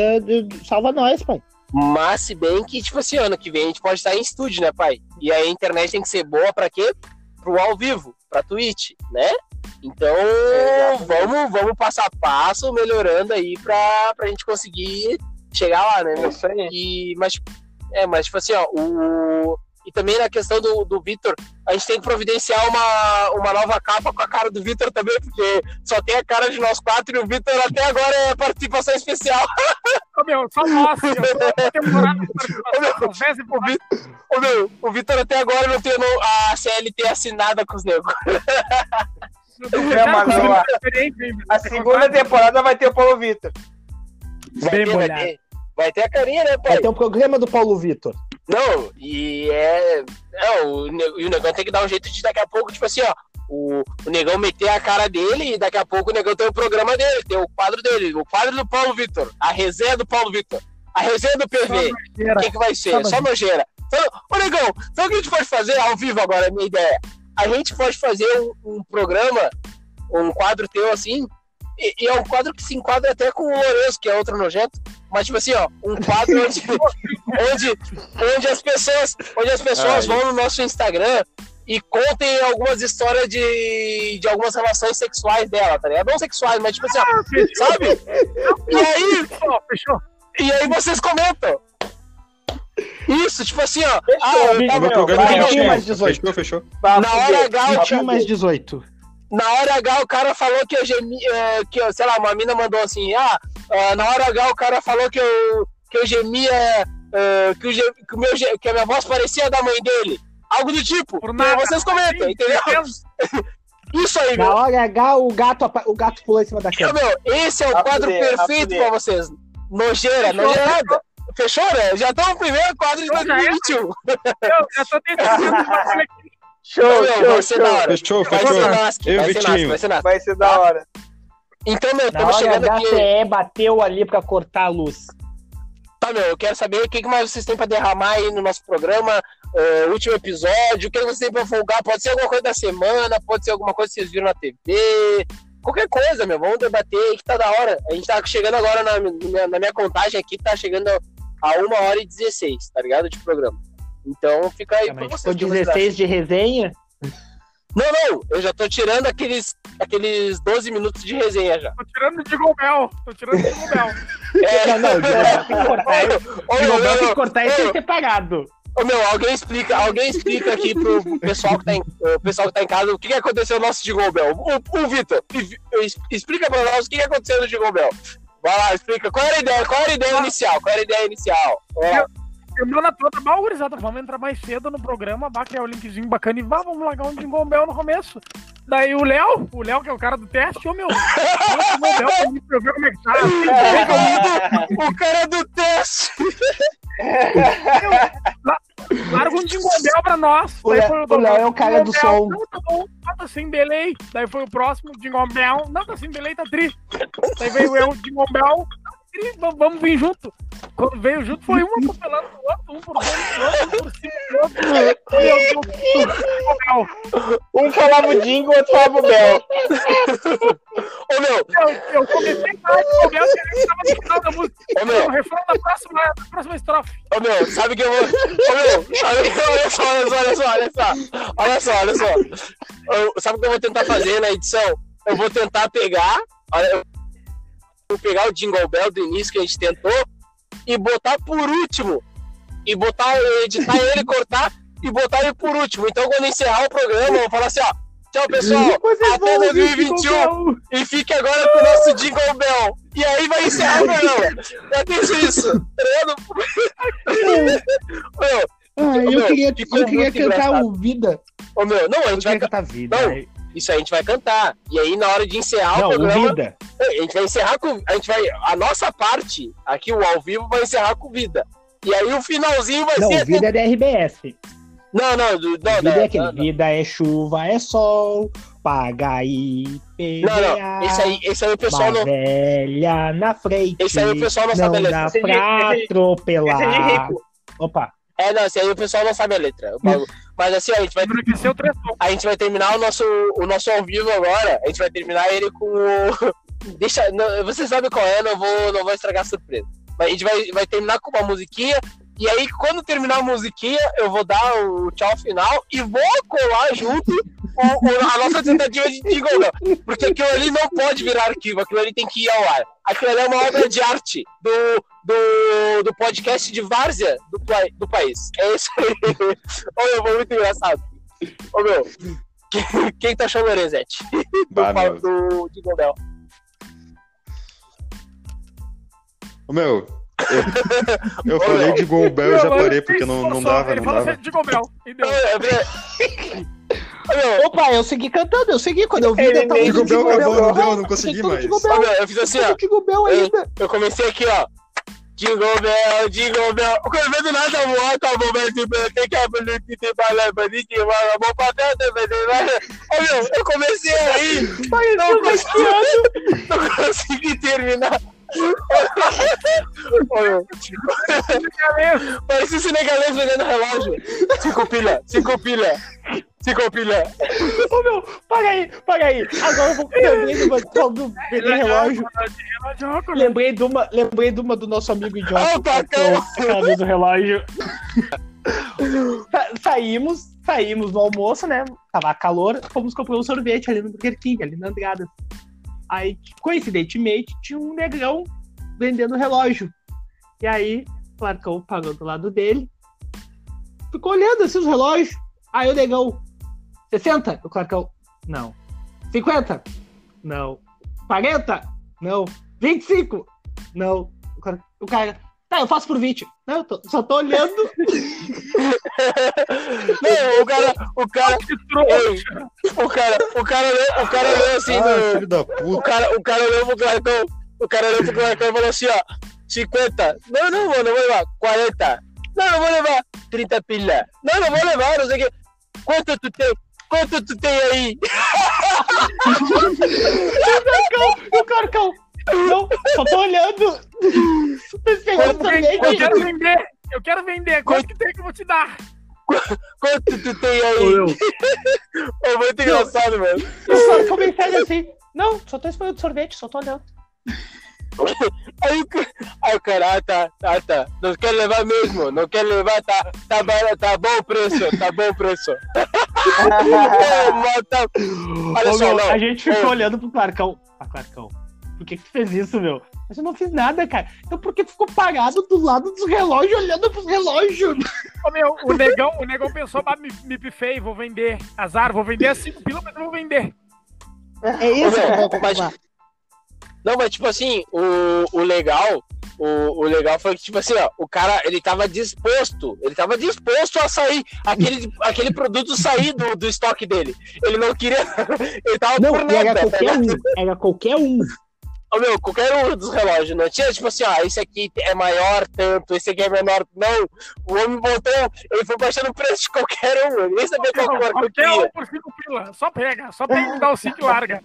salva nós, pai. Mas se bem que, tipo assim, ano que vem a gente pode estar em estúdio, né, pai? E aí a internet tem que ser boa pra quê? Pro ao vivo, pra Twitch, né? Então, vamos, vamos passo a passo, melhorando aí pra, pra gente conseguir chegar lá, né? É isso aí. E, mas, é, mas tipo assim, ó, o. E também na questão do, do Vitor, a gente tem que providenciar uma, uma nova capa com a cara do Vitor também, porque só tem a cara de nós quatro e o Vitor até agora é participação especial. Ô meu, só nós, temporada Ô meu, o Vitor até agora não tem a CLT assinada com os negros. É, mano, a, a segunda temporada vai ter o Paulo Vitor. Vai, ter, vai, ter, vai ter a carinha, né, pai? Vai ter um programa do Paulo Vitor. Não, e é. é o, e o negão tem que dar um jeito de daqui a pouco, tipo assim, ó. O, o negão meter a cara dele e daqui a pouco o negão tem o programa dele, tem o quadro dele, o quadro do Paulo Vitor, a resenha do Paulo Vitor, a resenha do PV. O que, que vai ser? Só Só nojeira. Então, ô negão, sabe o que a gente pode fazer ao vivo agora? Minha ideia. A gente pode fazer um, um programa, um quadro teu assim, e, e é um quadro que se enquadra até com o Lourenço, que é outro nojento. Mas, tipo assim, ó, um quadro onde, onde, onde as pessoas, onde as pessoas Ai. vão no nosso Instagram e contem algumas histórias de, de algumas relações sexuais dela, tá ligado? Não sexuais, mas tipo assim, ó, sabe? E aí, Fechou, fechou. e aí vocês comentam. Isso, tipo assim, ó. Fechou, Ah, eu amigo tava- O programa vai, tinha, mais 18. Fechou, fechou. Na hora H, eu Tinha mais 18. Na hora H o cara falou que eu gemi, é, que eu, sei lá, uma mina mandou assim, ah, ah, na hora H o cara falou que eu, que eu gemia, é, que, o, que, o meu, que a minha voz parecia da mãe dele. Algo do tipo. Por nada. vocês comentam, Sim, entendeu? Isso aí, Na meu. hora H, o gato, o gato pulou em cima da cama. meu, esse é o A quadro fuder, a perfeito pra vocês. Nojeira, Fechou, nojeira nada. Fechou, né? Já estamos no primeiro quadro de Então já é. 2021. Eu já tô tentando aqui. Show, Meu, show, vai ser da show. hora. Fechou, Vai fechou. ser nasce, Eu, vai ser Vitinho. vai ser. Vai ser da hora. Então, meu, Na estamos chegando aqui. CE bateu ali pra cortar a luz. Tá, meu, eu quero saber o que mais vocês têm pra derramar aí no nosso programa, eh, último episódio, o que vocês têm pra folgar, pode ser alguma coisa da semana, pode ser alguma coisa que vocês viram na TV, qualquer coisa, meu, vamos debater aí que tá da hora. A gente tá chegando agora na, minha- na minha contagem aqui, tá chegando a 1 hora e 16, tá ligado, de programa. Então fica aí Ah, pra o que vocês acham. 16 de resenha. Não, não, eu já tô tirando aqueles, aqueles 12 minutos de resenha já. Tô tirando de Gobel. Tô tirando de Gobel. É, Não, não, o Digobel tem que cortar. Tem que cortar e tem que ser pagado. Ô, meu, alguém explica, alguém explica aqui pro pessoal que tá em, o pessoal que tá em casa o que, que aconteceu no nosso Jingle Bell. O, o Vitor, explica pra nós o que, que aconteceu no Jingle Bell. Vai lá, explica. Qual era a ideia? Qual era a ideia inicial? Qual era a ideia inicial? Vai lá. Semana toda, bah, gurizada, vamos entrar mais cedo no programa, bah, que é o linkzinho bacana, e vá, vamos largar um Jingle Bell no começo. Daí o Léo, o Léo que é o cara do teste, ô meu, o Bell pra mim, pra ver como é que tá. O cara do teste! Larga um Jingle Bell pra nós. O Daí Léo- foi o Léo é o cara do som. Não, tá bom, ah, tá sem delay. Daí foi o próximo, Jingle Bell, não, tá sem delay, tá tri. Daí veio eu, Jingle Bell, vamos, vamos vir junto. Quando veio junto, foi um atropelando o outro, um por dentro um por cima do outro. Um falava o Dingo, o outro falava o Bel. Ô, meu, Eu, eu comecei a Jingle Bell, que ele tava no final da música. ô, meu, O refrão da próxima, da próxima estrofe. ô, meu, sabe que eu vou. Ô, meu, sabe, olha só, olha só, olha só, olha só. Olha só, olha só. Eu- sabe o que eu vou tentar fazer na edição? Eu vou tentar pegar. Olha, eu vou pegar o Jingle Bell do início que a gente tentou e botar por último. E botar, editar ele, cortar e botar ele por último. Então, quando encerrar o programa, eu vou falar assim, ó. Tchau, pessoal. Até 2021. E fique agora com o nosso Jingle Bell. E aí vai encerrar o programa. Já penso isso. Meu, Ah, eu Meu, queria, eu queria cantar engraçado. o Vida. ô, meu, não, a gente vai cantar Vida. Não, Aí- Isso aí a gente vai cantar. E aí, na hora de encerrar Não, o o programa, Vida. A gente vai encerrar com. A gente vai. A nossa parte, aqui, o ao vivo, vai encerrar com vida. E aí o finalzinho vai Não, ser. Vida é da RBS. Não, não, do- não, Vida não, é aquele. não. Vida é chuva, é sol. Paga aí. Não, não. Esse aí, esse aí o pessoal não. velha na frente. Esse aí o pessoal não, sabe a letra. dá Esse é pra é de- atropelar. esse é de rico. Opa. É, não, esse aí o pessoal não sabe a letra. Mas assim, ó, a gente vai três a gente vai terminar o nosso, o nosso ao vivo agora. A gente vai terminar ele com o. Deixa. Não, você sabe qual é, não vou, não vou estragar a surpresa. Mas a gente vai, vai terminar com uma musiquinha. E aí, quando terminar a musiquinha, eu vou dar o tchau final e vou colar junto o- o- a nossa tentativa de jingle, não. Porque aquilo ali não pode virar arquivo, aquilo ali tem que ir ao ar. Aquilo ali é uma obra de arte do, do, do podcast de Várzea do, do país. É isso aí. Meu, foi muito engraçado. Ô, meu, quem, quem tá achando Lorenzetti? Do, meu. do Jingle Bell. Meu, eu, eu falei meu. de Gol Bell e já parei, porque não, não dava, Ele não fala dava. assim, Jingle Bell. E deu. Ô, é meu, Opa, eu segui cantando, eu segui. Quando eu vi, Ele eu tava Bell Jingle acabou, não deu, eu não consegui mais. Meu, eu fiz assim, ó. Eu, ainda. eu comecei aqui, ó. Jingle Bell, Jingle Bell. Quando vem do nada a moto, a bomba tipo, tem que abrir que tem balé, bandido, que vai, a bomba até, vai, vai. Ô meu, eu comecei aí, não consegui, não consegui terminar. Parecia senegalês vendendo relógio. Cinco pilha, cinco pilha, cinco pilha. Ô meu, paga aí, paga aí. Agora eu vou lembrei de uma do vender relógio. Lembrei de uma, lembrei de uma do nosso amigo idiota. Ah, bacana. Aquela do relógio. Sa- saímos, saímos no almoço, né? Tava calor, fomos comprar um sorvete ali no Burger King, ali na Andrada. Aí, coincidentemente, tinha um negrão vendendo relógio. E aí, o Clarcão parou do lado dele, ficou olhando assim os relógios. Aí o negão, 60? O Clarcão, não. 50? Não. 40? Não. 25? Não. O cara tá, eu faço por 20. Não, eu tô- só tô olhando. Não, o cara, o cara, o cara, o cara, o cara olhou assim Ah, no, filho da O puta. cara, o cara olhou pro Clarcão, o cara olhou pro Clarcão e falou assim, ó, 50. Não, não vou, não vou levar. 40. Não, não vou levar. 30 pilha. Não, não vou levar, não sei o que. Quanto tu tem? Quanto tu tem aí? o Clarcão, não, só tô olhando. Eu quero vender. Eu quero vender. Quanto que tem que eu vou te dar? Quanto tu tem aí? É muito engraçado, mano. O Clarcão me pega assim. Não, só tô esperando sorvete, só tô olhando. Aí o, aí o cara, ah, tá, tá, tá. Não quer levar mesmo, não quer levar, tá, tá, barato, tá bom o preço, tá bom o preço. É, Olha só, não. a gente ficou olhando pro Clarcão. Ah, Clarcão, por que, que tu fez isso, meu? Mas eu não fiz nada, cara. Então por que tu ficou parado do lado dos relógios, olhando pros relógios? Ô, meu, o negão, o negão pensou, ah, me, me pifei, vou vender. Azar, vou vender a 5 pila, mas eu vou vender. É isso, Ô, meu, mas- Não, mas tipo assim, o, o legal, o, o legal foi que, tipo assim, ó, o cara, ele tava disposto, ele tava disposto a sair, aquele, aquele produto sair do, do estoque dele. Ele não queria, ele tava Não, por era nada, tá qualquer ligado? um. Era qualquer um. Meu, qualquer um dos relógios, não tinha, tipo assim, ó, esse aqui é maior tanto, esse aqui é menor, não. O homem botou, ele foi baixando o preço de qualquer um, ele nem sabia qual cor que eu Qualquer um queria. por 5 pila. Só pega, só pega e dá o cinto e larga.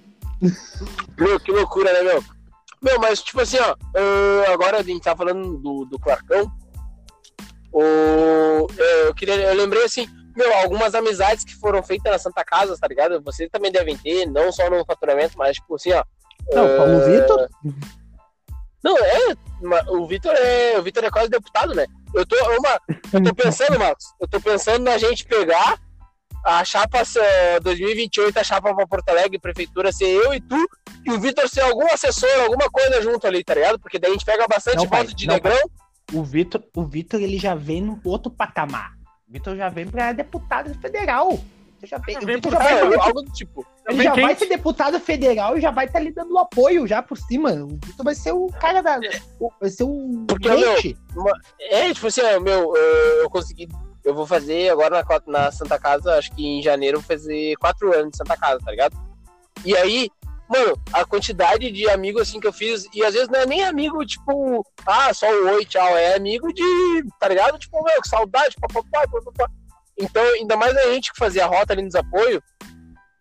Meu, que loucura, né, meu? Meu, mas tipo assim, ó, ah, agora a gente tá falando do, do Clarcão. O, eu, queria, eu lembrei assim, meu, algumas amizades que foram feitas na Santa Casa, tá ligado? Vocês também devem ter, não só no faturamento, mas tipo assim, ó. Não, ah, Paulo Vitor. Não, é. O Vitor é. O Vitor é quase deputado, né? Eu tô, uma, eu tô pensando, Marcos, eu tô pensando na gente pegar a chapa eh, 2028, a chapa pra Porto Alegre, prefeitura, ser eu e tu, e o Vitor ser algum assessor, alguma coisa junto ali, tá ligado? Porque daí a gente pega bastante Não, pai, voto de não, negrão. O Vitor, o Vitor, ele já vem no outro patamar. O Vitor já vem pra deputado federal. Ele já vem, Vem por já vai, É, algo do tipo. ele já vai quente. ser deputado federal e já vai estar lhe dando apoio já por cima. O Vitor vai ser o cara da. o- vai ser o Porque, crente. É, tipo assim, meu, eu, eu consegui. Eu vou fazer agora na, na Santa Casa, acho que em janeiro, eu vou fazer quatro anos de Santa Casa, tá ligado? E aí, mano, a quantidade de amigos assim que eu fiz, e às vezes não é nem amigo, tipo, ah, só o oi, tchau, é amigo de, tá ligado? Tipo, meu, que saudade, papapá, papapá. Então, ainda mais a gente que fazia a rota ali nos apoios,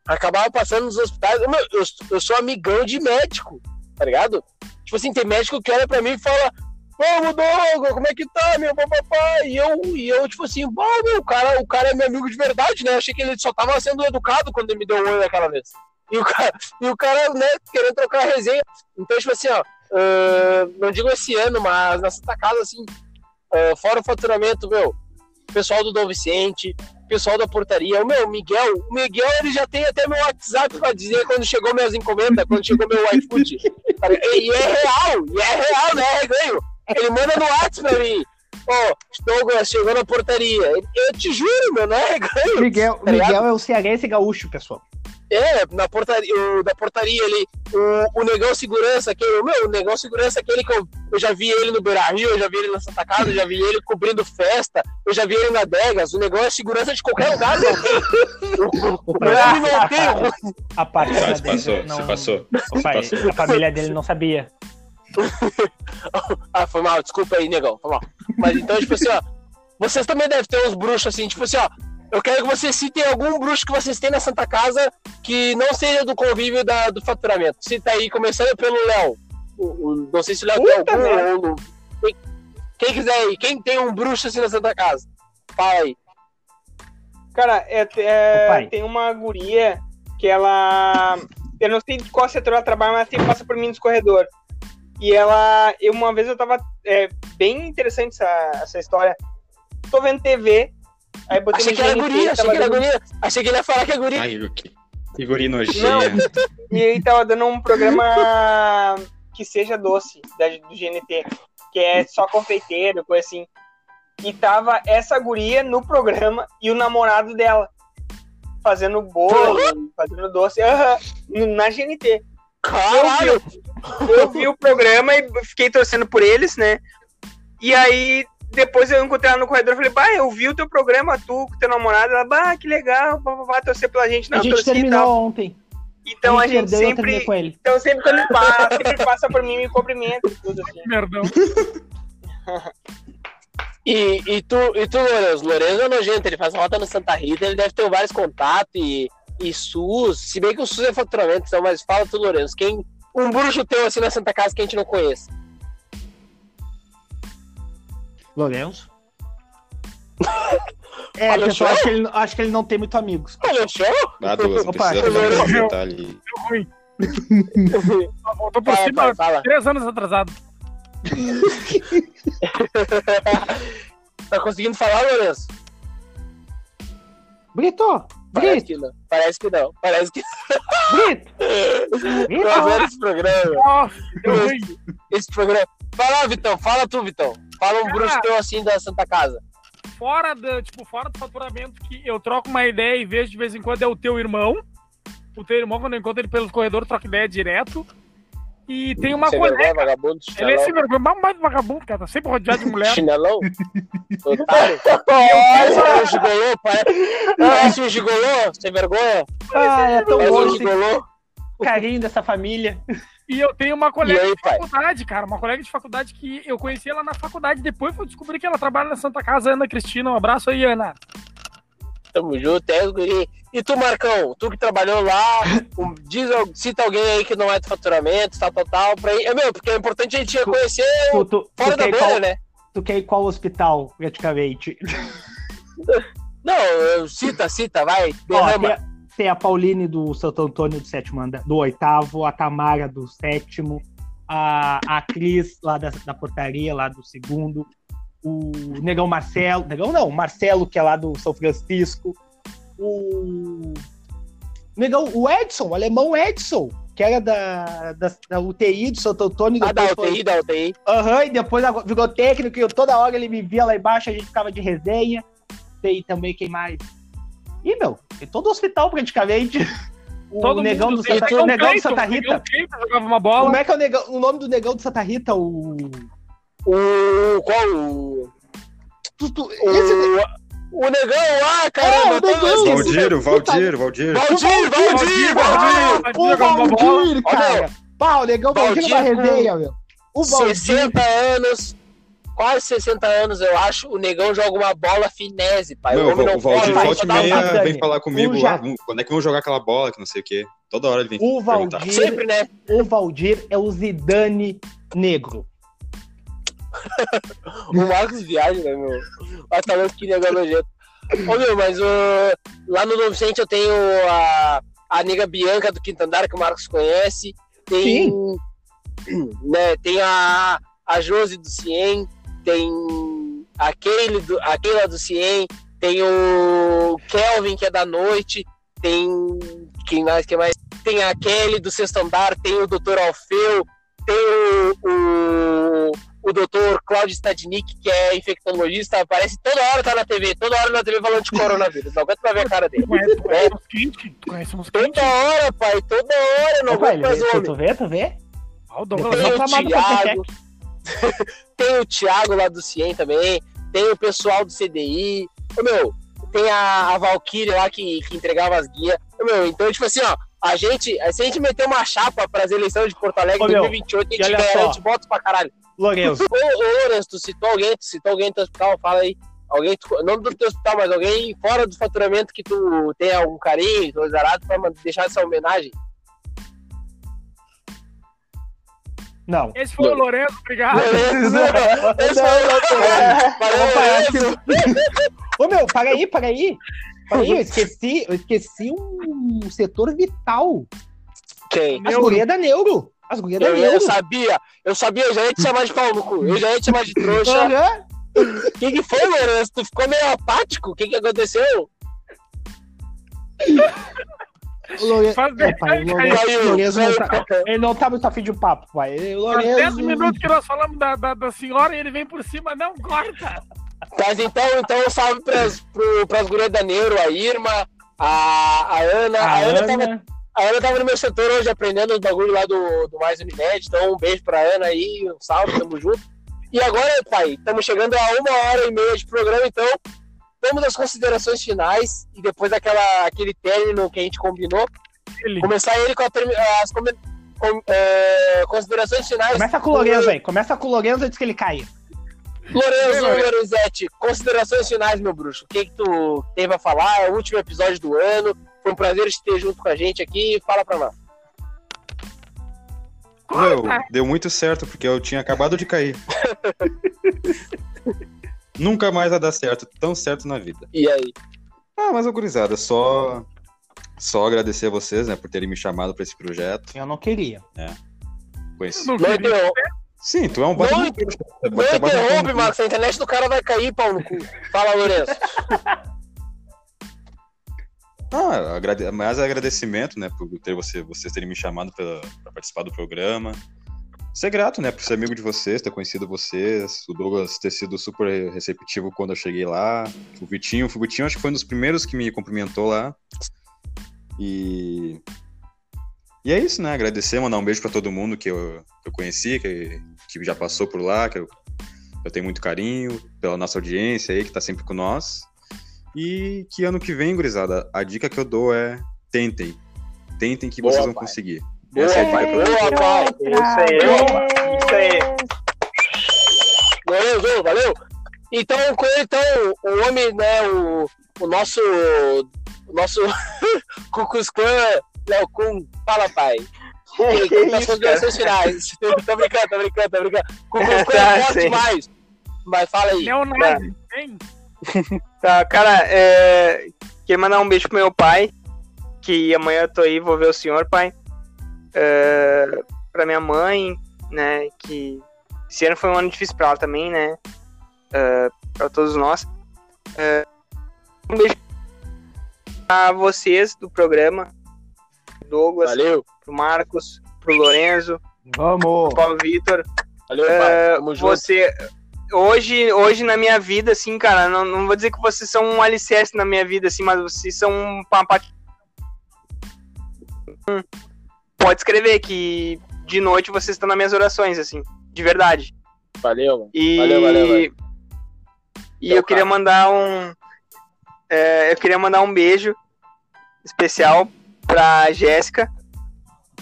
acabava passando nos hospitais. Meu, eu, eu sou amigão de médico, tá ligado? Tipo assim, tem médico que olha pra mim e fala, Ô, Douglas, como é que tá, meu papapá? E eu, e eu tipo assim, bom, meu, o cara, o cara é meu amigo de verdade, né? Eu achei que ele só tava sendo educado quando ele me deu um oi daquela vez. E o cara, e o cara né, querendo trocar a resenha. Então, tipo assim, ó, ah, não digo esse ano, mas na Santa Casa, assim, ah, fora o faturamento, meu, pessoal do Dom Vicente, pessoal da portaria, o meu, o Miguel, o Miguel ele já tem até meu WhatsApp pra dizer quando chegou minhas encomendas, quando chegou meu iFood. E é real, e é real, né? Ganho. Ele manda no WhatsApp pra mim. Ó, Douglas, chegou na portaria. Eu te juro, meu, não é ganho. Miguel, tá? Miguel é o cearense gaúcho, pessoal. É, na portaria, o, da portaria ali, o, o Negão Segurança, aquele, meu, o Negão Segurança, aquele que eu, eu já vi ele no Beira Rio, eu já vi ele na Santa Casa, eu já vi ele cobrindo festa, eu já vi ele na Degas, o Negão é segurança de qualquer lugar, não o meu nome não tem. A parte da dele passou, não- você passou. o pai- Passou. a família dele não sabia. ah, foi mal, desculpa aí, negão, foi mal. Mas então, tipo assim, ó, vocês também devem ter uns bruxos assim, tipo assim, ó. Eu quero que vocês citem algum bruxo que vocês têm na Santa Casa que não seja do convívio da, do faturamento. Cita aí, começando pelo Léo. Não sei se o Léo tem algum. ou. Quem, quem quiser aí, quem tem um bruxo assim na Santa Casa? Fala aí. Cara, é, é, tem uma guria que ela. Eu não sei de qual setor ela trabalha, mas ela sempre passa por mim nos corredores. E ela. Eu, uma vez eu tava. É, bem interessante essa, essa história. Tô vendo TV. Aí botei Achei que era guria, achei tava que era dando- guria. Achei que ele ia falar que é guria. Ai, que, que guri nojento. Não. E aí tava dando um programa que seja doce da, do GNT, que é só confeiteiro, coisa assim. E tava essa guria no programa e o namorado dela. Fazendo bolo, fazendo doce, no- na GNT. Caralho! Eu vi o programa e fiquei torcendo por eles, né? E aí, depois eu encontrei ela no corredor e falei, bah, eu vi o teu programa, tu com teu namorado. Ela, bah, que legal, vai torcer pela gente. Não, a gente e terminou ontem. Então a gente terminei sempre. com ele. Então sempre quando ele passa, sempre passa por mim e me cumprimenta e tudo assim. Merdão. E, e tu, e tu, Lourenço? Lourenço é nojento, ele faz rota no Santa Rita, ele deve ter vários contatos e, e SUS. Se bem que o SUS é faturamento, então, mas fala tu, Lourenço. Quem, um bruxo teu assim na Santa Casa que a gente não conhece. Lourenço. É, só. acho que, ele, acho que ele não tem muito amigos. Olha só! Ah, Douglas, não Opa, precisa eu- esse eu- detalhe. Deu ruim. Voltou por Fala, cima fala. três anos atrasado. Tá conseguindo falar, Lourenço? Brito! Parece Brito! que não. Parece que não. Parece que Brito! Eu adoro esse programa. Nossa, ruim. Esse programa. Vai lá, Vitão. Fala tu, Vitão. Fala um Cara. bruxo teu assim da Santa Casa. Fora do, tipo, fora do faturamento que eu troco uma ideia e vejo de vez em quando é o teu irmão. O teu irmão, quando eu encontro ele pelo corredor, troca ideia direto. E tem uma Sem vergonha, colega. vagabundo, Ele é sem chinelão. vergonha, mas mais vagabundo, cara. Tá sempre rodeado de mulher. Chinelão? Otário. Parece um gigolô, pare- parece um gigolô, sem vergonha. Ah, é tão bom um carinho dessa família. E eu tenho uma colega aí, de pai? faculdade, cara. Uma colega de faculdade que eu conheci ela na faculdade. Depois eu descobri que ela trabalha na Santa Casa, Ana Cristina. Um abraço aí, Ana. Tamo junto, é, guri. E tu, Marcão, tu que trabalhou lá, um- diz, cita alguém aí que não é do faturamento, tal, tal, tal, pra ir. É meu, porque é importante a gente reconhecer Tu, tu, fora tu, da bolha, qual, né? tu quer ir qual hospital, praticamente? Não, eu- cita, cita, vai, Ó, tem, derrama. Tem a Pauline do Santo Antônio do sétimo anda- do oitavo, a Tamara do sétimo, a, a Cris lá da, da portaria, lá do segundo, o Negão Marcelo, Negão não, Marcelo, que é lá do São Francisco, o Negão, o Edson, o alemão Edson, que era da, da, da UTI do Santo Antônio. Ah, da depois foi- UTI, da UTI. Aham, e depois virou técnico e eu, toda hora ele me via lá embaixo, a gente ficava de resenha. Tem também quem mais? Ih, meu, tem todo o hospital praticamente. O Todo negão mundo do. Santa, o negão do Santa Rita. Jogava uma Como bola. é que é o, negão, o nome do negão do Santa Rita? O. O. Qual? O. tu- tu- esse- O, o negão lá, caramba, É, o negão. esse- Valdir, o Valdir, o Valdir. Valdir, Valdir, Valdir! O. Valdir, cara! Pá, o negão Valdir na resenha, meu. O Valdir. 60 anos, quase 60 anos, eu acho. O negão joga uma bola finese, pai. Meu, o homem o não Valdir corre, volta só e dá um meia Dani. vem falar comigo O "Vamos- quando é que vão jogar aquela bola, que não sei o quê. Toda hora ele vem O perguntar. Valdir, Sempre, né? o Valdir é o Zidane negro. O Marcos viaja, né, meu? Mas tá louco que negão nojento. Ô, meu, mas uh, lá no Novo Vicente eu tenho a, a nega Bianca do Quinto Andar, que o Marcos conhece. Tem, né, tem a, a Josi do Cien, tem a Keila do, a Keila do Cien, tem o Kelvin, que é da noite, tem. Quem mais? Quem mais? Tem a Kelly do Sexto Andar, tem o Dr. Alfeu, tem o, o, o Dr. Claudio Stadnik, que é infectologista, aparece toda hora tá na TV, toda hora na TV falando de coronavírus. Não aguento pra ver a cara dele. Tu conhece, tu conhece uns quentes? Conhece uns Toda quentes? hora, pai, toda hora, não aguento mais homem. tu vê, tu vê? Ah, o Douglas pra Thiago, tem o Thiago lá do Cien também, tem o pessoal do CDI, ô, meu, tem a, a Valkyrie lá que, que entregava as guias. Ô, meu, então, tipo assim, ó, a gente, se a gente meter uma chapa pras eleições de Porto Alegre em meu, 2028, a gente ganha, só. a gente bota pra caralho. Lourenço, Ô, Lourenço, tu citou alguém, tu citou alguém do teu hospital, fala aí. Alguém, tu- não do teu hospital, mas alguém fora do faturamento que tu tem algum carinho, coisa arada, pra man- deixar essa homenagem. Não. Esse foi o Lourenço, obrigado. Lourenço, esse foi o Lourenço. Ô meu, para aí, para aí. Para aí, eu esqueci, eu esqueci um setor vital. Quem? As Neuro. gurias da Neuro. As gurias da Eu, eu Neuro. sabia, eu sabia, eu já ia te chamar de pau no cu, eu já ia te chamar de trouxa. Aham. O que, que foi, Lourenço? Tu ficou meio apático? O que, que aconteceu? O Lourenço, Faz bem, pai, o caiu, Lourenço, caiu, o Lourenço não tá, caiu. ele não tá muito afim de papo, pai. O Faz 10 Lourenço... minutos que nós falamos da, da, da senhora e ele vem por cima. Não, corta. Mas então, então um salve pras, pro, pras gurias da Neuro, a Irma, a, a Ana. A, A Ana, tava, Ana, a Ana tava no meu setor hoje aprendendo os bagulho lá do, do Mais Unimed. Então, um beijo pra Ana aí, um salve, tamo junto. E agora, pai, estamos chegando a uma hora e meia de programa, então vamos às considerações finais e depois daquela aquele término que a gente combinou, Ele. começar ele com a termi- as come- com- é, considerações finais. começa com o Lourenço aí. Começa com o Lourenço antes que ele caia. Lorenzo. Lorenzetti, considerações finais, meu bruxo. O que, que tu tem pra falar? É o último episódio do ano. Foi um prazer te ter junto com a gente aqui. Fala pra nós. Meu, deu muito certo, porque eu tinha acabado de cair. Nunca mais vai dar certo, tão certo na vida. E aí? Ah, mas, ô, gurizada, só, só agradecer a vocês, né, por terem me chamado pra esse projeto. Eu não queria. Conheci. Não Não, queria. interrompe, Sim, tu é um baita Não, um não interrompe. Marcos. A internet do cara vai cair, pau no cu. Fala, Lourenço. Ah, agrade... mais agradecimento, né, por ter você, vocês terem me chamado pra participar do programa. Ser grato, né, por ser amigo de vocês, ter conhecido vocês, o Douglas ter sido super receptivo quando eu cheguei lá, o Vitinho, o Vitinho acho que foi um dos primeiros que me cumprimentou lá. E e é isso, né, agradecer, mandar um beijo pra todo mundo que eu, que eu conheci, que, que já passou por lá, que eu, eu tenho muito carinho pela nossa audiência aí, que tá sempre com nós. E que ano que vem, gurizada, a dica que eu dou é tentem. Tentem que Boa, vocês vão pai. conseguir. Boa, Essa é a pai. dica pra Boa, pai. Isso aí, isso aí. Valeu, valeu. Então, com ele, então, o homem, né, o, o nosso, o nosso Cucus Clã, Léo Kun, fala, pai. Que tá as considerações finais. tô brincando, tô brincando, tô brincando. Cucus Clã é Tá, forte demais. Mas fala aí. Leonardo, hein? Tá, cara, é... queria mandar um beijo pro meu pai, que amanhã eu tô aí, vou ver o senhor, pai. É... Pra minha mãe, né, que esse ano foi um ano difícil pra ela também, né, é... pra todos nós. É... Um beijo pra vocês do programa, Douglas, Valeu. pro Marcos, pro Lorenzo, Vamos. pro Paulo Vitor, Valeu, pai. Tamo junto. você hoje hoje na minha vida assim cara não, não vou dizer que vocês são um alicerce na minha vida assim mas vocês são uma parte pode escrever que de noite vocês estão nas minhas orações assim de verdade Valeu, e Valeu, valeu, valeu. e Então, eu queria cara. mandar um é, eu queria mandar um beijo especial pra Jéssica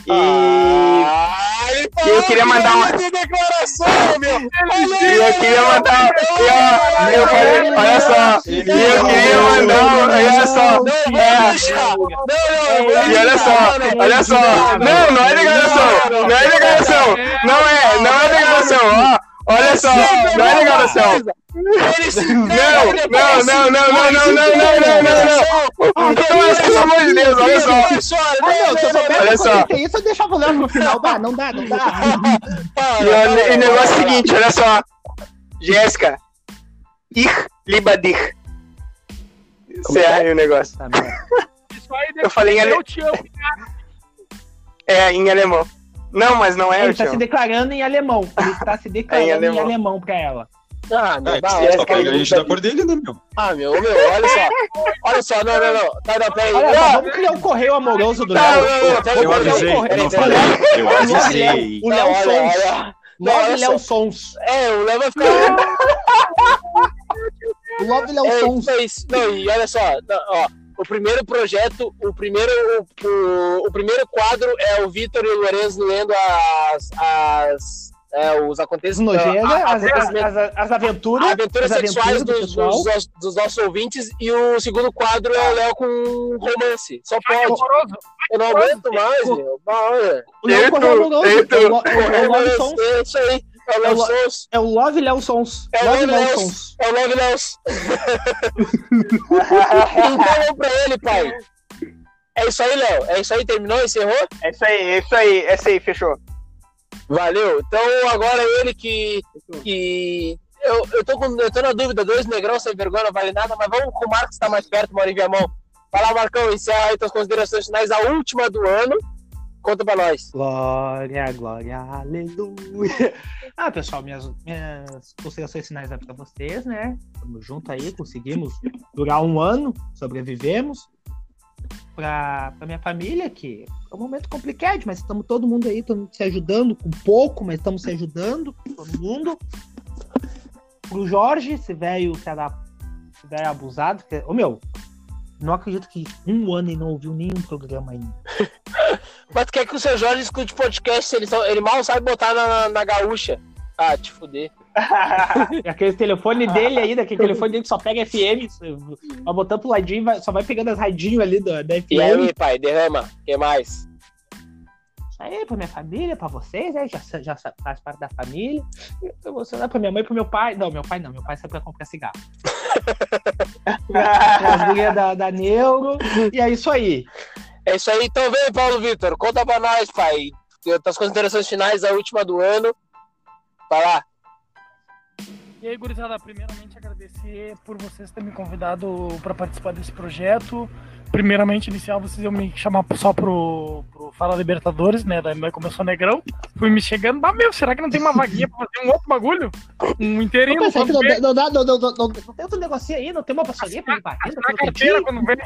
e Ah, eu queria mandar uma- declaração, meu. E eu queria mandar. Eu, eu falei, olha só. E eu queria mandar. Olha só. É, e olha só, olha só. Não, não é declaração. Não é declaração. Não é, não é declaração. Ó, olha só, não é declaração. Ele se Não, não, não, não, não, não, não, não, não, não, pelo amor de Deus, olha só. Olha que só. isso, eu deixava o Léo no final. Dá, não dá, não dá. E o, negócio é o seguinte, olha só. Jéssica. Ich liebe dich. Como é é? Sério o negócio. Tá, aí Eu falei em ale- eu te amo. É, em alemão. Não, mas não é, Ele tá se declarando em alemão. Ele tá se declarando Em em alemão. alemão pra ela. Ah, não, Ah, dá, que olha só pega a gente da cor dele, né, meu? Ah, meu, meu, olha só. Olha só, não, não, não. Tá, não, peraí. Olha, Não, vamos criar um correio amoroso do não, Léo. não, não, peraí, Eu avisei, eu não falei. Eu avisei. o Não, Léo olha, Sons. olha. Love Léo. Sons. É, o Léo vai ficar. Love Léo É Sons. é. Não, e olha só, não, ó, o primeiro projeto, o primeiro, o, o, o primeiro quadro é o Vitor e o Lourenço lendo as, as, é, os Os acontecimentos. nojeira, a- a- as, as, as, as aventuras. aventuras as sexuais aventuras do dos, dos, dos nossos ouvintes. E o segundo quadro é o Léo com romance. Só Ai, pode. horroroso. Eu não aguento mais, meu. Bah, olha. O Léo Eita, correu no Love. eita. É o Lo- é o Love Sons. É. É o É Léo Sons. É o Love Léo Sons. É o Love Léo Léo Sons. É o Love Léos. então vamos pra ele, pai. É isso aí, Léo. É isso aí, terminou, encerrou? É isso aí, é isso aí, é isso aí, fechou. Valeu. Então agora ele que. que... Eu, eu, tô com, eu tô na dúvida, dois negrão sem vergonha não vale nada, mas vamos com o Marcos que tá mais perto, mora em Viamão. Vai lá, Marcão, encerra aí tuas considerações finais, a última do ano. Conta pra nós. Glória, glória, aleluia. Ah, pessoal, minhas, minhas considerações finais é pra vocês, né? Tamo junto aí, conseguimos durar um ano, sobrevivemos. Pra, pra minha família, que é um momento complicado, mas estamos todo mundo aí, mundo se ajudando com pouco, mas estamos se ajudando, todo mundo. Pro Jorge, esse velho que era, abusado, que, ô meu, não acredito que um ano ele não ouviu nenhum programa ainda. Mas tu quer que o seu Jorge escute podcast, ele, só, ele mal sabe botar na, na gaúcha. Ah, te fuder. E aquele telefone dele ainda, aquele telefone dele que só pega FM, vai botando pro ladinho, vai- só vai pegando as radinhos ali do, da FM. E aí, pai, derrama. O que mais? Isso aí, pra minha família, pra vocês, né? Já, já faz parte da família. E pra você, né? pra minha mãe e pro meu pai. Não, meu pai não, meu pai sai pra comprar cigarro. As gurias da, da Neuro. E é isso aí. É isso aí, então vem, Paulo Vitor. Conta pra nós, pai. Tuas considerações finais, a última do ano. Vai lá. E aí, gurizada, primeiramente agradecer por vocês terem me convidado para participar desse projeto. Primeiramente, inicial, vocês iam me chamar só pro, pro Fala Libertadores, né? Daí começou Negrão. Fui me chegando, mas meu, será que não tem uma vaguinha pra fazer um outro bagulho? Um inteirinho, Não, não, não, dá- não, não, não, não, tem outro negocinho aí, não tem uma pastorinha pra ir batendo, Na carteira, quando vem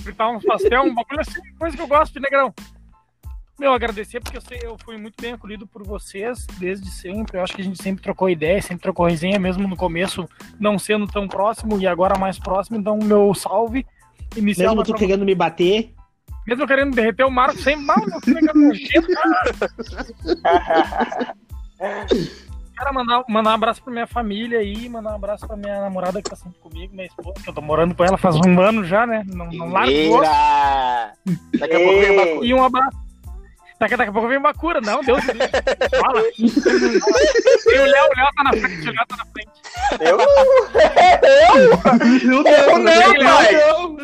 fritar uns pastel, um bagulho assim, coisa que eu gosto de Negrão. Meu, agradecer porque eu, sei, eu fui muito bem acolhido por vocês desde sempre. Eu acho que a gente sempre trocou ideia, sempre trocou resenha, mesmo no começo não sendo tão próximo e agora mais próximo. Então, meu salve inicial. Mesmo tu querendo me bater. Mesmo eu querendo derreter o Marco sem mal, meu filho é nojento. Quero mandar, mandar um abraço pra minha família aí, mandar um abraço pra minha namorada que tá sempre comigo, minha esposa, que eu tô morando com ela faz um ano já, né? Não, não largo! Daqui a pouco vem. E um abraço. Daqui, daqui a pouco vem Bakura, não, Deus. Fala. E o Léo, o Léo tá na frente, o Léo tá na frente. Eu? Meu Eu não, pai. Não,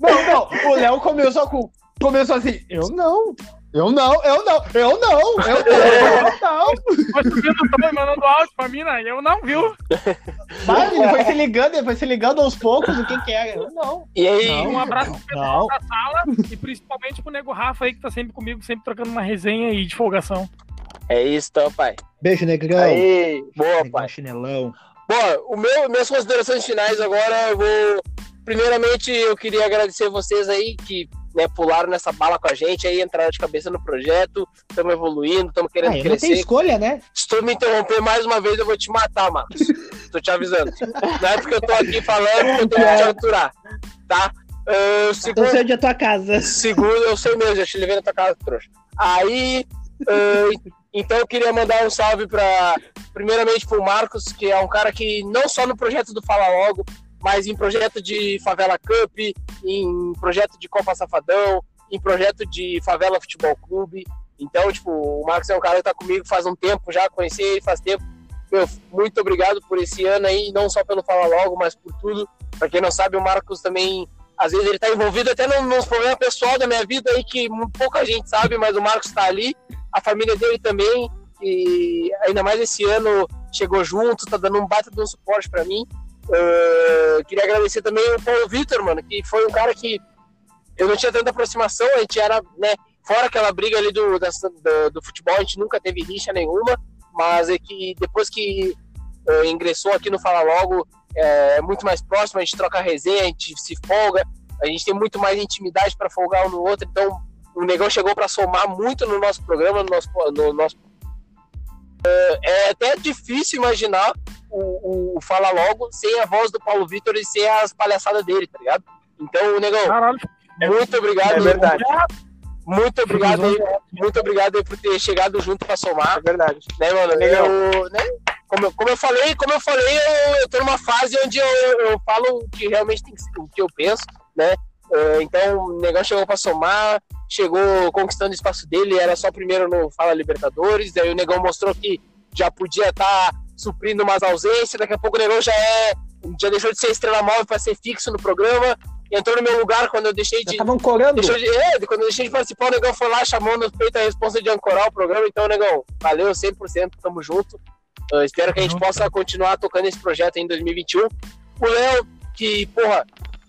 não. O Léo começou com. Começou assim, eu não. Eu não, eu não, eu não, eu não, eu não. O tom e mandando áudio pra mim, né? Eu não, viu? Vai, ele foi se ligando, ele foi se ligando aos poucos o que que é. Eu não. E aí, Não. Um abraço pro pessoal Não. da sala e principalmente pro Nego Rafa aí que tá sempre comigo, sempre trocando uma resenha aí de folgação. é isso então, pai. Beijo, negrão. Aí, Boa, Negrão pai. chinelão. Bom, o meu, minhas considerações finais agora, eu vou. Primeiramente, eu queria agradecer vocês aí que né, pularam nessa bala com a gente, aí entraram de cabeça no projeto, estamos evoluindo, estamos querendo Ah, eu não crescer. escolha, né? Se tu me interromper mais uma vez, eu vou te matar, Marcos. tô te avisando. Não é porque eu tô aqui falando que eu tenho que te aturar, tá? Eu segundo, sei onde é a tua casa. Segundo, eu sei mesmo, já te levei na tua casa, trouxa. Aí, ah, então eu queria mandar um salve para, primeiramente, pro Marcos, que é um cara que não só no projeto do Fala Logo, mas em projeto de Favela Cup, em projeto de Copa Safadão, em projeto de Favela Futebol Clube. Então, tipo, o Marcos é um cara que tá comigo faz um tempo já, conheci ele faz tempo. Meu, muito obrigado por esse ano aí, não só pelo Fala Logo, mas por tudo. Pra quem não sabe, o Marcos também às vezes ele tá envolvido até nos problemas pessoal da minha vida aí que pouca gente sabe, mas o Marcos tá ali, a família dele também, e ainda mais esse ano chegou junto, tá dando um baita de um suporte pra mim. Ah, queria agradecer também o Paulo Vitor, mano, que foi um cara que eu não tinha tanta aproximação, a gente era, né, fora aquela briga ali do, dessa- do, do futebol, a gente nunca teve rixa nenhuma, mas é que depois que ah, ingressou aqui no Fala Logo, é muito mais próximo, a gente troca resenha, a gente se folga, a gente tem muito mais intimidade para folgar um no outro, então o Negão chegou para somar muito no nosso programa, no nosso, no nosso é, é até difícil imaginar o, o Fala Logo sem a voz do Paulo Vitor e sem as palhaçadas dele, tá ligado? Então, o Negão, Caralho, Muito obrigado. É verdade. Muito obrigado aí, muito obrigado aí por ter chegado junto pra somar. É verdade. Né, mano? Legal. Eu, né, como, eu- como eu falei, como eu falei, eu, eu tô numa fase onde eu, eu falo o que realmente tem que ser, o que eu penso, né? Então, o negócio chegou pra somar, chegou conquistando o espaço dele, era só primeiro no Fala Libertadores, daí o Negão mostrou que já podia estar suprindo umas ausências, daqui a pouco o Negão já é, já deixou de ser estrela móvel para ser fixo no programa, entrou no meu lugar quando eu deixei Já de, estavam corando. De, é, quando eu deixei de participar, o Negão foi lá, chamou no peito a responsa de ancorar o programa. Então, Negão, valeu 100%, tamo junto. Eu espero que a gente possa continuar tocando esse projeto em 2021. O Léo, que, porra,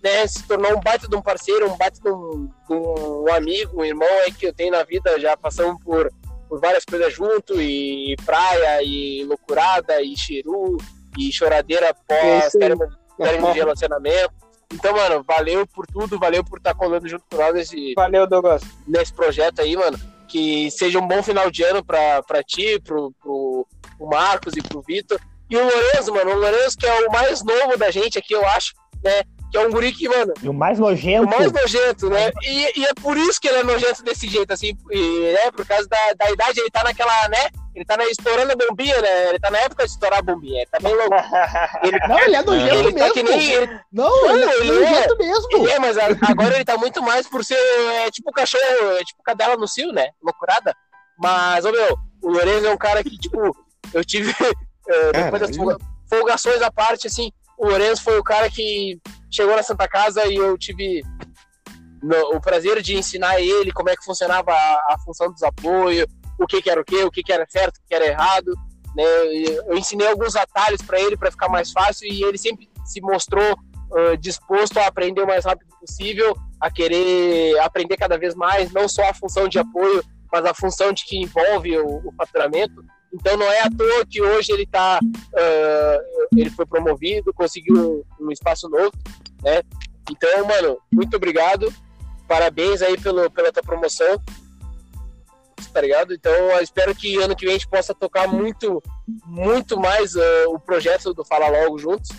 né, se tornou um baita de um parceiro, um baita de um, de um amigo, um irmão aí que eu tenho na vida, já passamos por, por várias coisas junto, e praia, e loucurada, e chiru, e choradeira pós término término de relacionamento. Então, mano, valeu por tudo, valeu por estar colando junto com nós nesse, Valeu, Douglas. nesse projeto aí, mano. Que seja um bom final de ano pra, pra ti, pro, pro, pro Marcos e pro Vitor. E o Lourenço, mano, o Lourenço que é o mais novo da gente aqui, eu acho, né? Que é um guri que, mano, E o mais o nojento. mais nojento, né? E, e é por isso que ele é nojento desse jeito, assim, e, né? Por causa da, da idade, ele tá naquela, né? Ele tá na, estourando a bombinha, né? Ele tá na época de estourar a bombinha, ele tá bem louco. Ele, Não, ele é nojento ele tá mesmo. que nem. Ele, Não, ele é é. nojento mesmo. Ele é, mas a- agora ele tá muito mais por ser é, tipo cachorro, é tipo cadela no cio, né? Loucurada. Mas, ô meu, o Lourenço é um cara que, tipo, eu tive. é, depois das folgações à parte, assim, o Lourenço foi o cara que chegou na Santa Casa e eu tive o prazer de ensinar ele como é que funcionava a, a função dos apoios, o que, que era o que, o que, que era certo, o que, era errado. Né? Eu ensinei alguns atalhos para ele para ficar mais fácil e ele sempre se mostrou ah, disposto a aprender o mais rápido possível, a querer aprender cada vez mais, não só a função de apoio, mas a função de que envolve o, o faturamento. Então não é à toa que hoje ele tá, ah, ele foi promovido, conseguiu um, um espaço novo, né? Então, mano, muito obrigado, parabéns aí pelo, pela tua promoção, tá ligado? Então eu espero que ano que vem a gente possa tocar muito, muito mais ah, o projeto do Fala Logo juntos,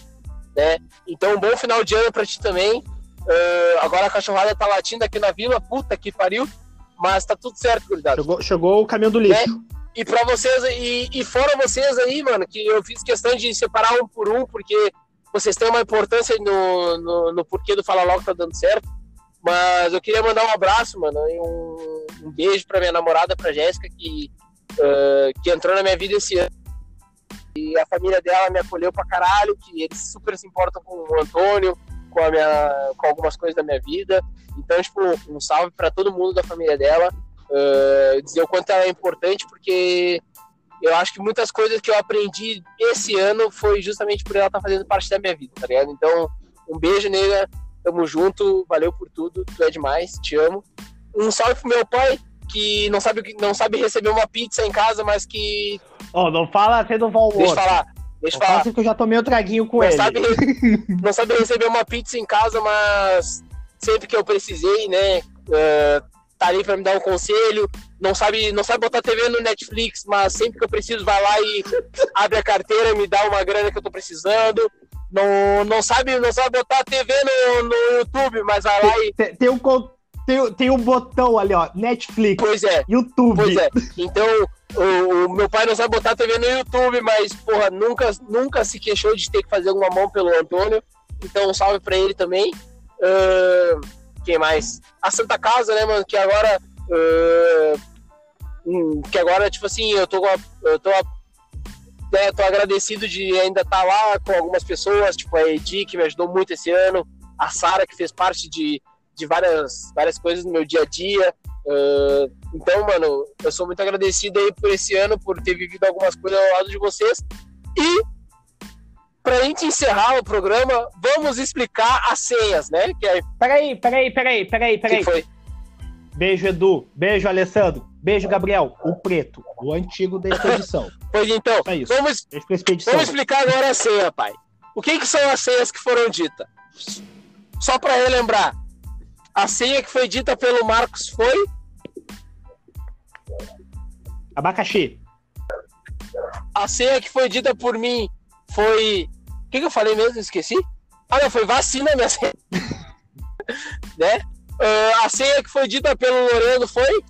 né? Então um bom final de ano pra ti também. Ah, agora a cachorrada tá latindo aqui na vila, puta que pariu, mas tá tudo certo, gurizada. Chegou, chegou o caminhão do lixo. E pra vocês, e, e fora vocês aí, mano, que eu fiz questão de separar um por um, porque vocês têm uma importância no, no, no porquê do Fala Logo tá dando certo. Mas eu queria mandar um abraço, mano, e um, um beijo pra minha namorada, pra Jéssica, que, ah, que entrou na minha vida esse ano. E a família dela me acolheu pra caralho, que eles super se importam com o Antônio, com, a minha, com algumas coisas da minha vida. Então, tipo, um salve pra todo mundo da família dela. Uh, dizer o quanto ela é importante, porque eu acho que muitas coisas que eu aprendi esse ano foi justamente por ela estar fazendo parte da minha vida, tá ligado? Então, um beijo, nega, tamo junto, valeu por tudo, tu é demais, te amo. Um salve pro meu pai, que não sabe, não sabe receber uma pizza em casa, mas que. Ó, não fala sendo bom Deixa eu falar, deixa eu Não fala falar. assim que eu já tomei o traguinho com Não ele. sabe, não sabe receber uma pizza em casa, mas sempre que eu precisei, né? eh, tá ali pra me dar um conselho. Não sabe, não sabe botar TV no Netflix, mas sempre que eu preciso vai lá e abre a carteira e me dá uma grana que eu tô precisando. Não, não sabe, não sabe botar TV no, no YouTube, mas vai lá e Tem, tem um, tem, tem um botão ali, ó. Netflix, pois é. YouTube. Pois é. Então, o, o meu pai não sabe botar TV no YouTube, mas, porra, nunca, nunca se queixou de ter que fazer alguma mão pelo Antônio. Então, um salve pra ele também. Ahn, quem mais? A Santa Casa, né, mano? Que agora. hum, que agora, tipo assim, eu tô, eu tô, né, tô agradecido de ainda estar lá com algumas pessoas, tipo a Edi, que me ajudou muito esse ano, a Sara, que fez parte de, de várias, várias coisas no meu dia a dia. Ah, então, mano, eu sou muito agradecido aí por esse ano, por ter vivido algumas coisas ao lado de vocês. E, pra gente encerrar o programa, vamos explicar as senhas, né? Que, é, Peraí, peraí, peraí, peraí, que peraí. foi. Beijo, Edu. Beijo, Alessandro. Beijo, Gabriel. O preto, o antigo da expedição. Pois então, É isso. vamos, expedição. vamos explicar agora a senha, pai. O que, que são as senhas que foram ditas? Só pra relembrar. A senha que foi dita pelo Marcos foi Abacaxi. A senha que foi dita por mim foi. O que, que eu falei mesmo? Esqueci? Ah, não, foi vacina minha senha. né? Ah, a senha que foi dita pelo Loreno foi?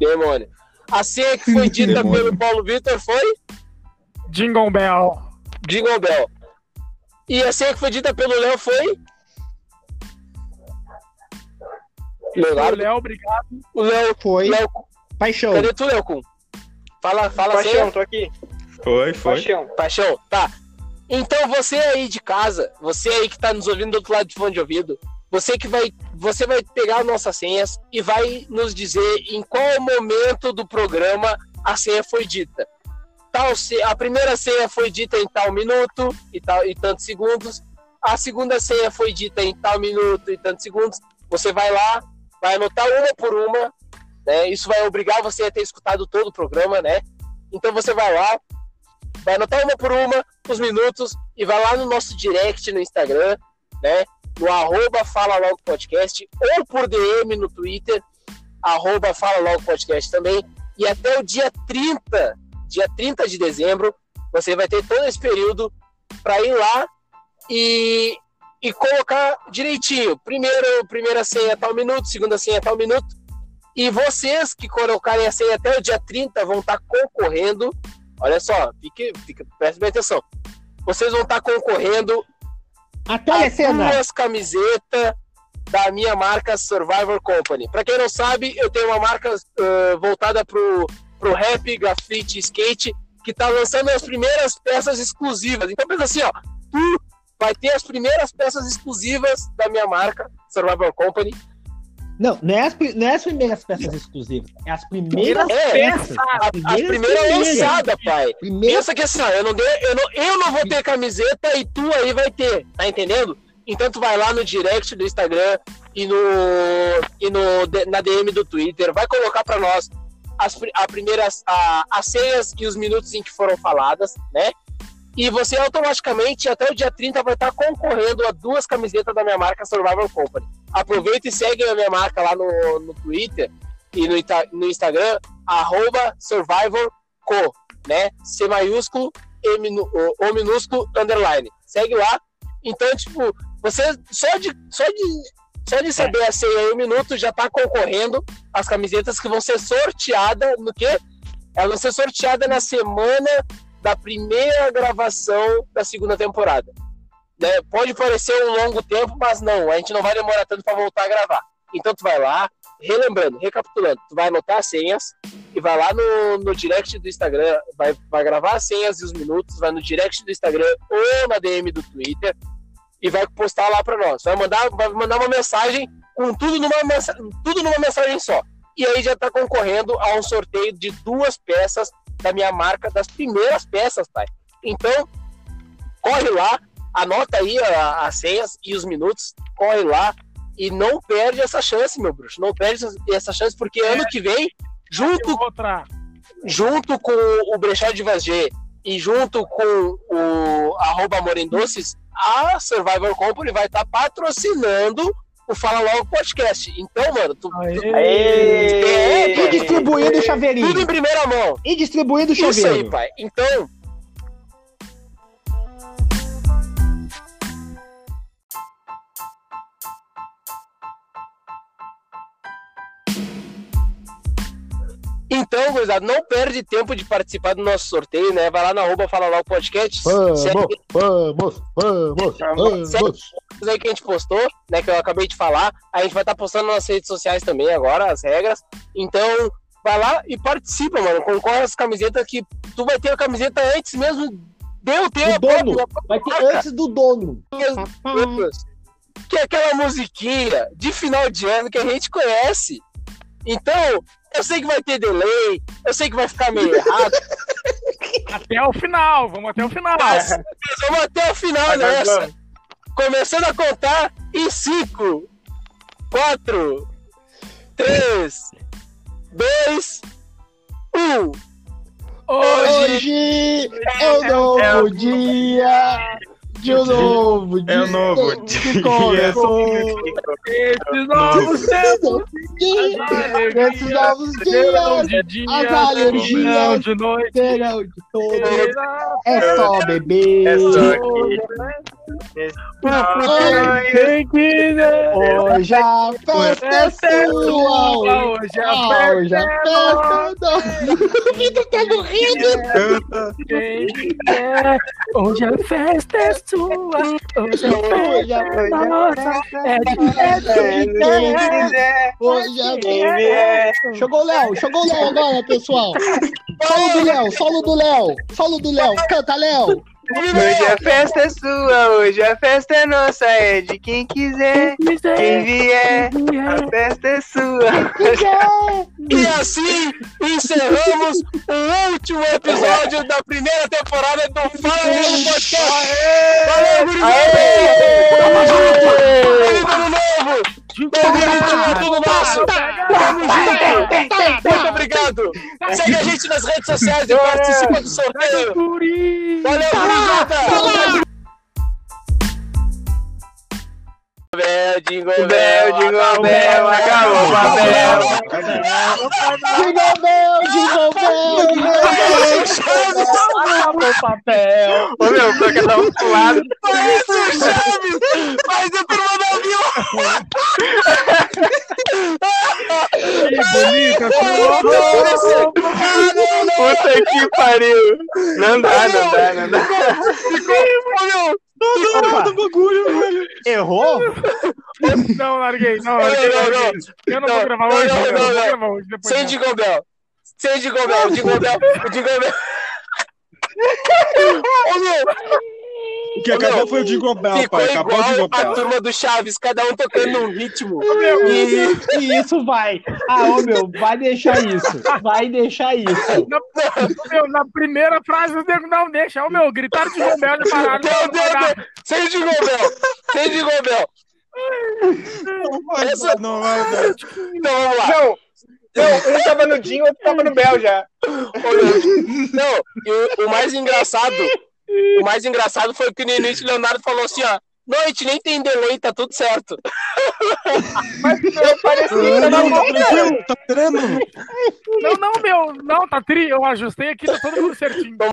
Demônio. A senha que foi dita Demônio. pelo Paulo Vitor foi? Jingle Bell. Jingle Bell. E a senha que foi dita pelo Léo foi? O Leonardo. Léo, obrigado. O Léo. Foi. Léo Paixão. cadê tu, Léo? Fala, fala a senha. Paixão, tô aqui. Foi, foi. Paixão. Paixão, tá. Então você aí de casa, você aí que tá nos ouvindo do outro lado de fone de ouvido, você que vai, você vai pegar nossas senhas e vai nos dizer em qual momento do programa a senha foi dita. Tal, a primeira senha foi dita em tal minuto e tal e tantos segundos. A segunda senha foi dita em tal minuto e tantos segundos. Você vai lá, vai anotar uma por uma, né? Isso vai obrigar você a ter escutado todo o programa, né? Então você vai lá, vai anotar uma por uma, os minutos, e vai lá no nosso direct no Instagram, né? No arroba Fala Logo Podcast, ou por DM no Twitter, arroba Fala Logo Podcast também. E até o dia 30, dia 30 de dezembro, você vai ter todo esse período para ir lá e, e colocar direitinho. Primeiro, primeira senha tal minuto, segunda senha tal minuto. E vocês que colocarem a senha até o dia 30 vão estar concorrendo Olha só, fique, fique, preste bem atenção. Vocês vão estar concorrendo A duas camisetas da minha marca Survivor Company. Para quem não sabe, eu tenho uma marca eh, voltada pro, pro rap, grafite, skate, que tá lançando as primeiras peças exclusivas. Então pensa assim, ó, tu vai ter as primeiras peças exclusivas da minha marca Survivor Company. Não, não é, as, não é as primeiras peças exclusivas. É as primeiras É, peças. A, a primeira primeiras. lançada, pai. Primeira- Pensa que assim, ó, eu não, dei, eu, não, eu não vou ter camiseta e tu aí vai ter, tá entendendo? Então tu vai lá no direct do Instagram e no, e no na DM do Twitter, vai colocar pra nós as, a primeiras, a, as senhas e os minutos em que foram faladas, né? E você automaticamente, até o dia 30, vai estar concorrendo a duas camisetas da minha marca Survival Company. Aproveita e segue a minha marca lá no, no Twitter e no, no Instagram, arroba Survivor Co, né? C maiúsculo, minu- o, minúsculo, underline. Segue lá. Então, tipo, você só de, só de, só de saber a senha e o minuto já tá concorrendo às camisetas que vão ser sorteadas no quê? Elas vão ser sorteadas na semana da primeira gravação da segunda temporada. Né? Pode parecer um longo tempo, mas não, a gente não vai demorar tanto para voltar a gravar. Então tu vai lá, relembrando, recapitulando, tu vai anotar as senhas e vai lá no, no direct do Instagram, vai, vai gravar as senhas e os minutos, vai no direct do Instagram ou na DM do Twitter e vai postar lá para nós. Vai mandar, vai mandar uma mensagem com tudo numa, tudo numa mensagem só. E aí já tá concorrendo a um sorteio de duas peças da minha marca, das primeiras peças, pai. Então, corre lá, anota aí a- as senhas e os minutos, corre lá e não perde essa chance, meu bruxo. Não perde essa- chance, porque ano que vem, junto outra. junto com o Brechó de Vazgê e junto com o arroba Morendoces, a Survivor Company vai estar patrocinando o Fala Logo Podcast. Então, mano, tu, tu- Aê! E distribuindo o tudo chaveirinho. em primeira mão. E distribuindo o Isso aí, chaveirinho. pai. Então, Então, gurizada, não perde tempo de participar do nosso sorteio, né? Vai lá na arroba Fala Logo Podcast. segue Vamos, vamos, vamos, Segue vamos. aí que a gente postou, né? Que eu acabei de falar. A gente vai estar postando nas redes sociais também agora, as regras. Então, vai lá e participa, mano. Concorre às camisetas que tu vai ter a camiseta antes mesmo de eu ter O a dono. própria Vai ter antes do dono. Que é aquela musiquinha de final de ano que a gente conhece. Então, eu sei que vai ter delay, eu sei que vai ficar meio errado, Até o final, vamos até o final. mas mas vamos até o final nessa. vamos. Começando a contar em 5, 4, 3, 2, 1. Hoje Hoje é um novo dia. De um novo dia. É novo começou. esses novos tempos, Nesses novos verão dias de dia, as alergias verão de noite. serão de será É só beber. É só aqui. Hoje a festa é sua. Hoje a Hoje a festa é festa é O Vitor tá morrendo. Hoje a festa é sua. Hoje a Hoje a festa é nossa. É de É, quiser, Hoje a festa. Chegou o Léo, chegou o Léo agora, pessoal. Solo do Léo, solo do Léo, solo do Léo. Canta, Léo. Hoje a festa é sua, hoje a festa é nossa, é de quem quiser, quem vier, a festa é sua. E assim encerramos o último episódio da primeira temporada do Fala Mesmo Podcast. Valeu, gurizada! Tamo junto! Feliz ano novo! 2021 é tudo nosso! Tamo junto! Muito obrigado! Segue a gente nas redes sociais e participa do sorteio! Valeu, gurizada! Bel, jingle Bel, jingle bell, acabou o papel. Jingle bell, jingle bell, bell. Acabou o papel. Ô meu, pra cada um pro lado. Parece o Chaves! Mas é turma da Vila! Que bonita, Puta que pariu. Não dá, não dá, não dá. Opa, Errou? Não, larguei, não, Não, larguei. não, não. larguei. Eu não vou Não, gravar não, hoje, não, eu não, vou não. gravar hoje. Depois Sem não. Jingle Bell! Sem Jingle Bell! O Jingle Bell! O Jingle Bell! Ô meu! O que acabou foi o Jingle Bell, Ficou pai. Acabou o Jingle igual a Bell. turma do Chaves, cada um tocando num ritmo. E, e isso vai. Ah, ô meu, vai deixar isso. Vai deixar isso. Na, meu, na primeira frase o nego não deixa. Ô meu, gritaram de bombelo e pararam. Meu Não, Deus, não, Deus. Sem Jingle Bell! Sem Jingle Bell! Essa- Não vai dar. Então vamos lá. Não, não, um tava no Dinho, outro tava no Bel já. Não, e o, o mais engraçado, o mais engraçado foi que no início o Leonardo falou assim, ó. Não, gente nem tem delay, tá tudo certo. Mas eu parecia que tava Não, tá tranquilo, tá tremendo. não, não, meu, não, tá tri. Eu ajustei aqui, tá todo mundo certinho.